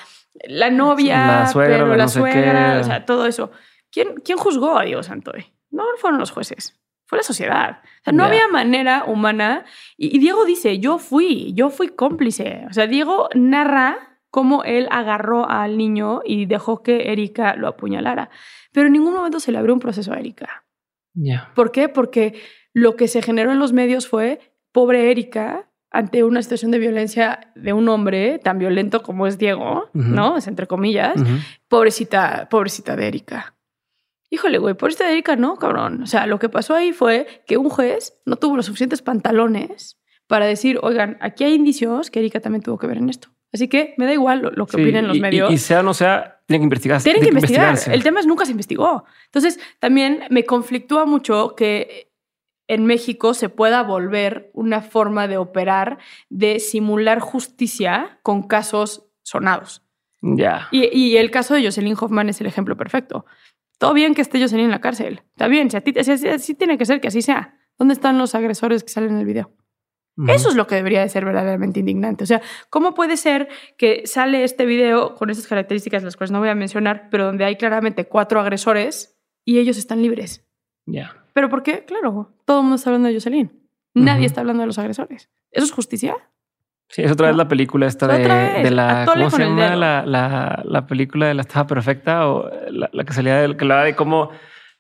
la novia, la suegra, pero la suegra, o sea, todo eso. ¿Quién, ¿Quién juzgó a Diego Santoy? No fueron los jueces, fue la sociedad. O sea, no había manera humana. Y, Diego dice, yo fui, yo fui cómplice. O sea, Diego narra cómo él agarró al niño y dejó que Erika lo apuñalara. Pero en ningún momento se le abrió un proceso a Erika. ¿Por qué? Porque lo que se generó en los medios fue, pobre Erika, ante una situación de violencia de un hombre tan violento como es Diego, ¿no? Es entre comillas, pobrecita, pobrecita de Erika. Híjole, güey, por esta Erika no, cabrón. O sea, lo que pasó ahí fue que un juez no tuvo los suficientes pantalones para decir, oigan, aquí hay indicios que Erika también tuvo que ver en esto. Así que me da igual lo, que opinen los medios.
Y, sea o no sea, tienen que investigarse.
Tienen que, investigar. El tema es nunca se investigó. Entonces, también me conflictúa mucho que en México se pueda volver una forma de operar de simular justicia con casos sonados.
Ya.
Y, y, el caso de Jocelyn Hoffman es el ejemplo perfecto. Todo bien que esté Jocelyn en la cárcel. Está bien, si, a ti, si, tiene que ser que así sea. ¿Dónde están los agresores que salen en el video? Eso es lo que debería de ser verdaderamente indignante. O sea, ¿cómo puede ser que sale este video con esas características, las cuales no voy a mencionar, pero donde hay claramente cuatro agresores y ellos están libres?
Ya.
¿Pero por qué? Claro, todo el mundo está hablando de Jocelyn. Nadie está hablando de los agresores. ¿Eso es justicia?
Sí, es otra vez la película esta de, la. ¿Cómo se llama la, la, película de la Estaba Perfecta? O la, que salía de, que de cómo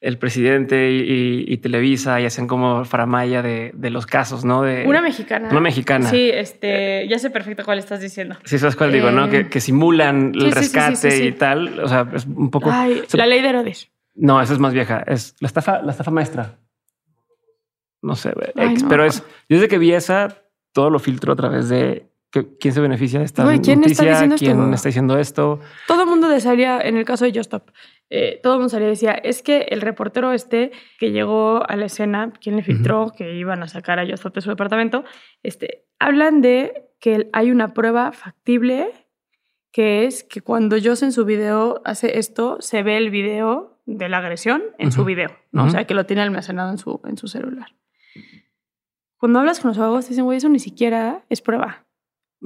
el presidente y, Televisa y hacen como faramaya de, de, los casos, ¿no? De,
una mexicana.
Una mexicana.
Sí, este, ya sé perfecto cuál estás diciendo.
Sí, sabes cuál digo, ¿no? Que, que simulan el rescate y tal. O sea, es un poco.
Ay, la ley de Herodes.
No, esa es más vieja. Es la estafa, la estafa maestra. No sé, pero es. Yo desde que vi esa, todo lo filtro a través de quién se beneficia de esta ¿quién noticia, está diciendo quién esto? está diciendo esto.
Todo el mundo desearía, en el caso de Justop, eh, todo el mundo salía y decía, es que el reportero este que llegó a la escena, quien le filtró que iban a sacar a Justop de su departamento, este, hablan de que hay una prueba factible que es que cuando Joss en su video hace esto, se ve el video de la agresión en su video, ¿no? O sea, que lo tiene almacenado en su, en su celular. Cuando hablas con los abogados, dicen, güey, eso ni siquiera es prueba.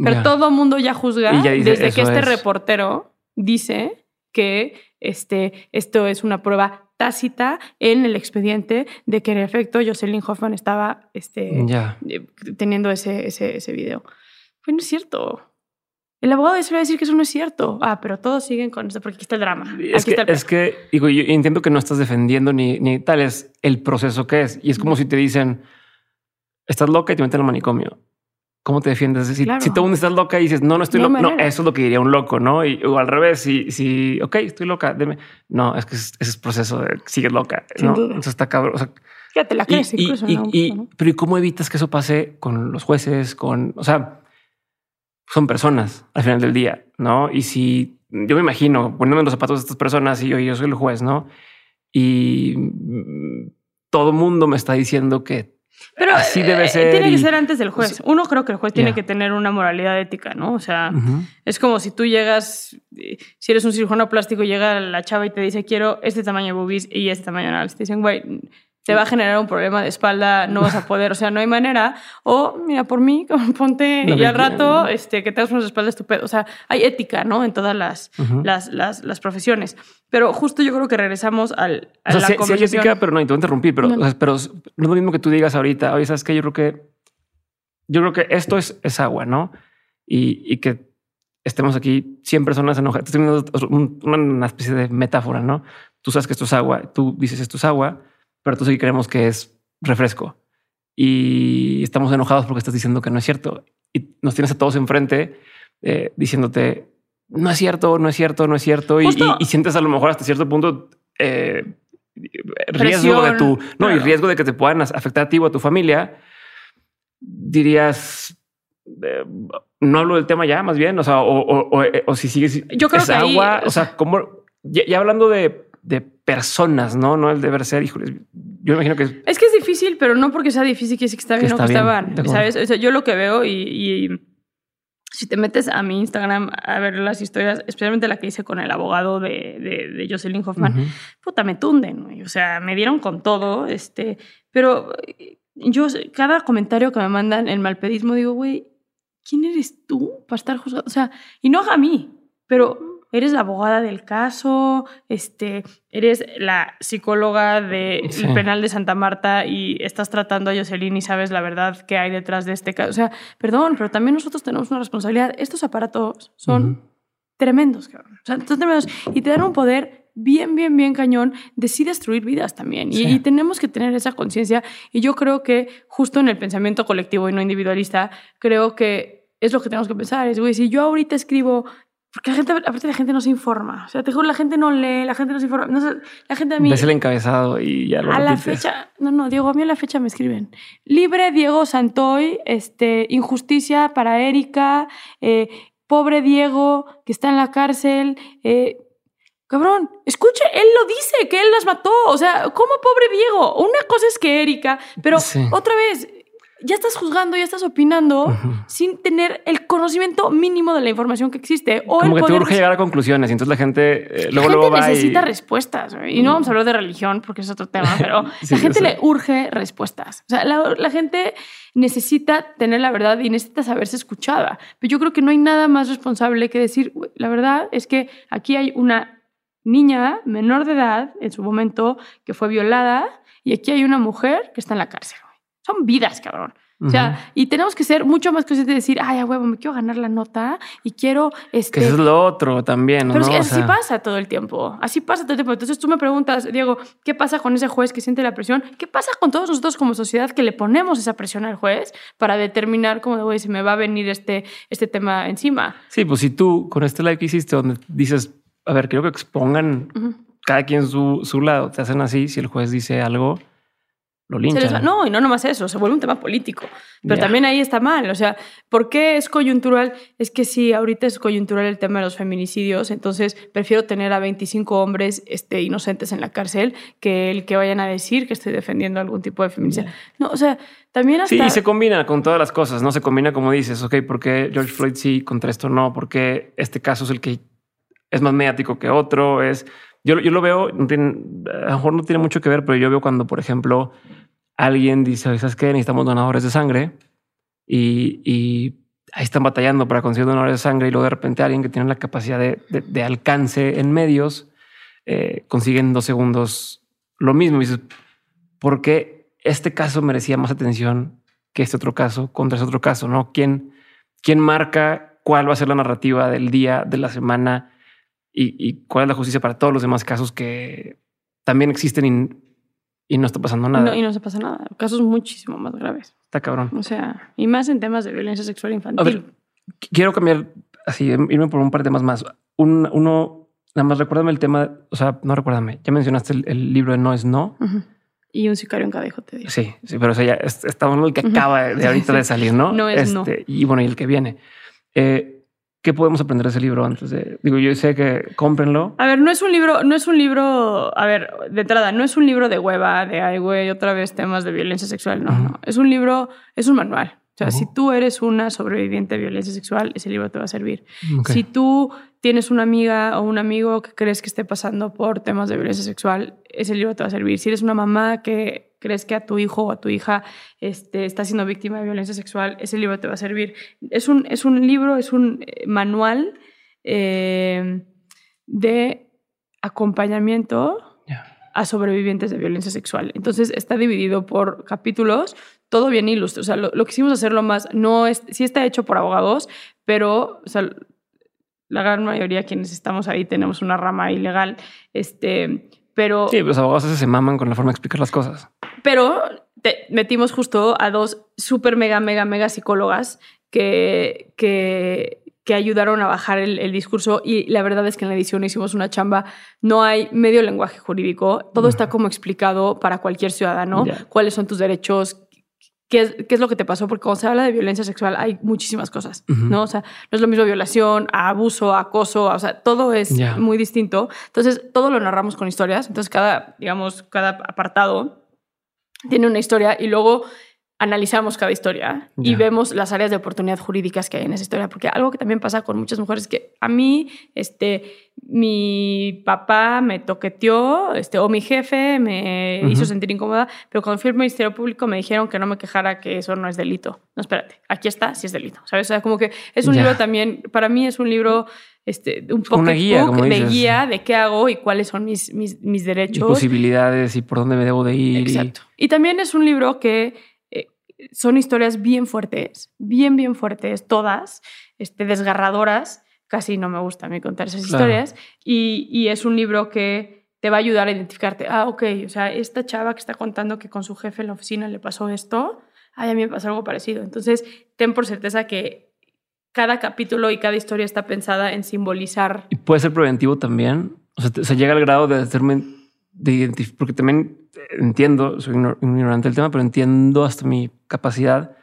Pero todo el mundo ya juzga desde que este reportero dice que este, esto es una prueba tácita en el expediente de que en efecto Jocelyn Hoffman estaba este, eh, teniendo ese, ese, ese video. Pues no es cierto. El abogado de eso va a decir que eso no es cierto. Ah, pero todos siguen con esto porque aquí está el drama.
Es que, es que digo, yo entiendo que no estás defendiendo ni, ni tal es el proceso que es. Y es como si te dicen, estás loca y te meten al manicomio. ¿Cómo te defiendes? Si, si todo mundo estás loca y dices, no, no estoy loca, no, eso es lo que diría un loco, ¿no? Y, o al revés, si, si, ok, estoy loca, deme. No, es que ese es proceso de sigues loca, ¿no? Entonces está cabrón.
Ya te la crees
Y-
incluso.
y-
¿no?
y-
¿no?
pero ¿y cómo evitas que eso pase con los jueces? Con, o sea, son personas al final del día, ¿no? Y si yo me imagino poniéndome en los zapatos de estas personas y yo, yo soy el juez, ¿no? Y mm, todo mundo me está diciendo que
Pero
así debe
eh,
ser
Tiene
y-
que ser antes del juez. Uno creo que el juez tiene que tener una moralidad ética, ¿no? O sea, es como si tú llegas, eh, si eres un cirujano plástico, llega la chava y te dice quiero este tamaño de boobies y este tamaño de anal. Te dicen, güey, te va a generar un problema de espalda, no vas a poder, o sea, no hay manera. O mira, por mí, ponte
Lo
y al rato este, que tengas unas espaldas estupendo. O sea, hay ética, ¿no? En todas las,
Ujú.
las, las, las profesiones. Pero justo yo creo que regresamos al, a
O sea,
la
sí, sí hay ética, pero no, y te voy a interrumpir, pero,
No.
o sea, pero no es lo mismo que tú digas ahorita, oye, ¿sabes qué? Yo creo que, yo creo que esto es, es agua, ¿no? Y, y que estemos aquí 100 personas enojadas. Estoy una especie de metáfora, ¿no? Tú sabes que esto es agua, tú dices esto es agua, pero tú sí creemos que es refresco. Y estamos enojados porque estás diciendo que no es cierto. Y nos tienes a todos enfrente eh, diciéndote, no es cierto, no es cierto, no es cierto. Y, y- y sientes a lo mejor hasta cierto punto eh, riesgo de
Presión,
tu, no, y
claro.
riesgo de que te puedan afectar a ti o a tu familia. Dirías, eh, no hablo del tema ya, más bien, o sea, o, o- o- eh, o si sigues,
Yo creo
es
que ahí,
agua,
o
o sea, como ya, ya hablando de, de personas, no, no el deber ser, híjole, yo imagino que
Es que es difícil, pero no porque sea difícil quiere decir que está
Que
bien o
está
que está mal. ¿Sabes? O sea, yo lo que veo y, y si te metes a mi Instagram a ver las historias, especialmente la que hice con el abogado de, de, de Jocelyn Hoffman,
Ujú.
puta, me tunden. O sea, me dieron con todo, este, pero yo, cada comentario que me mandan en malpedismo, digo, güey, ¿quién eres tú para estar juzgado? O sea, y no a mí, pero eres la abogada del caso, este, eres la psicóloga del
Sí.
penal de Santa Marta y estás tratando a Jocelyn y sabes la verdad que hay detrás de este caso. O sea, perdón, pero también nosotros tenemos una responsabilidad. Estos aparatos son tremendos, cabrón. O sea, son tremendos. Y te dan un poder bien, bien, bien cañón de sí destruir vidas también. Y,
Sí.
y tenemos que tener esa conciencia. Y yo creo que justo en el pensamiento colectivo y no individualista, creo que es lo que tenemos que pensar. Es, güey, si yo ahorita escribo... Porque la gente, aparte la gente no se informa. O sea, te juro, la gente no lee, la gente no se informa. No sé, la gente a mí...
ves el encabezado y ya lo
A la fecha, no, no, Diego, a mí a la fecha me escriben. Libre Diego Santoy, este, injusticia para Erika, eh, pobre Diego que está en la cárcel. eh, cabrón, escuche, él lo dice, que él las mató. O sea, ¿cómo pobre Diego? Una cosa es que Erika, pero
Sí.
otra vez, ya estás juzgando, ya estás opinando
Ujú.
sin tener el conocimiento mínimo de la información que existe. O
Como
el
que te
poder
urge llegar a conclusiones y entonces la gente eh,
la
luego,
gente
luego va
necesita
y...
respuestas. Y no vamos a hablar de religión porque es otro tema, pero
Sí,
la gente le urge respuestas. O sea, la, la gente necesita tener la verdad y necesita saberse escuchada. Pero yo creo que no hay nada más responsable que decir, "Güey, la verdad es que aquí hay una niña menor de edad en su momento que fue violada y aquí hay una mujer que está en la cárcel. Son vidas, cabrón. O sea, y tenemos que ser mucho más conscientes de decir, ay, a huevo, me quiero ganar la nota y quiero... Este,
Que eso es lo otro también,
pero
¿no?
es que
O
así
sea,
pasa todo el tiempo. Así pasa todo el tiempo. Entonces tú me preguntas, Diego, ¿qué pasa con ese juez que siente la presión? ¿Qué pasa con todos nosotros como sociedad que le ponemos esa presión al juez para determinar cómo, güey, se me va a venir este, este tema encima?
Sí, pues si tú con este live que hiciste donde dices, a ver, quiero que expongan cada quien su, su lado, te hacen así, si el juez dice algo, lo linchan.
va- No, y no nomás eso, se vuelve un tema político. Pero
Ya.
también ahí está mal. O sea, ¿por qué es coyuntural? Es que sí, ahorita es coyuntural el tema de los feminicidios, entonces prefiero tener a 25 hombres este, inocentes en la cárcel que el que vayan a decir que estoy defendiendo algún tipo de feminicidio. No, o sea, también hasta...
Sí, y se combina con todas las cosas, ¿no? Se combina como dices, ok, ¿por qué George Floyd sí, contra esto no? ¿Por qué este caso es el que es más mediático que otro? Es, yo, yo lo veo, no a lo mejor no tiene mucho que ver, pero yo veo cuando, por ejemplo, alguien dice, ¿sabes qué? Necesitamos donadores de sangre y, ahí están batallando para conseguir donadores de sangre y luego de repente alguien que tiene la capacidad de, de- de alcance en medios eh, consigue en dos segundos lo mismo. Y dices, ¿por qué este caso merecía más atención que este otro caso contra ese otro caso? ¿No? ¿Quién, quién marca cuál va a ser la narrativa del día, de la semana y, y cuál es la justicia para todos los demás casos que también existen y, y no está pasando nada?
No, y no se pasa nada. Casos muchísimo más graves.
Está cabrón.
O sea, y más en temas de violencia sexual infantil.
A ver, Qu- Quiero cambiar así, irme por un par de temas más. Un, uno, nada más recuérdame el tema, o sea, no recuérdame, ya mencionaste el, el libro de No es No.
Y un sicario en cada hijo te digo.
Sí, sí, pero eso ya es- estamos en el que acaba de ahorita de salir, ¿no?
No es no.
Y bueno, y el que viene. Eh, ¿Qué podemos aprender de ese libro antes de...? Digo, yo sé que cómprenlo.
A ver, no es un libro, no es un libro, a ver, de entrada, no es un libro de hueva, de ay, güey, otra vez temas de violencia sexual, no, no. Es un libro, es un manual. O sea, si tú eres una sobreviviente de violencia sexual, ese libro te va a servir. Si tú tienes una amiga o un amigo que crees que esté pasando por temas de violencia sexual, ese libro te va a servir. Si eres una mamá que crees que a tu hijo o a tu hija este, está siendo víctima de violencia sexual, ese libro te va a servir. Es un, es un libro, es un eh, manual eh, de acompañamiento a sobrevivientes de violencia sexual. Entonces está dividido por capítulos, todo bien ilustrado. O sea, lo, lo quisimos hacerlo más, no es, sí está hecho por abogados, pero o sea, la gran mayoría quienes estamos ahí tenemos una rama ilegal, este, pero,
Sí, los abogados a veces se maman con la forma de explicar las cosas.
Pero te- metimos justo a dos súper mega, mega, mega psicólogas que, que, que ayudaron a bajar el, el discurso y la verdad es que en la edición hicimos una chamba, no hay medio lenguaje jurídico, todo está como explicado para cualquier ciudadano,
Ya.
cuáles son tus derechos, qué es, qué es lo que te pasó, porque cuando se habla de violencia sexual hay muchísimas cosas,
Ujú.
¿no? O sea, no es lo mismo violación, a abuso, a acoso, o sea, todo es
Ya.
muy distinto. Entonces, todo lo narramos con historias, entonces cada, digamos, cada apartado tiene una historia y luego analizamos cada historia y vemos las áreas de oportunidad jurídicas que hay en esa historia, porque algo que también pasa con muchas mujeres es que a mí, este, mi papá me toqueteó, este, o mi jefe me hizo sentir incómoda, pero cuando fui al Ministerio Público me dijeron que no me quejara, que eso no es delito. No, espérate, aquí está, sí es delito, ¿sabes? O sea, como que es un libro también, para mí es un libro, este, un
una guía,
de guía de qué hago y cuáles son mis, mis, mis
Y
derechos.
posibilidades y por dónde me debo de ir. y-
Exacto. Y también es un libro que eh, son historias bien fuertes, bien, bien fuertes, todas, este, desgarradoras. Casi no me gusta a mí contar esas
Claro.
historias. Y, y es un libro que te va a ayudar a identificarte. Ah, ok, o sea, esta chava que está contando que con su jefe en la oficina le pasó esto, ay, a mí me pasó algo parecido. Entonces, ten por certeza que cada capítulo y cada historia está pensada en simbolizar
Y puede ser preventivo también. O sea, se llega al grado de hacerme de identificar, porque también entiendo, soy igno- ignorante del tema, pero entiendo hasta mi capacidad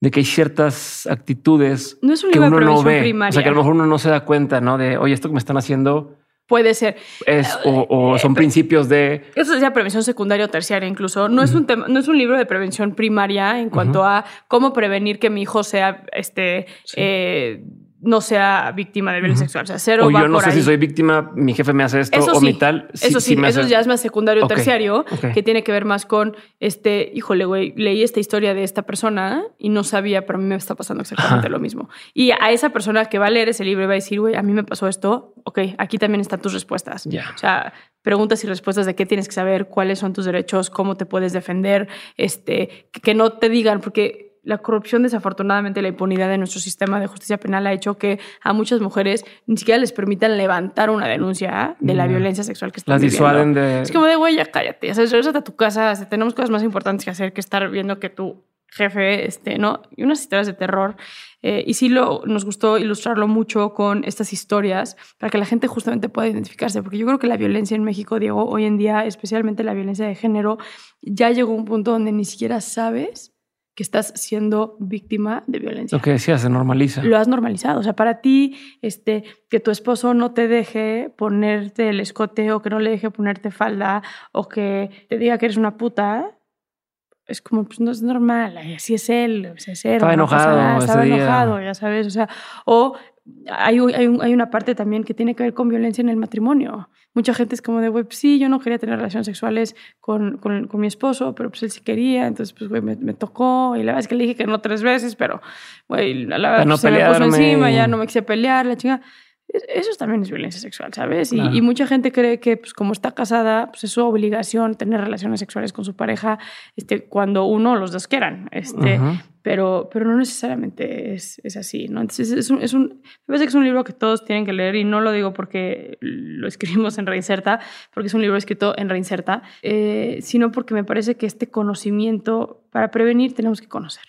de que hay ciertas actitudes
No es un
que uno no ve.
primaria.
O sea, que a lo mejor uno no se da cuenta, ¿no? De, oye, esto que me están haciendo
Puede ser.
es, o, o
Eh,
son principios de...
Eso sería prevención secundaria o terciaria incluso. No, es un tema, no es un libro de prevención primaria en cuanto a cómo prevenir que mi hijo sea, este,
Sí.
eh, no sea víctima de violencia sexual. O sea, cero
O
va
yo no
por
sé
ahí.
si soy víctima, mi jefe me hace esto
Eso
o
sí,
mi tal.
eso sí,
me
eso
hace-
ya es más secundario o terciario, que tiene que ver más con, este, híjole, güey, leí esta historia de esta persona y no sabía, pero a mí me está pasando exactamente
Ajá.
lo mismo. Y a esa persona que va a leer ese libro y va a decir, güey, a mí me pasó esto, ok, aquí también están tus respuestas. O sea, preguntas y respuestas de qué tienes que saber, cuáles son tus derechos, cómo te puedes defender, este, que no te digan, porque la corrupción, desafortunadamente, la impunidad de nuestro sistema de justicia penal ha hecho que a muchas mujeres ni siquiera les permitan levantar una denuncia de la
Mm.
violencia sexual que están
Las
viviendo.
disuaden de...
Es como de, güey, ya cállate, ya sabes, regresate a tu casa, tenemos cosas más importantes que hacer que estar viendo que tu jefe, este, ¿no? Y unas historias de terror. Eh, y sí lo, nos gustó ilustrarlo mucho con estas historias para que la gente justamente pueda identificarse, porque yo creo que la violencia en México, Diego, hoy en día, especialmente la violencia de género, ya llegó a un punto donde ni siquiera sabes que estás siendo víctima de violencia
Lo que decía, se normaliza.
lo has normalizado. O sea, para ti, este, que tu esposo no te deje ponerte el escote o que no le deje ponerte falda o que te diga que eres una puta, es como, pues no es normal, así es él, o sea, es él,
Estaba
no
enojado
nada, estaba
día.
enojado, ya sabes, o sea, o hay, hay, un- hay una parte también que tiene que ver con violencia en el matrimonio. Mucha gente es como de, güey, pues sí, yo no quería tener relaciones sexuales con, con, con mi esposo, pero pues él sí quería, entonces pues, güey, me, me tocó y la verdad es que le dije que no tres veces, pero, güey, la verdad
Para no
pues, se me puso encima, ya no me quise pelear, la chinga. Es- Eso también es violencia sexual, ¿sabes? Y,
Claro.
y mucha gente cree que, pues, como está casada, pues es su obligación tener relaciones sexuales con su pareja este, cuando uno o los dos quieran. Este, pero, pero no necesariamente es, es así, ¿no? Entonces es un, es un, me parece que es un libro que todos tienen que leer y no lo digo porque lo escribimos en Reinserta, porque es un libro escrito en Reinserta, eh, sino porque me parece que este conocimiento, para prevenir tenemos que conocer.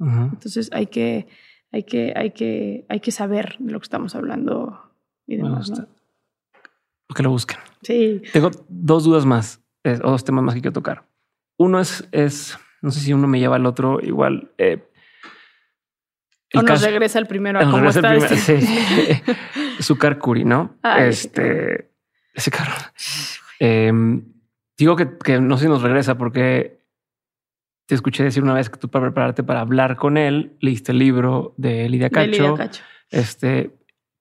Entonces hay que, hay que, hay que, hay que saber de lo que estamos hablando y
Me
demás,
gusta.
¿no?
Que lo busquen.
Sí.
Tengo dos dudas más. o dos temas más que quiero tocar. Uno es, es, no sé si uno me lleva al otro igual. Eh,
o nos regresa el primero a cómo está.
El este. sí. Curi, ¿no? este, ese carro. Em, digo que, que, no sé si nos regresa porque te escuché decir una vez que tú para prepararte para hablar con él, leíste el libro de Lidia Cacho. De Lidia Cacho. Este,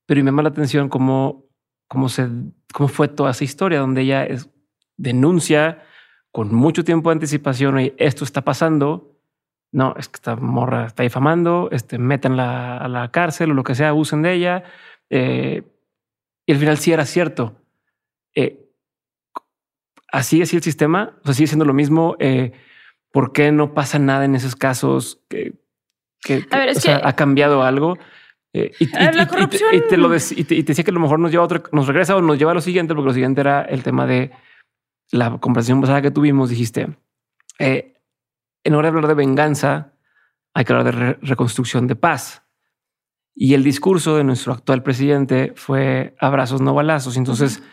pero me llama la atención cómo, cómo, se, cómo fue toda esa historia donde ella es, denuncia con mucho tiempo de anticipación y esto está pasando. No, es que esta morra está difamando, este, metanla a la cárcel o lo que sea, abusen de ella. Eh, y al final sí era cierto. Eh, así es el sistema, o sea, sigue siendo lo mismo. Eh, ¿Por qué no pasa nada en esos casos? Que, que, o sea, ha cambiado algo. y, te lo y te, decía que a lo mejor nos lleva a otro, nos regresa o nos lleva a lo siguiente, porque lo siguiente era el tema de la conversación pasada que tuvimos. Dijiste, eh, en hora de hablar de venganza, hay que hablar de reconstrucción de paz. Y el discurso de nuestro actual presidente fue abrazos, no balazos. Entonces,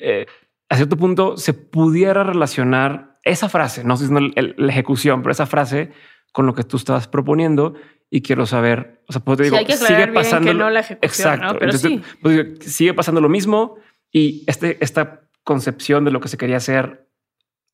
eh, a cierto punto se pudiera relacionar esa frase, no sé si la ejecución, pero esa frase con lo que tú estabas proponiendo y quiero saber, o sea, pues digo, sigue pasando
no la ejecución, exacto. Pero sí.
Pues sigue pasando lo mismo y este, esta concepción de lo que se quería hacer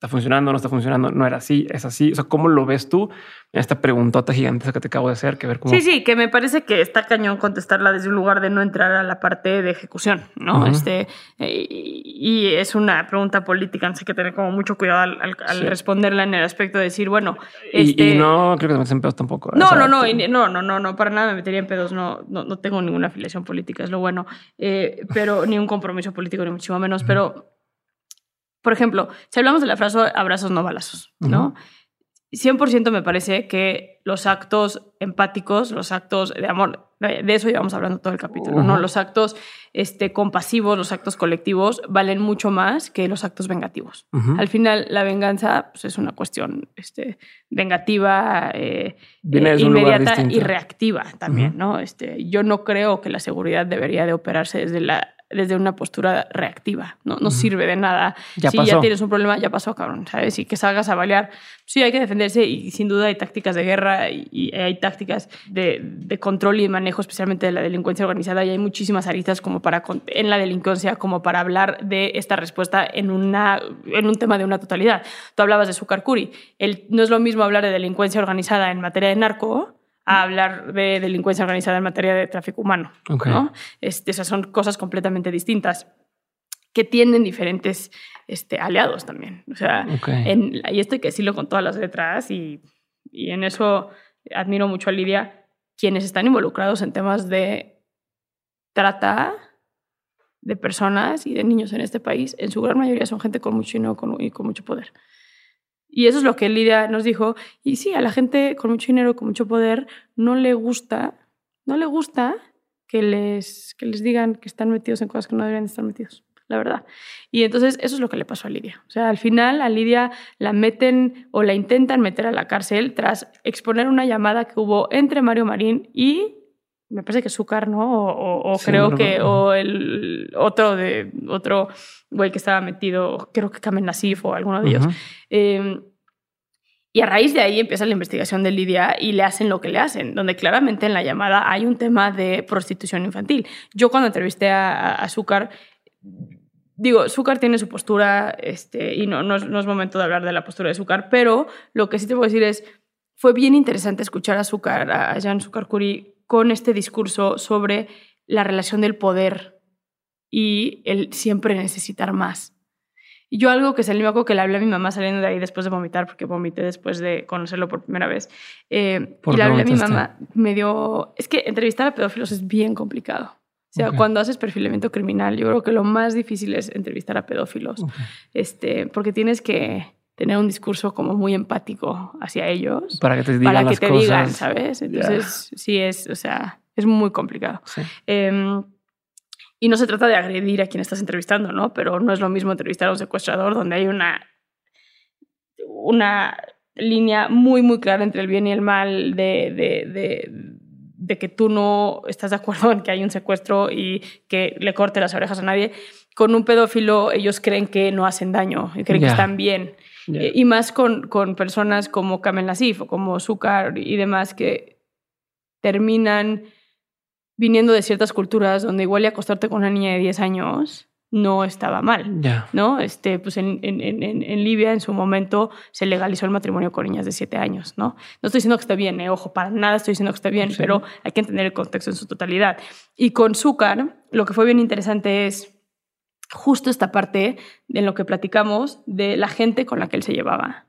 está funcionando, no está funcionando, no era así, es así. O sea, ¿cómo lo ves tú en esta preguntota gigantesca que te acabo de hacer? Que ver cómo...
Sí, sí, que me parece que está cañón contestarla desde un lugar de no entrar a la parte de ejecución, ¿no? Este, eh, y es una pregunta política, sé que tener como mucho cuidado al, responderla en el aspecto de decir, bueno...
Y, este no creo que te metas en pedos tampoco.
No, no, no, no, no, no, no, para nada me metería en pedos, no, no, no tengo ninguna afiliación política, es lo bueno, eh, pero ni un compromiso político, ni muchísimo menos, pero por ejemplo, si hablamos de la frase abrazos no balazos, ¿no? 100% me parece que los actos empáticos, los actos de amor, de eso llevamos hablando todo el capítulo, ¿no? Los actos este, compasivos, los actos colectivos valen mucho más que los actos vengativos. Al final, la venganza pues, es una cuestión este, vengativa, eh, eh, inmediata y reactiva también, ¿no? Este, yo no creo que la seguridad debería de operarse desde la desde una postura reactiva. No, no sirve de nada. si ya tienes un problema, ya pasó, cabrón, ¿sabes? Y que salgas a balear. Sí, hay que defenderse y sin duda hay tácticas de guerra y, hay tácticas de, de, control y de manejo, especialmente de la delincuencia organizada. Y hay muchísimas aristas como para, en la delincuencia como para hablar de esta respuesta en, una, en un tema de una totalidad. Tú hablabas de Sucarcuri. El, no es lo mismo hablar de delincuencia organizada en materia de narco a hablar de delincuencia organizada en materia de tráfico humano. ¿no? Este, esas son cosas completamente distintas que tienen diferentes este, aliados también. O sea, y esto hay que decirlo con todas las letras y, y en eso admiro mucho a Lidia, quienes están involucrados en temas de trata de personas y de niños en este país, en su gran mayoría son gente con mucho dinero y con mucho poder. Y eso es lo que Lidia nos dijo. Y sí, a la gente con mucho dinero, con mucho poder, no le gusta, no le gusta que les, que les digan que están metidos en cosas que no deberían estar metidos, la verdad. Y entonces eso es lo que le pasó a Lidia. O sea, al final a Lidia la meten o la intentan meter a la cárcel tras exponer una llamada que hubo entre Mario Marín y me parece que Zúcar, ¿no? O, creo que, o el otro de otro güey que estaba metido, creo que Kamen Nasif o alguno de ellos. Em, y a raíz de ahí empieza la investigación de Lidia y le hacen lo que le hacen, donde claramente en la llamada hay un tema de prostitución infantil. Yo cuando entrevisté a Azúcar, digo, Zúcar tiene su postura, este, y no, no es, no, es, momento de hablar de la postura de Zúcar, pero lo que sí te puedo decir es, fue bien interesante escuchar a Zúcar, a Jan Zúcar Curi, con este discurso sobre la relación del poder y el siempre necesitar más. Y yo algo que salió, me que le hablé a mi mamá saliendo de ahí después de vomitar, porque vomité después de conocerlo por primera vez. Eh, y le hablé a mi mamá, me dio... Es que entrevistar a pedófilos es bien complicado. O sea, cuando haces perfilamiento criminal, yo creo que lo más difícil es entrevistar a pedófilos, este, porque tienes que tener un discurso como muy empático hacia ellos.
Para que te digan, para que te digan
¿sabes? Entonces, sí es, o sea, es muy complicado. Em, y no se trata de agredir a quien estás entrevistando, ¿no? Pero no es lo mismo entrevistar a un secuestrador donde hay una, una línea muy, muy clara entre el bien y el mal de, de, de, de que tú no estás de acuerdo en que hay un secuestro y que le corte las orejas a nadie con un pedófilo ellos creen que no hacen daño y creen que están bien.
Ya.
Eh, Y más con, con personas como Kamel Nasif o como Zúcar y demás que terminan viniendo de ciertas culturas donde igual y acostarte con una niña de 10 años no estaba mal.
Ya.
¿no? Este, pues en, en, en, en Libia en su momento se legalizó el matrimonio con niñas de 7 años, ¿no? No estoy diciendo que esté bien, ¿eh? ojo, para nada estoy diciendo que esté bien,
Sí.
pero hay que entender el contexto en su totalidad. Y con Zúcar, lo que fue bien interesante es justo esta parte de lo que platicamos de la gente con la que él se llevaba,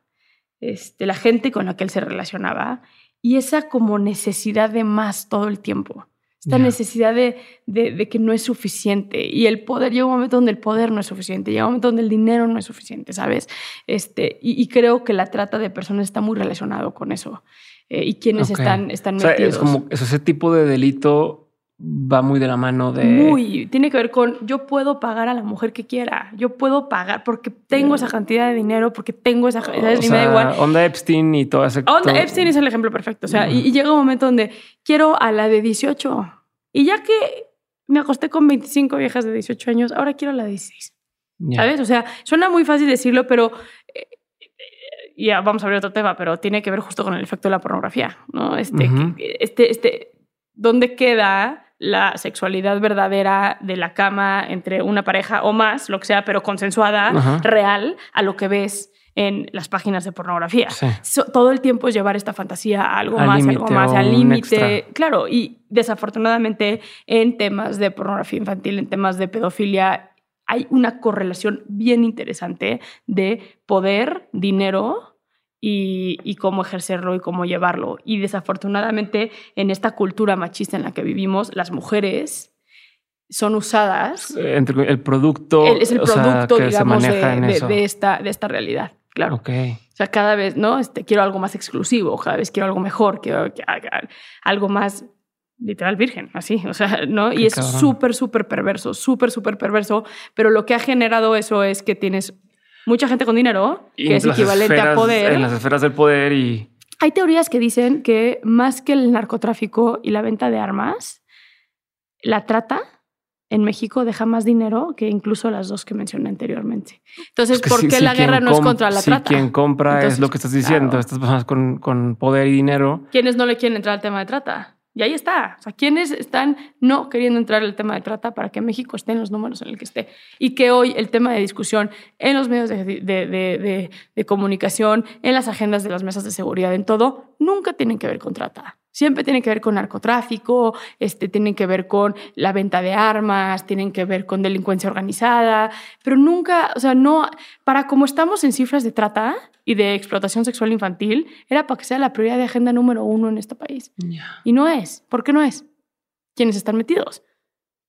este, la gente con la que él se relacionaba y esa como necesidad de más todo el tiempo. Esta necesidad de, de- de que no es suficiente. Y el poder, llega un momento donde el poder no es suficiente, llega un momento donde el dinero no es suficiente, ¿sabes? Este, y, y creo que la trata de personas está muy relacionado con eso. Eh, y quienes están, están
O sea,
metidos.
es como ese tipo de delito va muy de la mano de.
Muy, tiene que ver con yo puedo pagar a la mujer que quiera, yo puedo pagar porque tengo esa cantidad de dinero, porque tengo esa, ¿sabes?
O
y me da
sea,
igual.
Onda Epstein y todo ese.
Onda Epstein es el ejemplo perfecto. O sea, y,
Ujú.
y llega un momento donde quiero a la de 18. Y ya que me acosté con 25 viejas de 18 años, ahora quiero a la de 16.
Ya.
¿Sabes? O sea, suena muy fácil decirlo, pero eh, eh, ya vamos a abrir otro tema, pero tiene que ver justo con el efecto de la pornografía, ¿no? Este,
Ujú.
que- este, este, ¿dónde queda la sexualidad verdadera de la cama entre una pareja o más, lo que sea, pero consensuada,
Ajá.
real, a lo que ves en las páginas de pornografía?
Sí.
So- todo el tiempo es llevar esta fantasía a algo
Al
más, algo más, al límite. Claro, y desafortunadamente en temas de pornografía infantil, en temas de pedofilia, hay una correlación bien interesante de poder, dinero y, y cómo ejercerlo y cómo llevarlo. Y desafortunadamente en esta cultura machista en la que vivimos, las mujeres son usadas.
Entre el producto.
el- es el
sea,
producto,
que se
digamos, de, de- de esta, de esta realidad. Claro.
Ok.
O sea, cada vez, ¿no? Este, quiero algo más exclusivo, cada vez quiero algo mejor, quiero algo más literal virgen, así, o sea, ¿no?
Qué
y es súper, súper perverso, súper, súper perverso, pero lo que ha generado eso es que tienes mucha gente con dinero,
Y
que es equivalente a
esferas-
poder.
En las esferas del poder y.
Hay teorías que dicen que más que el narcotráfico y la venta de armas, la trata en México deja más dinero que incluso las dos que mencioné anteriormente. Entonces, ¿por qué la guerra no es contra la
si
trata?
quien compra
Entonces,
es lo que estás diciendo.
claro.
Estas personas con, con poder y dinero.
¿Quiénes no le quieren entrar al tema de trata? Y ahí está. O sea, ¿quiénes están no queriendo entrar al tema de trata para que México esté en los números en el que esté? Y que hoy el tema de discusión en los medios de, de- de- de- comunicación, en las agendas de las mesas de seguridad, en todo, nunca tienen que ver con trata. Siempre tienen que ver con narcotráfico, este, tienen que ver con la venta de armas, tienen que ver con delincuencia organizada, pero nunca, o sea, no, para como estamos en cifras de trata y de explotación sexual infantil, era para que sea la prioridad de agenda número uno en este país. Y no es. ¿Por qué no es? ¿Quiénes están metidos?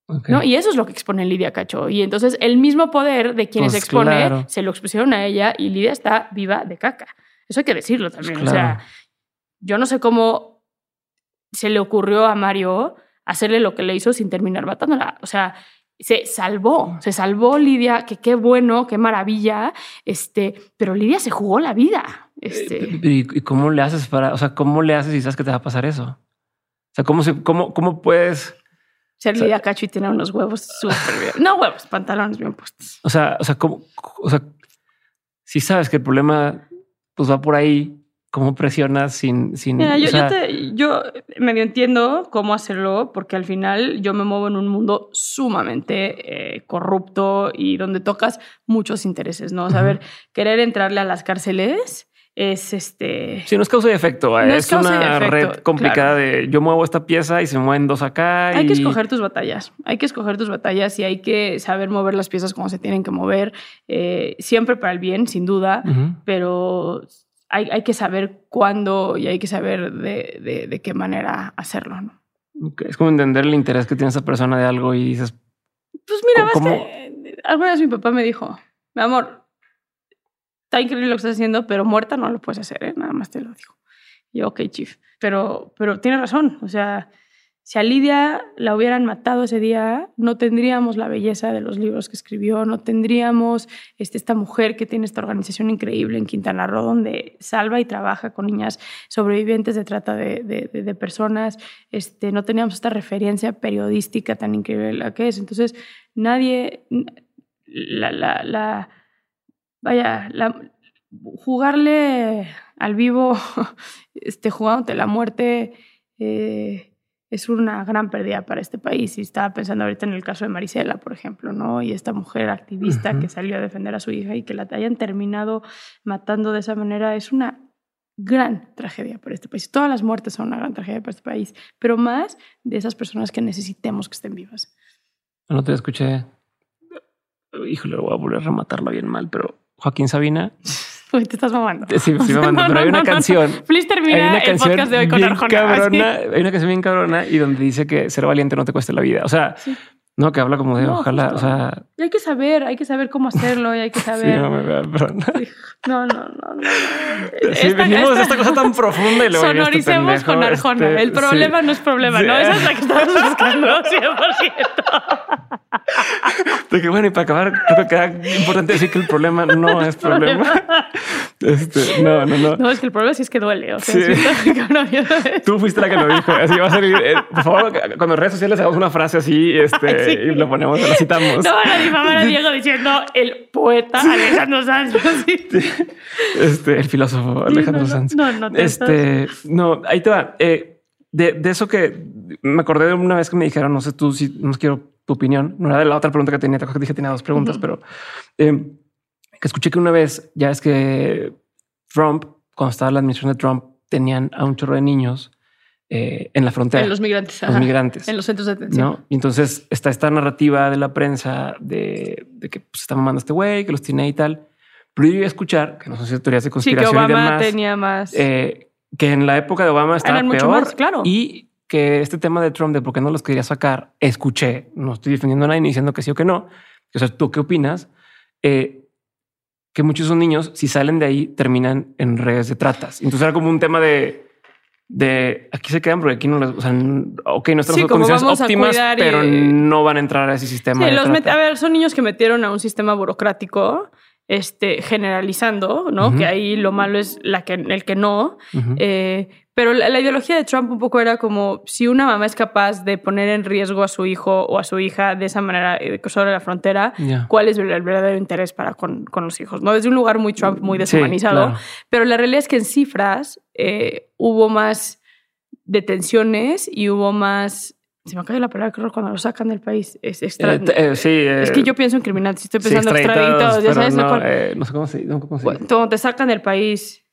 Ok.
¿no? Y eso es lo que expone Lidia Cacho. Y entonces el mismo poder de quienes
Pues
expone
claro.
se lo expusieron a ella y Lidia está viva de caca. Eso hay que decirlo también.
Pues
O
claro.
sea, yo no sé cómo se le ocurrió a Mario hacerle lo que le hizo sin terminar matándola. O sea, se salvó, se salvó Lidia, que qué bueno, qué maravilla, este, pero Lidia se jugó la vida. Este,
Eh, ¿Y, y cómo le haces para, o sea, cómo le haces y sabes que te va a pasar eso? O sea, ¿cómo, se, cómo, cómo puedes,
ser
o sea-
Lidia Cacho y tener unos huevos súper bien. No huevos, pantalones bien puestos.
o sea, o sea, cómo, o sea, si sabes que el problema pues va por ahí, ¿cómo presionas sin, sin,
Mira, yo,
sea,
yo, te- yo medio entiendo cómo hacerlo, porque al final yo me muevo en un mundo sumamente eh, corrupto y donde tocas muchos intereses, ¿no? O sea, a
Ujú.
ver, querer entrarle a las cárceles es este.
Sí, no es causa y efecto.
No
es,
es causa
una
efecto,
red complicada de yo muevo esta pieza y se mueven dos acá.
Hay
y...
que escoger tus batallas, hay que escoger tus batallas y hay que saber mover las piezas como se tienen que mover, eh, siempre para el bien, sin duda, pero hay, hay que saber cuándo y hay que saber de, de- de qué manera hacerlo, ¿no?
Ok, Es como entender el interés que tiene esa persona de algo y dices,
Pues mira, más
¿Cómo-
que eh, alguna vez mi papá me dijo, mi amor, está increíble lo que estás haciendo, pero muerta no lo puedes hacer, ¿eh? nada más te lo digo. Y yo, ok, chief. Pero, pero tiene razón, o sea, si a Lidia la hubieran matado ese día, no tendríamos la belleza de los libros que escribió, no tendríamos este, esta mujer que tiene esta organización increíble en Quintana Roo, donde salva y trabaja con niñas sobrevivientes de trata de, de- personas, este, no teníamos esta referencia periodística tan increíble la que es. Entonces, nadie, la, la, la vaya, la, jugarle al vivo, este, jugándote la muerte, eh, es una gran pérdida para este país. Y estaba pensando ahorita en el caso de Marisela, por ejemplo, ¿no? Y esta mujer activista que salió a defender a su hija y que la hayan terminado matando de esa manera es una gran tragedia para este país. Todas las muertes son una gran tragedia para este país, pero más de esas personas que necesitemos que estén vivas.
No te escuché. Híjole, voy a volver a rematarlo bien mal, pero Joaquín Sabina
Uy, te estás mamando.
Sí, sí, mamando, pero hay una canción.
Please termina hay una el podcast de hoy con Arjona.
Cabrona, hay una canción bien cabrona y donde dice que ser valiente no te cueste la vida. O sea, no, que habla como de ojalá, o sea.
Y hay que saber, hay que saber cómo hacerlo y hay que saber.
Sí, no me vean,
No, no, no, no.
Sí, esta, venimos esta, de esta cosa tan profunda y luego.
Este Sonoricemos este con Arjona. Este, el problema no es problema, ¿no? Esa es la que estamos buscando, 100%.
De que bueno, y para acabar, creo que queda importante decir que el problema no es problema. Este, no, no, no.
No, es que el problema sí es que duele. O sea, sí.
Tú fuiste la que lo dijo. Así va a ser. Eh, por favor, cuando en redes sociales hagamos una frase así, este, y lo ponemos, lo citamos.
No, difamar a Diego diciendo el poeta Alejandro Sanz.
Este, el filósofo Alejandro Sanz.
No, no,
este, no, ahí te va. Eh, de, de, eso que me acordé de una vez que me dijeron, no sé tú si no quiero tu opinión. No era de la otra pregunta que tenía, te dije tenía dos preguntas, pero eh, que escuché que una vez ya es que Trump, cuando estaba la administración de Trump, tenían a un chorro de niños eh, en la frontera.
En los migrantes.
Los migrantes.
En los centros de detención.
¿no? Y entonces está esta narrativa de la prensa de, que pues, está mamando este güey, que los tiene y tal. Pero yo iba a escuchar, que no son teorías de conspiración
sí, que Obama
y demás,
tenía más.
Eh, que en la época de Obama estaba
Eran
peor.
Mucho más, claro.
Y que este tema de Trump, de por qué no los quería sacar, escuché, no estoy defendiendo a nadie ni diciendo que sí o que no. O sea, ¿tú qué opinas? Eh, que muchos de esos niños, si salen de ahí, terminan en redes de tratas. Entonces era como un tema de de aquí se quedan porque aquí no les, o sea, ok, no están en condiciones óptimas, pero no van a entrar a ese sistema.
Sí, los a ver, son niños que metieron a un sistema burocrático, este, generalizando, ¿no? Que ahí lo malo es la que, el que no. eh, pero la, ideología de Trump un poco era como si una mamá es capaz de poner en riesgo a su hijo o a su hija de esa manera eh, sobre la frontera, ¿cuál es el verdadero interés para con, con, los hijos? ¿no? Desde un lugar muy Trump, muy deshumanizado. Pero la realidad es que en cifras eh, hubo más detenciones y hubo más se me cae la palabra creo cuando lo sacan del país. Es extra...
Eh, sí,
es que yo pienso en criminales. Estoy pensando en extraditados. Ya sabes
no, no sé cómo se, no, cómo se
Cuando te sacan del país.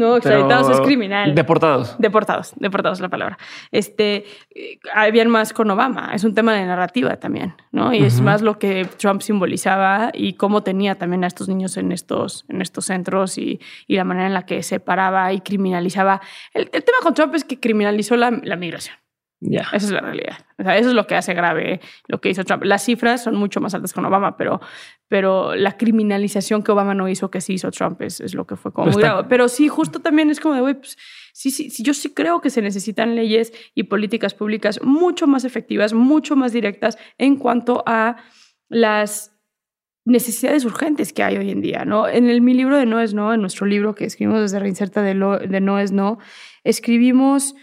No, extraditados es criminal.
Deportados.
Deportados, deportados es la palabra. Este, eh, habían más con Obama. Es un tema de narrativa también, ¿no? Y es más lo que Trump simbolizaba y cómo tenía también a estos niños en estos, en estos centros y, y la manera en la que separaba y criminalizaba. El, tema con Trump es que criminalizó la, la migración.
Ya.
Esa es la realidad. O sea, eso es lo que hace grave lo que hizo Trump. Las cifras son mucho más altas con Obama, pero, pero la criminalización que Obama no hizo, que sí hizo Trump, es, es lo que fue como pues muy grave. Pero sí, justo también es como de, güey, pues sí, sí, sí, yo sí creo que se necesitan leyes y políticas públicas mucho más efectivas, mucho más directas en cuanto a las necesidades urgentes que hay hoy en día, ¿no? En el, mi libro de No es No, en nuestro libro que escribimos desde Reinserta de, de No es No, escribimos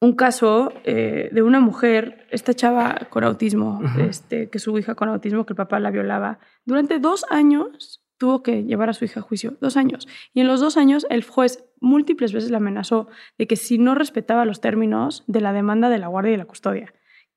un caso eh, de una mujer, esta chava con autismo, este, que su hija con autismo, que el papá la violaba. Durante dos años tuvo que llevar a su hija a juicio, dos años. Y en los dos años el juez múltiples veces la amenazó de que si no respetaba los términos de la demanda de la guardia y la custodia,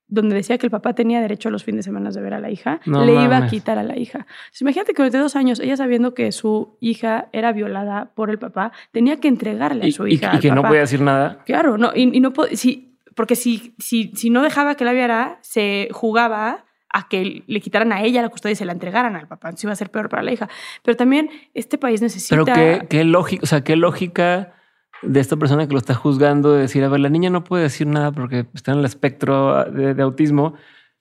donde decía que el papá tenía derecho a los fines de semana de ver a la hija, le iba a quitar a la hija. imagínate que durante dos años, ella sabiendo que su hija era violada por el papá, tenía que entregarle a su hija.
Y, y que no podía decir nada.
Claro, no, y, no si, porque si, si, si no dejaba que la viera, se jugaba a que le quitaran a ella la custodia y se la entregaran al papá. Entonces iba a ser peor para la hija. Pero también este país necesita...
Pero qué, qué lógica, o sea, qué lógica de esta persona que lo está juzgando, de decir, a ver, la niña no puede decir nada porque está en el espectro de, autismo,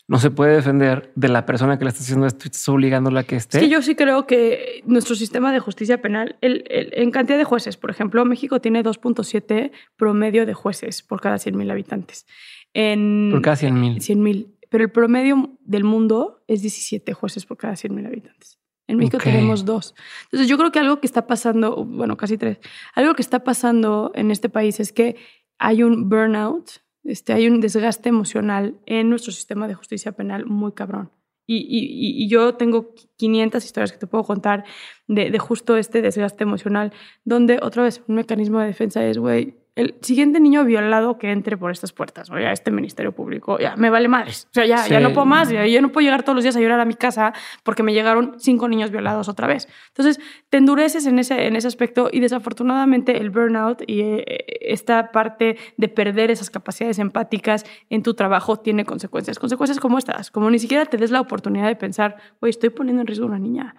no se puede defender de la persona que le está haciendo esto y estás obligándola a que esté.
Es que yo sí creo que nuestro sistema de justicia penal, el, en cantidad de jueces, por ejemplo, México tiene 2.7 promedio de jueces por cada 100.000 habitantes. En,
por cada 100.000.
100.000. Pero el promedio del mundo es 17 jueces por cada 100.000 habitantes. En México tenemos dos. Entonces yo creo que algo que está pasando, bueno, casi tres, algo que está pasando en este país es que hay un burnout, este, hay un desgaste emocional en nuestro sistema de justicia penal muy cabrón. y, y, yo tengo 500 historias que te puedo contar de, de justo este desgaste emocional, donde otra vez un mecanismo de defensa es, güey, el siguiente niño violado que entre por estas puertas, o a este ministerio público, ya me vale madres. O sea, ya, ya no puedo más, ya, yo no puedo llegar todos los días a llorar a mi casa porque me llegaron cinco niños violados otra vez. Entonces, te endureces en ese, en ese aspecto y desafortunadamente el burnout y eh, esta parte de perder esas capacidades empáticas en tu trabajo tiene consecuencias. Consecuencias como estas, como ni siquiera te des la oportunidad de pensar, oye, estoy poniendo en riesgo a una niña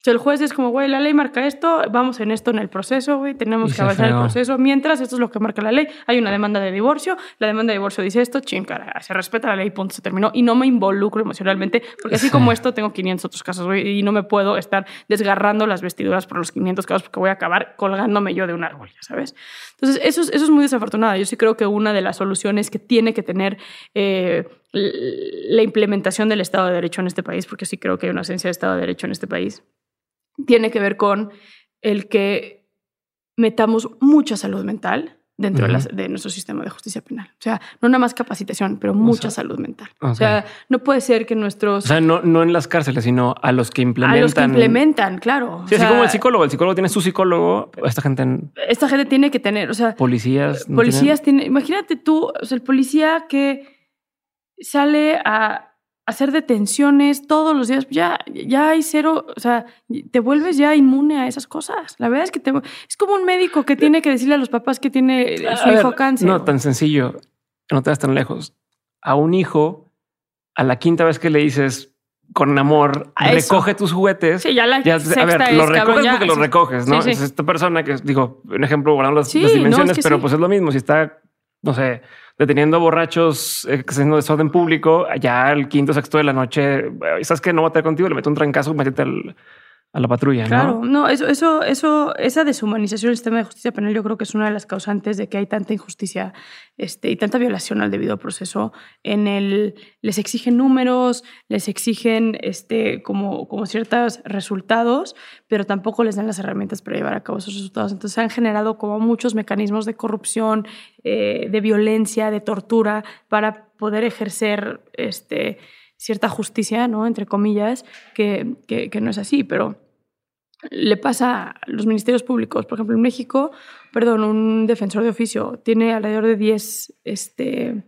sea, el juez es como, güey, la ley marca esto, vamos en esto en el proceso, güey, tenemos que avanzar el proceso. Mientras, esto es lo que marca la ley. Hay una demanda de divorcio, la demanda de divorcio dice esto, ching, se respeta la ley, punto, se terminó. Y no me involucro emocionalmente, porque así como esto, tengo 500 otros casos, güey, y no me puedo estar desgarrando las vestiduras por los 500 casos, porque voy a acabar colgándome yo de un árbol, ya sabes. Entonces, eso es, eso es muy desafortunado. Yo sí creo que una de las soluciones que tiene que tener eh, la implementación del Estado de Derecho en este país, porque sí creo que hay una esencia de Estado de Derecho en este país, tiene que ver con el que metamos mucha salud mental dentro de, nuestro sistema de justicia penal. O sea, no nada más capacitación, pero mucha salud mental. O sea, no puede ser que nuestros...
O sea, no, no en las cárceles, sino a los que implementan...
A los que implementan, claro.
Sí, así como el psicólogo. El psicólogo tiene su psicólogo. Esta gente...
Esta gente tiene que tener, o sea...
Policías.
policías tienen... Imagínate tú, o sea, el policía que sale a hacer detenciones todos los días, ya, ya hay cero, o sea, te vuelves ya inmune a esas cosas. La verdad es que te, es como un médico que tiene que decirle a los papás que tiene su hijo cáncer.
No, tan sencillo, no te vas tan lejos. A un hijo, a la quinta vez que le dices con amor, recoge tus juguetes.
Sí, ya la ya,
a ver, lo recoges porque lo recoges, ¿no? Es esta persona que, digo, un ejemplo, guardando las, dimensiones, pero pues es lo mismo. Si está, no sé, deteniendo borrachos, eh, haciendo desorden público, allá al quinto, sexto de la noche, ¿sabes que No va a estar contigo, le meto un trancazo, métete al, a la patrulla.
Claro, no, eso, eso, eso, esa deshumanización del sistema de justicia penal yo creo que es una de las causantes de que hay tanta injusticia este, y tanta violación al debido proceso. En el, les exigen números, les exigen este, como, como ciertos resultados, pero tampoco les dan las herramientas para llevar a cabo esos resultados. Entonces se han generado como muchos mecanismos de corrupción, eh, de violencia, de tortura, para poder ejercer este, cierta justicia, ¿no? Entre comillas, que, que, no es así, pero le pasa a los ministerios públicos. Por ejemplo, en México, perdón, un defensor de oficio tiene alrededor de 10, este,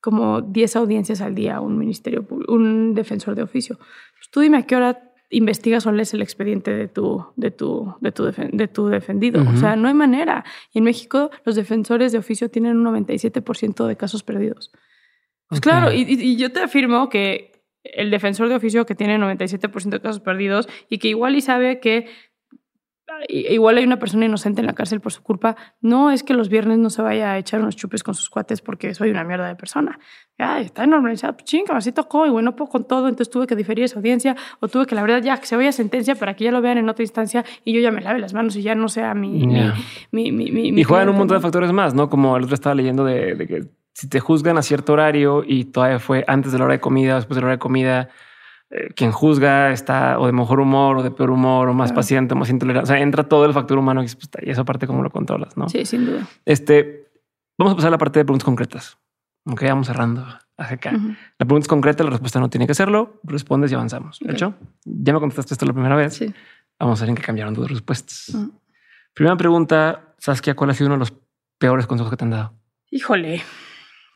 como 10 audiencias al día, un ministerio, un defensor de oficio. Pues tú dime a qué hora investigas o lees el expediente de tu, de tu, de tu, de tu defendido. O sea, no hay manera. Y en México los defensores de oficio tienen un 97% de casos perdidos. Pues claro, y, yo te afirmo que el defensor de oficio que tiene 97% de casos perdidos y que igual y sabe que igual hay una persona inocente en la cárcel por su culpa, no es que los viernes no se vaya a echar unos chupes con sus cuates porque soy una mierda de persona. Ya, está normalizado, pues chinga, así tocó y bueno, puedo con todo, entonces tuve que diferir esa audiencia o tuve que la verdad ya que se vaya a sentencia para que ya lo vean en otra instancia y yo ya me lave las manos y ya no sea mi... mi, mi, mi,
y juegan un montón de factores más, ¿no? Como el otro estaba leyendo de, de que si te juzgan a cierto horario y todavía fue antes de la hora de comida después de la hora de comida, eh, quien juzga está o de mejor humor o de peor humor o más paciente o más intolerante. O sea, entra todo el factor humano y, pues, y esa parte cómo lo controlas, ¿no?
Sí, sin duda.
Este, vamos a pasar a la parte de preguntas concretas. Ok, vamos cerrando hacia acá. La pregunta es concreta, la respuesta no tiene que serlo. Respondes y avanzamos. ¿De hecho? Ya me contestaste esto la primera vez. Sí. Vamos a ver en qué cambiaron tus respuestas. Primera pregunta, Saskia, ¿cuál ha sido uno de los peores consejos que te han dado?
Híjole,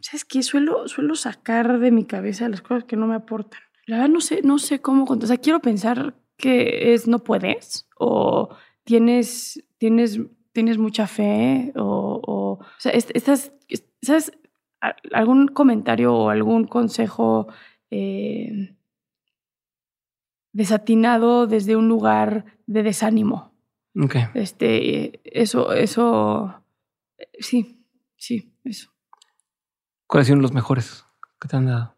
¿sabes qué? Suelo, suelo sacar de mi cabeza las cosas que no me aportan. La verdad no sé, no sé cómo O sea, quiero pensar que es no puedes o tienes, tienes, tienes mucha fe o, o, sea, estás, ¿sabes? Algún comentario o algún consejo eh, desatinado desde un lugar de desánimo.
Okay.
Este, eso, eso, sí, sí, eso.
¿Cuáles son los mejores que te han dado?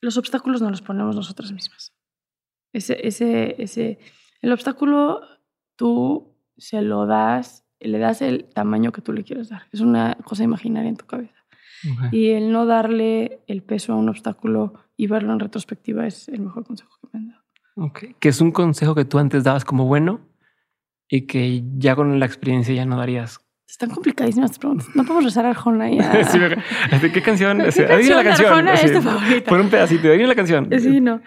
Los obstáculos no los ponemos nosotras mismas. Ese, ese, ese, el obstáculo tú se lo das, le das el tamaño que tú le quieres dar. Es una cosa imaginaria en tu cabeza. Y el no darle el peso a un obstáculo y verlo en retrospectiva es el mejor consejo que me han dado.
Okay. Que es un consejo que tú antes dabas como bueno y que ya con la experiencia ya no darías
están complicadísimas estas preguntas. No podemos rezar Arjona ya.
sí, ¿Qué canción? ¿Qué canción la canción?
Arjona es tu favorita?
Por un pedacito, adivina la canción.
Sí, no.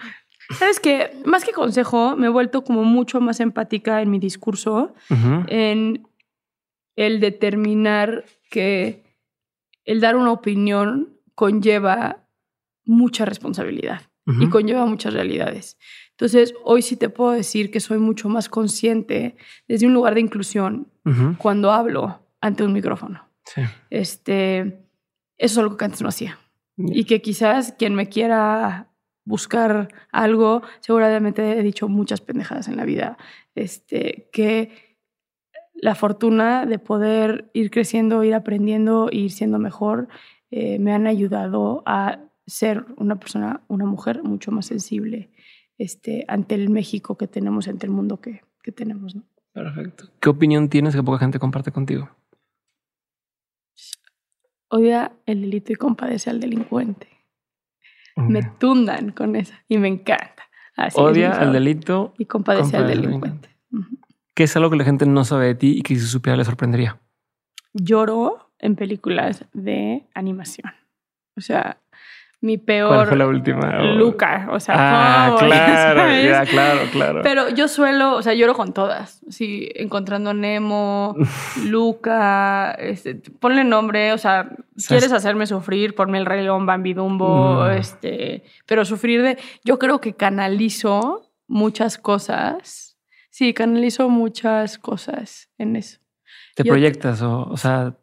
Sabes que más que consejo, me he vuelto como mucho más empática en mi discurso, en el determinar que el dar una opinión conlleva mucha responsabilidad y conlleva muchas realidades. Entonces, hoy sí te puedo decir que soy mucho más consciente desde un lugar de inclusión cuando hablo ante un micrófono.
Sí.
Este, eso es algo que antes no hacía. Y que quizás quien me quiera buscar algo, seguramente he dicho muchas pendejadas en la vida, este, que la fortuna de poder ir creciendo, ir aprendiendo, ir siendo mejor, eh, me han ayudado a ser una persona, una mujer mucho más sensible este, ante el México que tenemos, ante el mundo que, que tenemos. ¿no?
Perfecto. ¿Qué opinión tienes que poca gente comparte contigo?
Odia el delito y compadece al delincuente. Me tundan con esa y me encanta. Así mi
Odia al delito.
y compadece al
compadece al
delincuente.
¿Qué es algo que la gente no sabe de ti y que si supiera le sorprendería?
Lloro en películas de animación. O sea, mi
¿Cuál
peor
fue la última?
Luca. O sea,
Ah, claro, claro, claro.
Pero yo suelo, o sea, lloro con todas. Sí, encontrando a Nemo, Luca, este, ponle nombre, o sea, quieres hacerme sufrir, ponme el Rey León, Bambi Dumbo,
Mm.
este, pero sufrir de, yo creo que canalizo muchas cosas. Sí, canalizo muchas cosas en eso.
¿Te
yo-
proyectas o, o sea,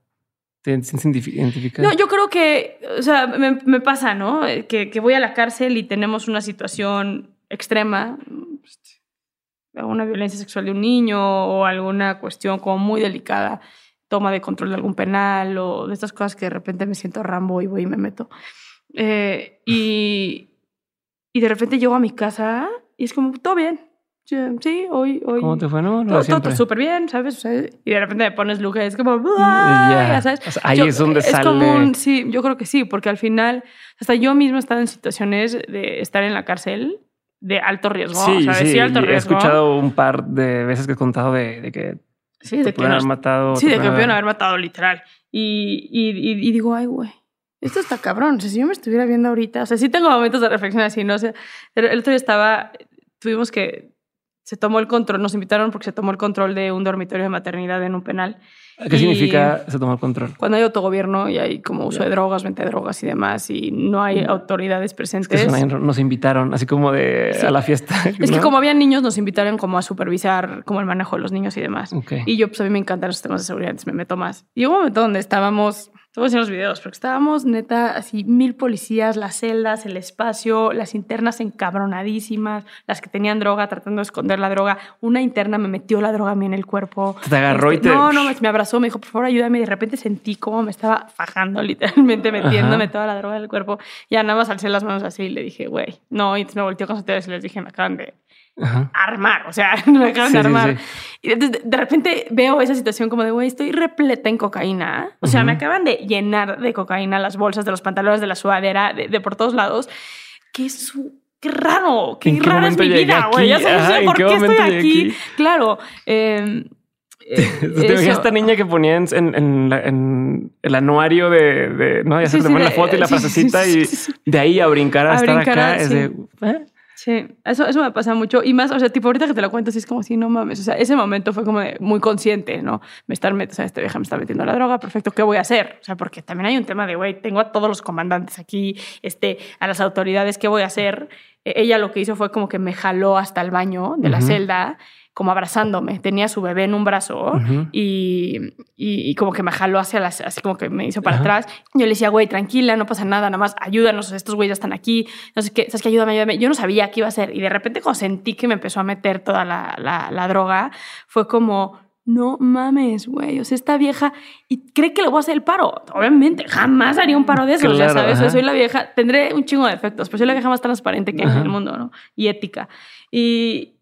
te?
No, yo creo que, o sea, me, pasa, ¿no? Que, voy a la cárcel y tenemos una situación extrema, alguna violencia sexual de un niño o alguna cuestión como muy delicada, toma de control de algún penal o de estas cosas que de repente me siento Rambo y voy y me meto. Eh, y, y de repente llego a mi casa y es como, todo bien. Sí, hoy, hoy.
¿Cómo te fue? No, no
todo, todo súper bien, ¿sabes? O sea, y de repente me pones Luca y es como,
Y
"Ay",
ya.
ya sabes.
O sea, ahí
Yo-
es donde
es
sale.
como un- sí, yo creo que sí, porque al final, hasta yo mismo he estado en situaciones de estar en la cárcel de alto riesgo.
Sí,
¿sabes?
sí,
alto
he
riesgo.
escuchado un par de veces que he contado de, de que
sí,
te
de que,
pueden
nos-
haber matado.
sí, de que me pudieron haber matado literal. Y, y, y- y digo, ay, güey, esto está cabrón. O sea, si yo me estuviera viendo ahorita, o sea, sí tengo momentos de reflexión así, ¿no? O sea, el otro día estaba, tuvimos que, se tomó el control, nos invitaron porque se tomó el control de un dormitorio de maternidad en un penal.
¿Qué
y-
significa se tomó el control?
Cuando hay autogobierno y hay como uso de drogas, venta de drogas y demás, y no hay autoridades
Es
presentes.
que suena- nos invitaron, así como de
Sí.
a la fiesta.
Es que
¿no?
como habían niños, nos invitaron como a supervisar como el manejo de los niños y demás.
Ok.
Y yo, pues a mí me encantan los temas de seguridad, entonces me meto más. Y hubo un momento donde estábamos, te voy a decir los videos, porque estábamos neta así mil policías, las celdas, el espacio, las internas encabronadísimas, las que tenían droga tratando de esconder la droga. Una interna me metió la droga a mí en el cuerpo.
Te agarró y
Este,
te-
No, no, me, abrazó, me dijo, por favor, ayúdame. Y de repente sentí como me estaba fajando, literalmente metiéndome
Ajá.
toda la droga del cuerpo. Ya nada más alcé las manos así y le dije, güey, no. Y entonces me volteó con sus ustedes y les dije, me acaban de
Ajá.
armar, o sea, me acaban
Sí,
de
sí,
armar.
sí.
Y de, de- repente veo esa situación como de, güey, estoy repleta en cocaína. O sea, me
Ujú.
acaban de llenar de cocaína las bolsas de los pantalones, de la sudadera, de, de por todos lados. Qué su... Qué raro, qué
¿En qué
rara es mi vida, güey. Ya sabes, o sea,
Ajá, ¿en
¿por
qué
qué estoy aquí?
aquí?
Claro. eh, eh,
¿Te
eso.
esta niña que ponía en, en- en el anuario de, de- no, ya se
Sí, sí,
la foto y la frasecita
sí,
y de ahí a brincar a,
A
estar
brincar
acá es de ¿eh?
Sí, eso, eso me pasa mucho. Y más, o sea, tipo, ahorita que te lo cuento, sí es como si no mames. O sea, ese momento fue como de muy consciente, ¿no? Me metiendo, o sea, esta vieja me está metiendo la droga, perfecto, ¿qué voy a hacer? O sea, porque también hay un tema de, güey, tengo a todos los comandantes aquí, este, a las autoridades, ¿qué voy a hacer? Eh, ella lo que hizo fue como que me jaló hasta el baño de la celda, como abrazándome. Tenía a su bebé en un brazo y, y, y como que me jaló hacia las, así como que me hizo para
Ajá.
atrás. Yo le decía, güey, tranquila, no pasa nada, nada más ayúdanos, estos güeyes ya están aquí, no sé qué, sabes que ayúdame, ayúdame. Yo no sabía qué iba a hacer y de repente cuando sentí que me empezó a meter toda la, la, la droga, fue como, no mames, güey, o sea, esta vieja y cree que le voy a hacer el paro. Obviamente, jamás haría un paro de esos, ya
Claro,
sabes, sea,
ajá.
soy la vieja, tendré un chingo de efectos, pero soy la vieja más transparente que hay en el mundo, ¿no? Y ética. Y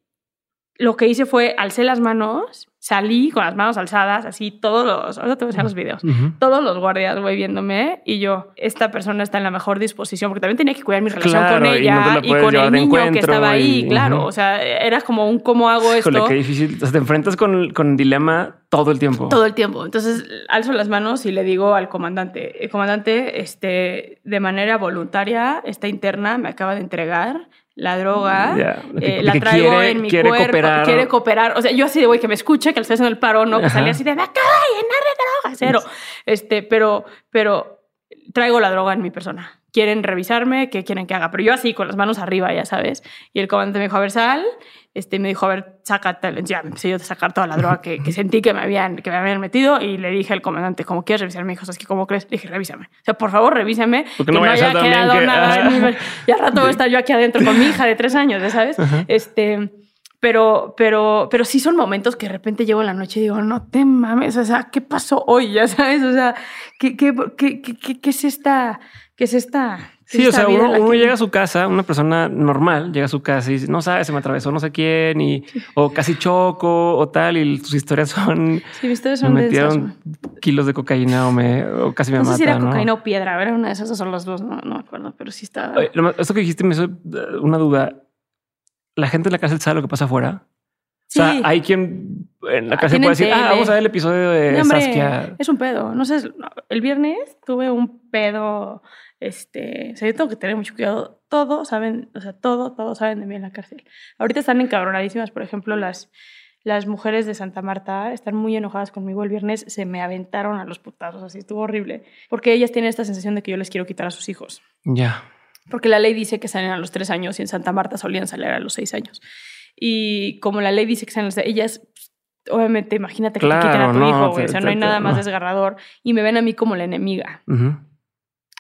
lo que hice fue alcé las manos, salí con las manos alzadas, así todos los, ahora te voy a enseñar los videos,
Ujú.
todos los guardias, güey, viéndome y yo, esta persona está en la mejor disposición, porque también tenía que cuidar mi relación
Claro,
con
y no
ella
te la
y, con el niño que estaba ahí,
y-
claro,
ujú.
o sea, era como un cómo hago esto.
Híjole, qué difícil. O sea, te enfrentas con, con dilema todo el tiempo.
Todo el tiempo. Entonces alzo las manos y le digo al comandante, el comandante, este, de manera voluntaria, esta interna me acaba de entregar la droga,
que-
eh, la traigo
quiere-
en mi
quiere
cuerpo,
cooperar.
quiere cooperar. O sea, yo así de, güey, que me escuche, que le estoy haciendo el paro, no, que salía así de, me acaba de llenar de droga, cero. Este, pero, pero traigo la droga en mi persona. Quieren revisarme, ¿qué quieren que haga? Pero yo así, con las manos arriba, ya sabes. Y el comandante me dijo, a ver, sal. Este, me dijo, a ver, sácate. Ya me empecé yo a sacar toda la droga que, que sentí que me, habían, que me habían metido. Y le dije al comandante, ¿cómo quieres revisar? Me dijo, ¿sabes qué? ¿Cómo crees? Le dije, revísame. O sea, por favor, revísame.
Porque
que
no
no, haya quedado
que-
nada en mi- Y al rato voy a estar yo aquí adentro con mi hija de tres años, ya sabes. Este... Pero, pero, pero sí son momentos que de repente llego en la noche y digo, no te mames, o sea, ¿qué pasó hoy? Ya sabes, o sea, ¿qué, qué, qué, qué- qué- es esta? ¿Qué es esta? qué
Sí,
es
o
esta
sea,
vida en
uno, uno
que-
llega a su casa, una persona normal llega a su casa y dice, no sabes, se me atravesó no sé quién, y, o casi choco, o tal, y sus historias son,
Sí, mis historias
me
son densas.
metieron kilos de cocaína o, me, o casi me
No sé si era
¿no?
cocaína o piedra, era una de esas, son las dos, no, no me acuerdo, pero sí estaba.
Esto que dijiste me hizo eh, una duda. ¿La gente en la cárcel sabe lo que pasa afuera?
Sí.
O sea, hay quien en la
Ah,
cárcel puede decir, ah,
tele.
vamos a ver el episodio de
No, hombre,
Saskia.
es un pedo. No sé, el viernes tuve un pedo. Este, o sea, yo tengo que tener mucho cuidado. Todos saben, o sea, todo, todos saben de mí en la cárcel. Ahorita están encabronadísimas, por ejemplo, las, las mujeres de Santa Marta están muy enojadas conmigo. El viernes se me aventaron a los putazos, así estuvo horrible. Porque ellas tienen esta sensación de que yo les quiero quitar a sus hijos.
Ya.
Porque la ley dice que salen a los tres años y en Santa Marta solían salir a los seis años. Y como la ley dice que salen a los ellas, pues, obviamente, imagínate que te quiten a
Claro,
tu
no,
hijo, güey.
te-
O sea,
te-
no hay
te-
nada más
no.
desgarrador. Y me ven a mí como la enemiga.
Ujú.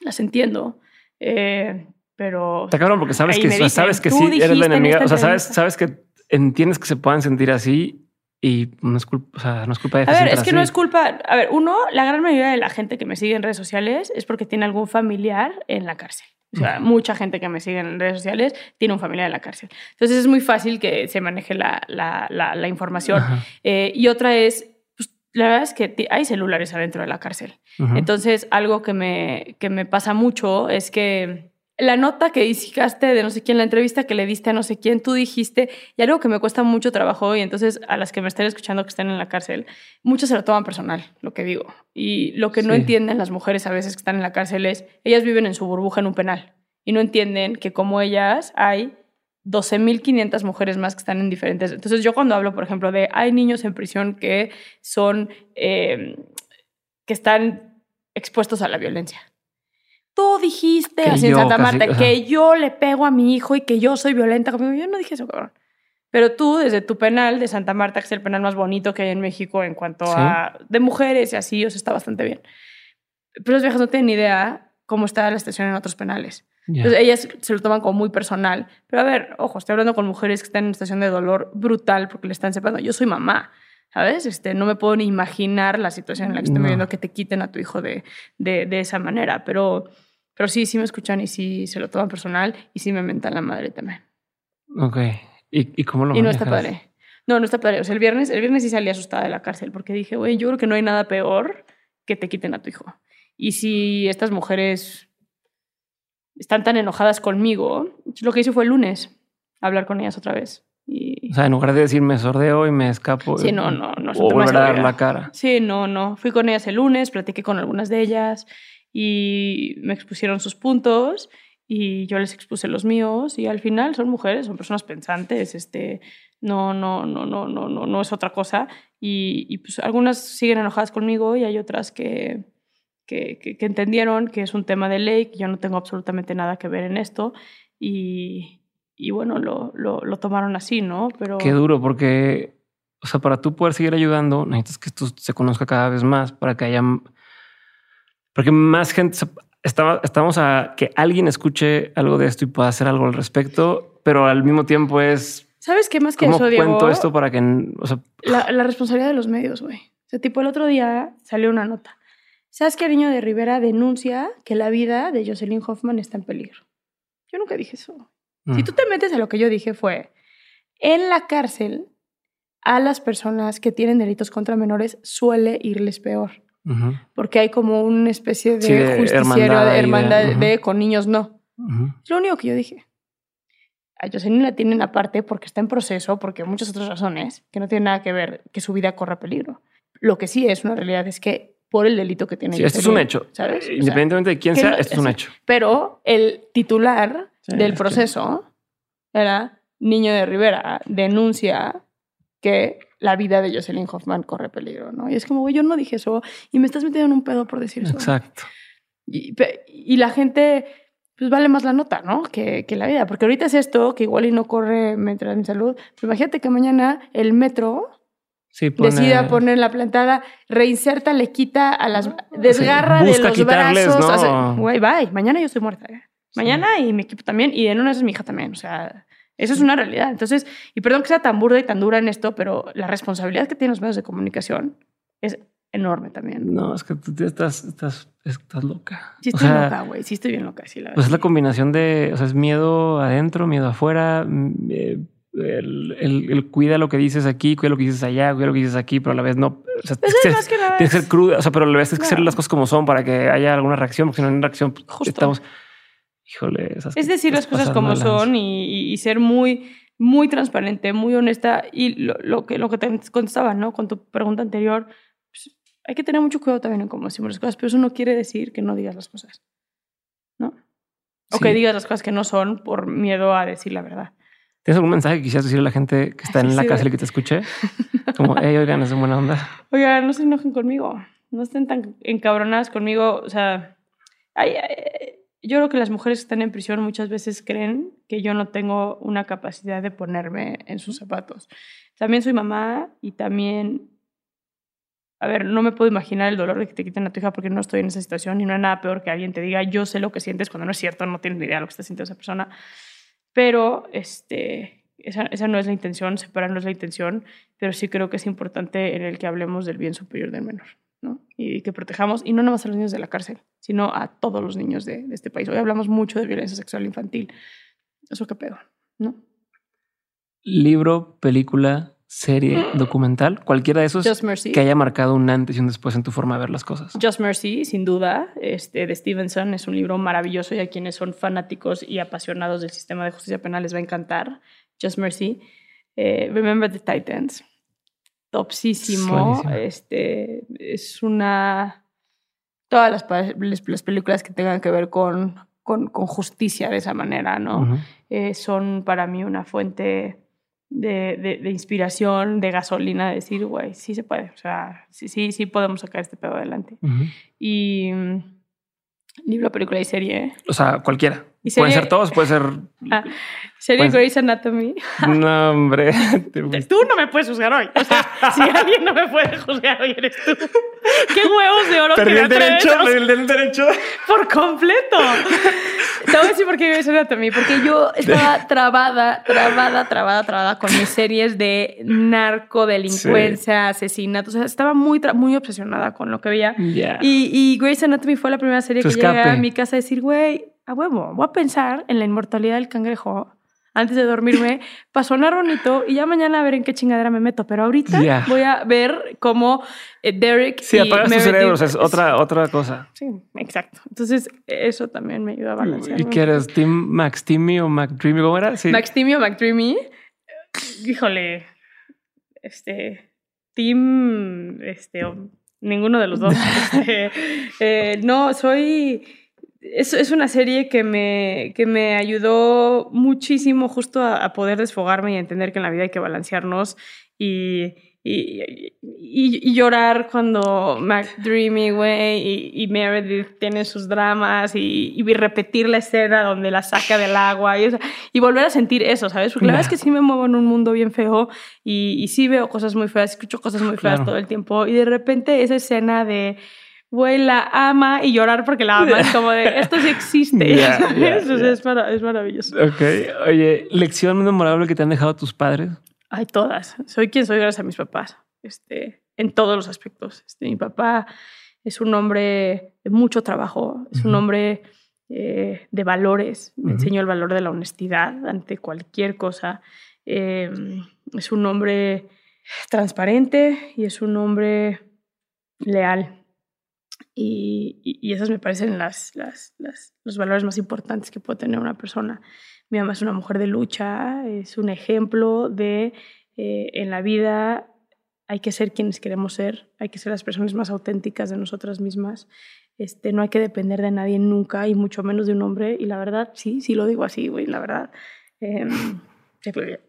Las entiendo. eh, pero.
Está cabrón porque sabes que,
dicen,
sabes que
"Tú
sí eres la
en
enemiga. O sea, sabes,
entrevista".
sabes que entiendes que se puedan sentir así y no es culpa, o sea, no es culpa de
A ver, es que no es culpa. A ver, uno, la gran mayoría de la gente que me sigue en redes sociales es porque tiene algún familiar en la cárcel. O sea, mucha gente que me sigue en redes sociales tiene un familiar en la cárcel. Entonces es muy fácil que se maneje la, la, la, la información. Eh, y otra es, pues, la verdad es que hay celulares adentro de la cárcel. Entonces, algo que me, que me pasa mucho es que la nota que hiciste de no sé quién, la entrevista que le diste a no sé quién, tú dijiste, y algo que me cuesta mucho trabajo, y entonces a las que me estén escuchando que están en la cárcel, muchos se lo toman personal, lo que digo. Y lo que no
Sí.
entienden las mujeres a veces que están en la cárcel es, ellas viven en su burbuja en un penal, y no entienden que como ellas hay 12.500 mujeres más que están en diferentes. Entonces, yo cuando hablo, por ejemplo, de hay niños en prisión que son, eh, que están expuestos a la violencia. Tú dijiste
Que
así en Santa Marta que yo le pego a mi hijo y que yo soy violenta conmigo. Yo no dije eso, cabrón. Pero tú, desde tu penal de Santa Marta, que es el penal más bonito que hay en México en cuanto
Sí.
a de mujeres y así, o sea, está bastante bien. Pero las viejas no tienen ni idea cómo está la situación en otros penales.
Ya.
Entonces ellas se lo toman como muy personal. Pero a ver, ojo, estoy hablando con mujeres que están en una situación de dolor brutal porque le están separando. Yo soy mamá, ¿sabes? Este, no me puedo ni imaginar la situación en la que estoy
No.
viviendo que te quiten a tu hijo de, de, de esa manera. Pero, pero sí, sí me escuchan y sí se lo toman personal y sí me mentan la madre también.
Ok. ¿Y, y cómo lo
y no está
manejas?
padre. No, no está padre. O sea, el viernes, el viernes sí salí asustada de la cárcel porque dije, güey, yo creo que no hay nada peor que te quiten a tu hijo. Y si estas mujeres están tan enojadas conmigo, lo que hice fue el lunes, hablar con ellas otra vez. Y...
O sea, en lugar de decir me sordeo y me escapo.
Sí, no, no, no.
O volver a dar la cara.
Sí, no, no. Fui con ellas el lunes, platiqué con algunas de ellas y me expusieron sus puntos y yo les expuse los míos y al final son mujeres, son personas pensantes, este, no, no, no, no, no, no, no es otra cosa y, y, pues algunas siguen enojadas conmigo y hay otras que, que, que, que entendieron que es un tema de ley, que yo no tengo absolutamente nada que ver en esto y, y bueno, lo, lo, lo tomaron así, ¿no? Pero...
Qué duro, porque, o sea, para tú poder seguir ayudando, necesitas que esto se conozca cada vez más para que haya, porque más gente, estaba, estamos a que alguien escuche algo de esto y pueda hacer algo al respecto, pero al mismo tiempo es,
¿Sabes qué más que
¿cómo
eso, Diego?
cuento esto para que, o sea,
La, la responsabilidad de los medios, güey. O sea, tipo, el otro día salió una nota. ¿Sabes que Ariño de Rivera denuncia que la vida de Jocelyn Hoffman está en peligro? Yo nunca dije eso. Si
mm,
tú te metes a lo que yo dije fue, en la cárcel a las personas que tienen delitos contra menores suele irles peor,
ujú,
porque hay como una especie de,
Sí, de
justiciero,
hermandad
de
ahí de-
hermandad de,
ujú.
con niños no.
ujú.
Es lo único que yo dije. A Jocelyn la tienen aparte porque está en proceso, porque muchas otras razones que no tienen nada que ver que su vida corra peligro. Lo que sí es una realidad es que por el delito que tiene.
Sí, esto es un hecho.
¿sabes? O sea,
Independientemente de quién sea,
no-
esto es un hecho.
Pero el titular
Sí,
del
es que-
proceso era Niño de Rivera denuncia que la vida de Jocelyn Hoffman corre peligro, ¿no? Y es como, güey, yo no dije eso y me estás metiendo en un pedo por decir eso.
Exacto.
Y, y la gente, pues vale más la nota, ¿no? Que, que la vida. Porque ahorita es esto, que igual y no corre mientras mi salud. Pero imagínate que mañana el metro
Sí, pone-
decida poner la plantada, reinserta, le quita a las. desgarra de
busca
los brazos.
¿no?
hace- Güey, bye. Mañana yo estoy muerta. ¿eh? Mañana y mi equipo también. Y en una es mi hija también. O sea, eso es una realidad. Entonces, y perdón que sea tan burda y tan dura en esto, pero la responsabilidad que tienen los medios de comunicación es enorme también.
No, es que tú estás, estás, estás loca.
Sí
O
estoy
sea,
loca, güey. Sí estoy bien loca, sí, la
Pues es la combinación de, o sea, es miedo adentro, miedo afuera, mm, eh, el, el- el cuida lo que dices aquí, cuida lo que dices allá, cuida lo que dices aquí, pero a la vez no. O sea,
Pues
tienes que
es
ser-
más que nada.
tienes que ser cruda, o sea, pero a la vez tienes que hacer
Claro.
las cosas como son para que haya alguna reacción, porque si no hay una reacción, pues,
Justo.
estamos. Híjole, esas
Es decir las cosas como son y, y- ser muy, muy transparente, muy honesta. Y lo, lo que, lo que te contestaba, ¿no? Con tu pregunta anterior, pues, hay que tener mucho cuidado también en cómo decimos las cosas, pero eso no quiere decir que no digas las cosas, ¿no? O
Sí.
que digas las cosas que no son por miedo a decir la verdad.
¿Tienes algún mensaje que quisieras decirle a la gente que está en
Sí,
la
sí.
cárcel y que te escuche? Como, hey, oigan, es buena onda.
Oiga, no se enojen conmigo, no estén tan encabronadas conmigo, o sea, hay- hay- yo creo que las mujeres que están en prisión muchas veces creen que yo no tengo una capacidad de ponerme en sus zapatos. También soy mamá y también, a ver, no me puedo imaginar el dolor de que te quiten a tu hija porque no estoy en esa situación y no hay nada peor que alguien te diga yo sé lo que sientes cuando no es cierto, no tienes ni idea de lo que está sintiendo esa persona. Pero este, esa, esa no es la intención, separar no es la intención, pero sí creo que es importante en el que hablemos del bien superior del menor. ¿No? Y que protejamos, y no nada más a los niños de la cárcel, sino a todos los niños de, de este país. Hoy hablamos mucho de violencia sexual infantil. Eso qué pedo, ¿no?
Libro, película, serie, documental, cualquiera de esos
Just Mercy.
que haya marcado un antes y un después en tu forma de ver las cosas.
Just Mercy, sin duda, este, de Stevenson, es un libro maravilloso y a quienes son fanáticos y apasionados del sistema de justicia penal les va a encantar. Just Mercy. Eh, Remember the Titans. Topsísimo. Este, es una... Todas las, las- las películas que tengan que ver con, con, con justicia de esa manera, ¿no? Eh, son para mí una fuente de, de- de inspiración, de gasolina, de decir, güey, sí se puede, o sea, sí, sí, sí podemos sacar este pedo adelante. Y mm, libro, película y serie.
O sea, cualquiera.
¿Y
Pueden
serie?
ser todos, puede ser.
Ah, serie Grey's Anatomy.
No, hombre.
Tú no me puedes juzgar hoy. O sea, si alguien no me puede juzgar hoy, eres tú. ¿Qué huevos de oro que
Perdí el derecho, perdí el derecho.
por completo. Te voy a decir por qué Grey's Anatomy. Porque yo estaba trabada, trabada, trabada, trabada con mis series de narcodelincuencia, asesinatos. O sea, estaba muy, muy obsesionada con lo que veía.
Ya.
Y, y Grey's Anatomy fue la primera serie
Tu
que llegué
escape.
a mi casa a decir, güey, a huevo, voy a pensar en la inmortalidad del cangrejo antes de dormirme para sonar bonito y ya mañana a ver en qué chingadera me meto. Pero ahorita
Ya.
voy a ver cómo eh, Derek
Sí,
y
apagas tu
Meredith-
cerebro, o sea, es otra, otra cosa.
Sí, exacto. Entonces, eso también me ayuda a balancear.
¿Y qué eres? ¿Team Max Timmy o Mac Dreamy? ¿Cómo era? Sí.
Max Timmy o Mac Dreamy. Híjole. Este. Team. Este. o- ninguno de los dos. Este, eh, no, soy. Es, es una serie que me, que me ayudó muchísimo justo a, a poder desfogarme y a entender que en la vida hay que balancearnos y, y, y- y llorar cuando Mac Dreamy, güey, y, Meredith tienen sus dramas y, y repetir la escena donde la saca del agua y, o sea, y volver a sentir eso, ¿sabes? Porque la verdad es que sí me muevo en un mundo bien feo y, y sí veo cosas muy feas, escucho cosas muy feas
Claro.
todo el tiempo y de repente esa escena de güey, la ama y llorar porque la ama. Es como de, esto sí existe.
Ya,
¿sabes?
ya,
O sea. Es, mara- es maravilloso.
Ok. Oye, lección memorable que te han dejado tus padres.
Hay todas. Soy quien soy gracias a mis papás. Este, en todos los aspectos. Este, mi papá es un hombre de mucho trabajo, es un hombre eh, de valores. Me
Ujú.
enseñó el valor de la honestidad ante cualquier cosa. Eh, es un hombre transparente y es un hombre leal. Y, y- esas me parecen las, las- las- los valores más importantes que puede tener una persona. Mi mamá es una mujer de lucha, es un ejemplo de eh, en la vida hay que ser quienes queremos ser, hay que ser las personas más auténticas de nosotras mismas. Este, no hay que depender de nadie nunca y mucho menos de un hombre. Y la verdad, sí, sí lo digo así, güey, la verdad. Eh,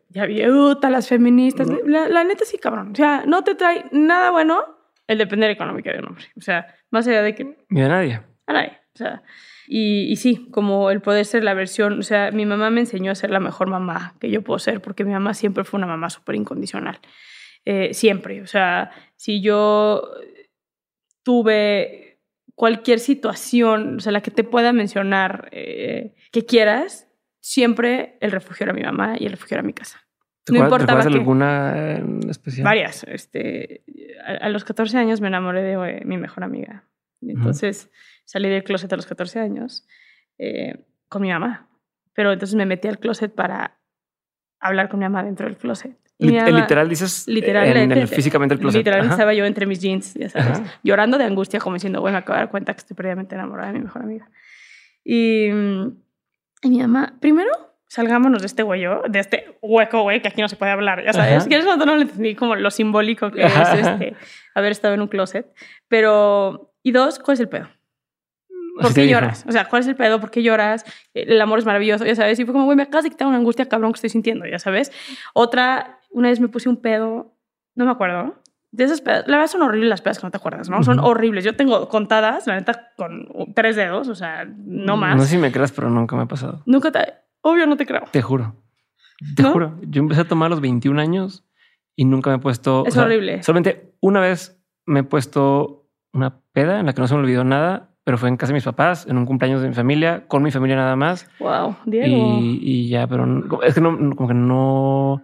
ya viuta, las feministas. La, la, neta sí, cabrón. O sea, no te trae nada bueno el depender económico de un hombre. O sea, más allá de que...
Ni a nadie.
A nadie. O sea, y, y, sí, como el poder ser la versión, o sea, mi mamá me enseñó a ser la mejor mamá que yo puedo ser, porque mi mamá siempre fue una mamá súper incondicional. Eh, siempre. O sea, si yo tuve cualquier situación, o sea, la que te pueda mencionar eh, que quieras, siempre el refugio era mi mamá y el refugio era mi casa.
No importaba que, alguna en especial?
Varias. Este, a, a, los 14 años me enamoré de eh, mi mejor amiga. Y entonces salí del closet a los 14 años eh, con mi mamá. Pero entonces me metí al closet para hablar con mi mamá dentro del closet.
Y literal dices literal, en, el, físicamente el closet.
Literal estaba yo entre mis jeans, ya sabes, llorando de angustia, como diciendo, bueno, acabo de dar cuenta que estoy previamente enamorada de mi mejor amiga. Y, y mi mamá, primero, salgámonos de este hueco, de este hueco, güey, que aquí no se puede hablar, ya sabes. Que en ese momento no le entendí como lo simbólico que es este, haber estado en un closet. Pero, y dos, ¿cuál es el pedo? ¿Por qué lloras? O sea, ¿cuál es el pedo? ¿Por qué lloras? El amor es maravilloso, ya sabes. Y fue como, güey, me acabas de quitar una angustia cabrón que estoy sintiendo, ya sabes. Otra, una vez me puse un pedo, no me acuerdo. De esas pedas, la verdad son horribles las pedas que no te acuerdas, ¿no? Son horribles. Yo tengo contadas, la neta, con tres dedos, o sea, no más.
No sé si me creas, pero nunca me ha pasado.
Nunca te... Obvio no te creo.
Te juro. Te juro. Yo empecé a tomar a los 21 años y nunca me he puesto...
Es horrible.
Solamente una vez me he puesto una peda en la que no se me olvidó nada pero fue en casa de mis papás, en un cumpleaños de mi familia, con mi familia nada más.
Wow, Diego.
Y, y ya, pero es que no, como que no,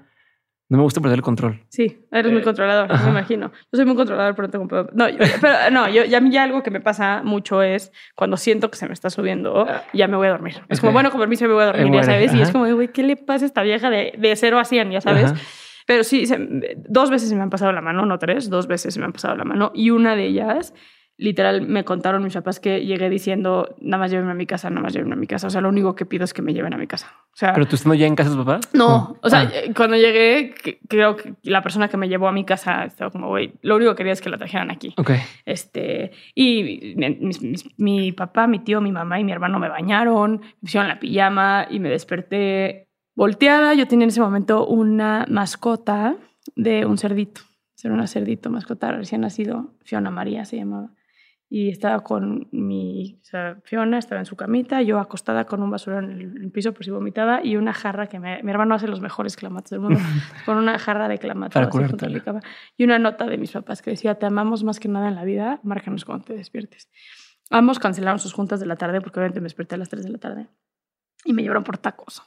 no me gusta perder el control.
Sí, eres muy eh, controlador, me imagino. Yo soy muy controlador, pero tengo No, pero no, yo, ya, ya algo que me pasa mucho es cuando siento que se me está subiendo, ya me voy a dormir. Es como, bueno, con permiso me voy a dormir, ya sabes. Y es como, güey, ¿qué le pasa a esta vieja de, de 0 a 100, ya sabes? Pero sí, dos veces se me han pasado la mano, no tres, dos veces se me han pasado la mano. Y una de ellas literal me contaron mis papás que llegué diciendo, nada más llévenme a mi casa, nada más llévenme a mi casa. O sea, lo único que pido es que me lleven a mi casa. O sea,
¿Pero tú estando ya en casa de tus papás?
No, o sea, ah. eh, cuando llegué, creo que la persona que me llevó a mi casa estaba como, güey, lo único que quería es que la trajeran aquí.
Ok.
Este, y mi, mi, papá, mi tío, mi mamá y mi hermano me bañaron, me pusieron la pijama y me desperté volteada. Yo tenía en ese momento una mascota de un cerdito. Era una cerdito, mascota recién nacido. Fiona María se llamaba y estaba con mi o sea, Fiona, estaba en su camita, yo acostada con un basurero en el, piso por si vomitaba y una jarra que me, mi hermano hace los mejores clamatos del mundo, con una jarra de clamatos. Y una nota de mis papás que decía, te amamos más que nada en la vida, márcanos cuando te despiertes. Ambos cancelaron sus juntas de la tarde porque obviamente me desperté a las 3 de la tarde y me llevaron por tacos.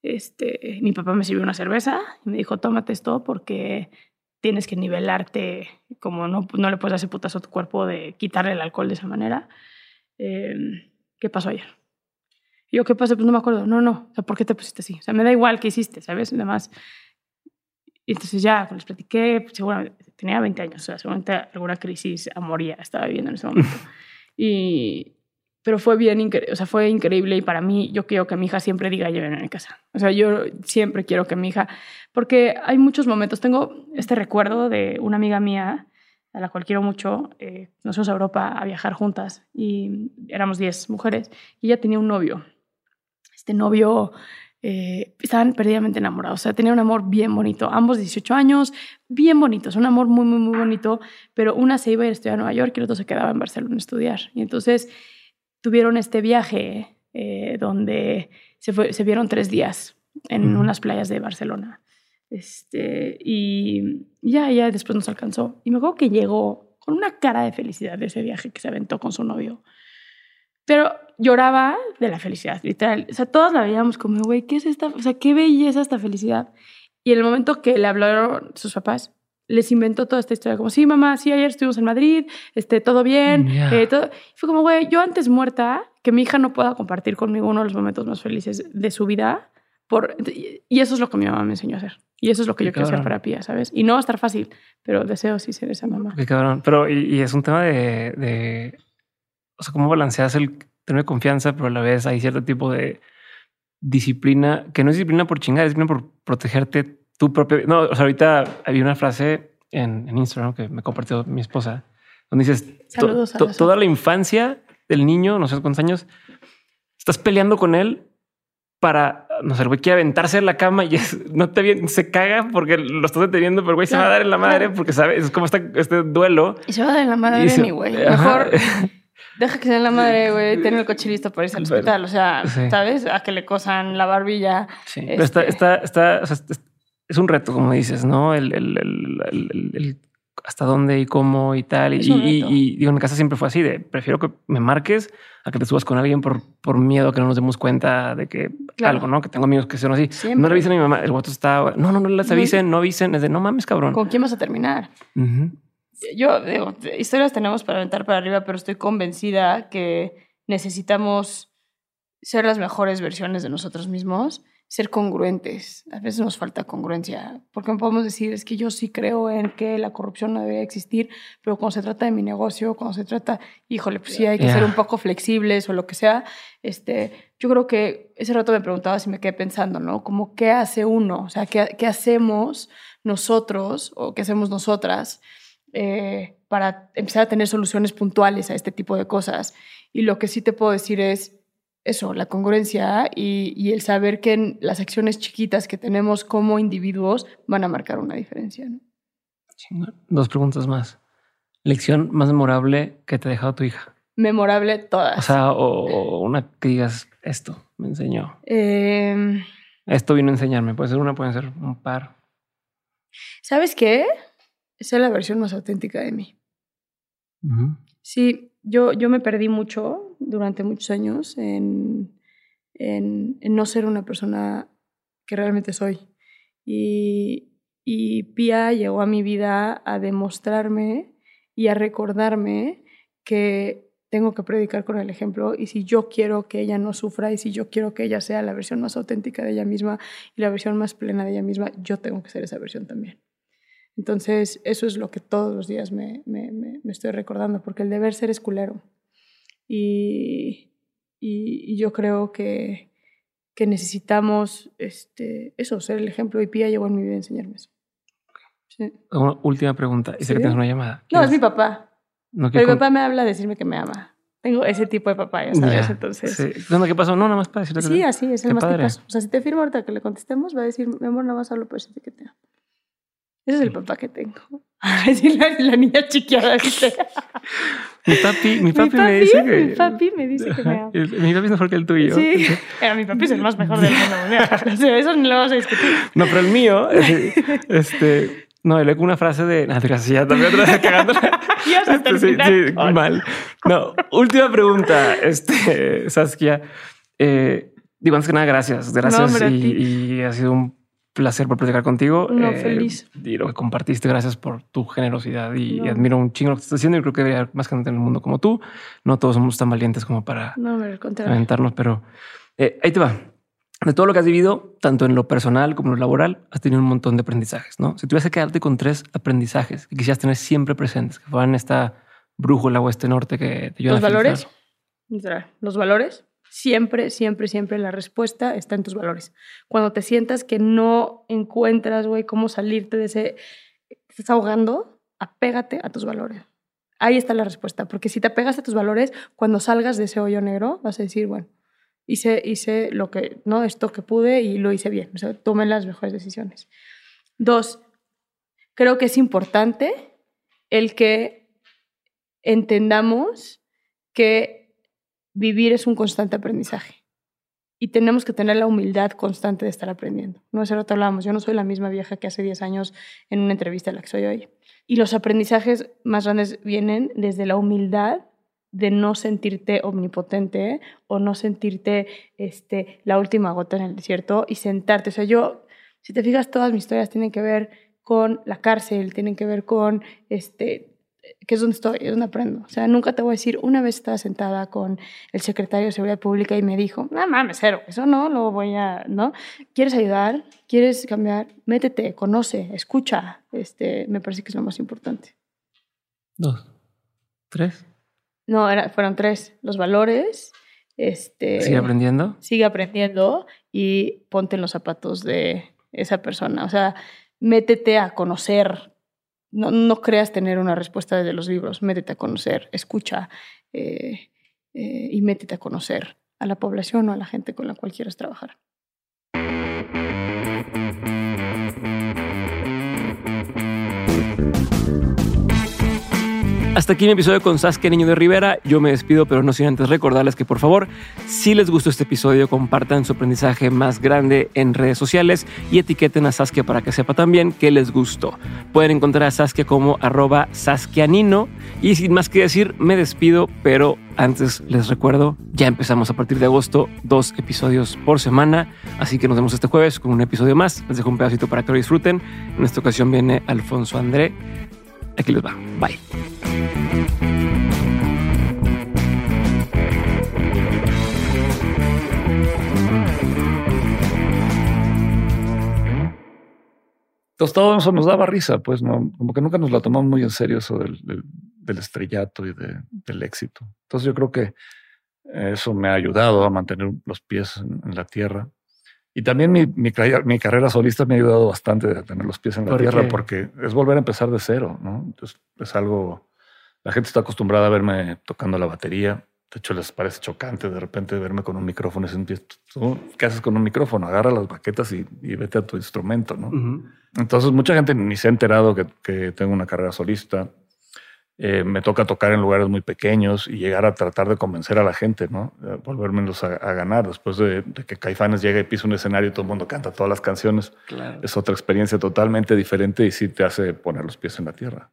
Este, mi papá me sirvió una cerveza y me dijo, tómate esto porque tienes que nivelarte, como no, no le puedes hacer putazo a tu cuerpo de quitarle el alcohol de esa manera. Em, ¿Qué pasó ayer? Y yo, ¿qué pasó? Pues no me acuerdo. No, no. O sea, ¿por qué te pusiste así? O sea, me da igual qué hiciste, ¿sabes? Además. Y entonces ya les platiqué, pues, seguramente tenía 20 años, o sea, seguramente alguna crisis amoría estaba viviendo en ese momento. y, pero fue bien, o sea, fue increíble y para mí yo quiero que mi hija siempre diga llévenme a casa. O sea, yo siempre quiero que mi hija, porque hay muchos momentos, tengo este recuerdo de una amiga mía a la cual quiero mucho, eh, nos fuimos a Europa a viajar juntas y éramos 10 mujeres y ella tenía un novio. Este novio eh, estaban perdidamente enamorados, o sea, tenía un amor bien bonito, ambos 18 años, bien bonitos, un amor muy, muy, muy bonito, pero una se iba a estudiar a Nueva York y el otro se quedaba en Barcelona a estudiar. Y entonces tuvieron este viaje eh, donde se, se, vieron tres días en unas playas de Barcelona. Este, y ya, ya después nos alcanzó. Y me acuerdo que llegó con una cara de felicidad de ese viaje que se aventó con su novio. Pero lloraba de la felicidad, literal. O sea, todas la veíamos como, güey, ¿qué es esta? O sea, qué belleza esta felicidad. Y en el momento que le hablaron sus papás, les inventó toda esta historia, como, sí, mamá, sí, ayer estuvimos en Madrid, este, todo bien, eh, todo. fue como, güey, yo antes muerta, que mi hija no pueda compartir conmigo uno de los momentos más felices de su vida, por, y eso es lo que mi mamá me enseñó a hacer. Y eso es lo que yo quiero hacer para Pía, ¿sabes? Y no va a estar fácil, pero deseo sí ser esa mamá.
Qué cabrón. Pero, y, es un tema de, de, o sea, cómo balanceas el tener confianza, pero a la vez hay cierto tipo de disciplina, que no es disciplina por chingar, es disciplina por protegerte tu propio. No, o sea, ahorita había una frase en, en Instagram que me compartió mi esposa, donde dices, to-
Saludos
to-
la
toda la infancia del niño, no sé cuántos años, estás peleando con él para, no sé, el güey quiere aventarse en la cama y es- no te bien, se caga porque lo estás deteniendo, pero el güey se va a dar en la madre
claro.
porque sabe, es como este, este duelo.
Y se va a dar en la madre
se-
ni güey. Mejor deja que sea en la madre, güey. Tener el coche listo para irse al hospital. O sea,
sí.
¿sabes? A que le cosan la barbilla.
Sí, pero está,
Este-
está, está, o sea, es, un reto, como dices, ¿no? El, el- hasta dónde y cómo y tal. Y, digo, en mi casa siempre fue así de prefiero que me marques a que te subas con alguien por, por miedo a que no nos demos cuenta de que
Claro.
algo, ¿no? Que tengo amigos que son así.
Siempre.
No le avisen a mi mamá, el guato está, no, no, no les avisen, no avisen, es de no mames, cabrón.
¿Con quién vas a terminar? Yo digo, historias tenemos para aventar para arriba, pero estoy convencida que necesitamos ser las mejores versiones de nosotros mismos, ser congruentes. A veces nos falta congruencia, porque podemos decir, es que yo sí creo en que la corrupción no debe existir, pero cuando se trata de mi negocio, cuando se trata, híjole, pues sí hay que
Yeah.
ser un poco flexibles o lo que sea. Este, yo creo que ese rato me preguntaba si me quedé pensando, ¿no? Como, ¿qué hace uno? O sea, ¿qué, qué hacemos nosotros o qué hacemos nosotras? eh, para empezar a tener soluciones puntuales a este tipo de cosas. Y lo que sí te puedo decir es eso, la congruencia y, y el saber que en las acciones chiquitas que tenemos como individuos van a marcar una diferencia. ¿no?
Dos preguntas más. Lección más memorable que te ha dejado tu hija.
Memorable todas.
O sea, o, una que digas esto me enseñó.
Em,
Esto vino a enseñarme. Puede ser una, pueden ser un par.
¿Sabes qué? Esa es la versión más auténtica de mí.
Ujú.
Sí, yo, yo me perdí mucho durante muchos años en, en, no ser una persona que realmente soy. Y, y Pia llegó a mi vida a demostrarme y a recordarme que tengo que predicar con el ejemplo y si yo quiero que ella no sufra y si yo quiero que ella sea la versión más auténtica de ella misma y la versión más plena de ella misma, yo tengo que ser esa versión también. Entonces, eso es lo que todos los días me, me, me, me estoy recordando, porque el deber ser es culero. Y, y, y yo creo que, que necesitamos este, eso, ser el ejemplo. Y Pía llegó en mi vida a enseñarme eso. Sí.
Una última pregunta. Y
¿Sí?
que tienes una llamada.
No, es
¿Quieres-
mi papá.
No
Pero mi papá me habla a decirme que me ama. Tengo ese tipo de papá, ya sabes. Entonces,
sí. ¿Qué pasó? No, nada más para decirte. que-
sí, así es el más
padre.
tipazo. O sea, si te firmo ahorita que le contestemos, va a decir, mi amor, nada más hablo por decirte que te amo. Ese es el papá que tengo. La, la niña chiquiada.
Mi papi, mi papi,
mi
me dice que.
mi papi me dice que me ama.
Mi papi es mejor que el tuyo.
Sí, pero mi papi es el más mejor del mundo mundial. Eso no lo vamos a discutir.
No, pero el mío, este. No, le una frase de. Nada, gracias, también otra vez cagando.
Ibas a
Este, sí, sí, mal. No, última pregunta, este, Saskia. Eh, digo, antes que nada, gracias. Gracias
a
y, y ha sido un placer por platicar contigo. Eh,
No, feliz.
Y lo que compartiste, gracias por tu generosidad y, y
No.
admiro un chingo lo que estás haciendo. Y creo que debería haber más gente en el mundo como tú. No todos somos tan valientes como para
No,
aventarnos, pero eh, ahí te va. De todo lo que has vivido, tanto en lo personal como en lo laboral, has tenido un montón de aprendizajes, ¿no? Si tuvieras que quedarte con tres aprendizajes que quisieras tener siempre presentes, que fueran esta brújula o este norte que te ayudan
Los
a
valores. Los valores. Siempre, siempre, siempre la respuesta está en tus valores. Cuando te sientas que no encuentras, güey, cómo salirte de ese... Estás ahogando, apégate a tus valores. Ahí está la respuesta. Porque si te apegas a tus valores, cuando salgas de ese hoyo negro, vas a decir, bueno, hice, hice lo que, ¿no? Esto que pude y lo hice bien. O sea, tomé las mejores decisiones. Dos, creo que es importante el que entendamos que vivir es un constante aprendizaje. Y tenemos que tener la humildad constante de estar aprendiendo. No hace rato hablábamos, yo no soy la misma vieja que hace 10 años en una entrevista en la que soy hoy. Y los aprendizajes más grandes vienen desde la humildad de no sentirte omnipotente o no sentirte este, la última gota en el desierto y sentarte. O sea, yo, si te fijas, todas mis historias tienen que ver con la cárcel, tienen que ver con, este, que es donde estoy, es donde aprendo. O sea, nunca te voy a decir, una vez estaba sentada con el secretario de Seguridad Pública y me dijo, no mames, cero, eso no lo voy a, ¿no? ¿Quieres ayudar? ¿Quieres cambiar? Métete, conoce, escucha. Este, me parece que es lo más importante.
Dos, tres.
No, era, fueron tres. Los valores, este,
Sigue aprendiendo.
sigue aprendiendo y ponte en los zapatos de esa persona. O sea, métete a conocer no, creas tener una respuesta desde los libros. Métete a conocer, escucha eh, eh, y métete a conocer a la población o a la gente con la cual quieras trabajar.
Hasta aquí mi episodio con Saskia Niño de Rivera. Yo me despido, pero no sin antes recordarles que por favor, si les gustó este episodio, compartan su aprendizaje más grande en redes sociales y etiqueten a Saskia para que sepa también que les gustó. Pueden encontrar a Saskia como arroba saskianino. Y sin más que decir, me despido, pero antes les recuerdo, ya empezamos a partir de agosto dos episodios por semana, así que nos vemos este jueves con un episodio más. Les dejo un pedacito para que lo disfruten. En esta ocasión viene Alfonso André. Aquí les va. Bye.
Entonces todo eso nos daba risa, pues no, como que nunca nos la tomamos muy en serio eso del, estrellato y del éxito. Entonces yo creo que eso me ha ayudado a mantener los pies en, la tierra. Y también mi, mi, carrera solista me ha ayudado bastante a tener los pies en la tierra porque es volver a empezar de cero, ¿no? Entonces es algo, la gente está acostumbrada a verme tocando la batería de hecho, les parece chocante de repente verme con un micrófono. ¿Qué haces con un micrófono? Agarra las baquetas y, vete a tu instrumento, ¿no? Entonces, mucha gente ni se ha enterado que, tengo una carrera solista. Eh, me toca tocar en lugares muy pequeños y llegar a tratar de convencer a la gente, ¿no? Volvérmelos a, a ganar. Después de, que Caifanes llega y pisa un escenario y todo el mundo canta todas las canciones, es otra experiencia totalmente diferente y sí te hace poner los pies en la tierra.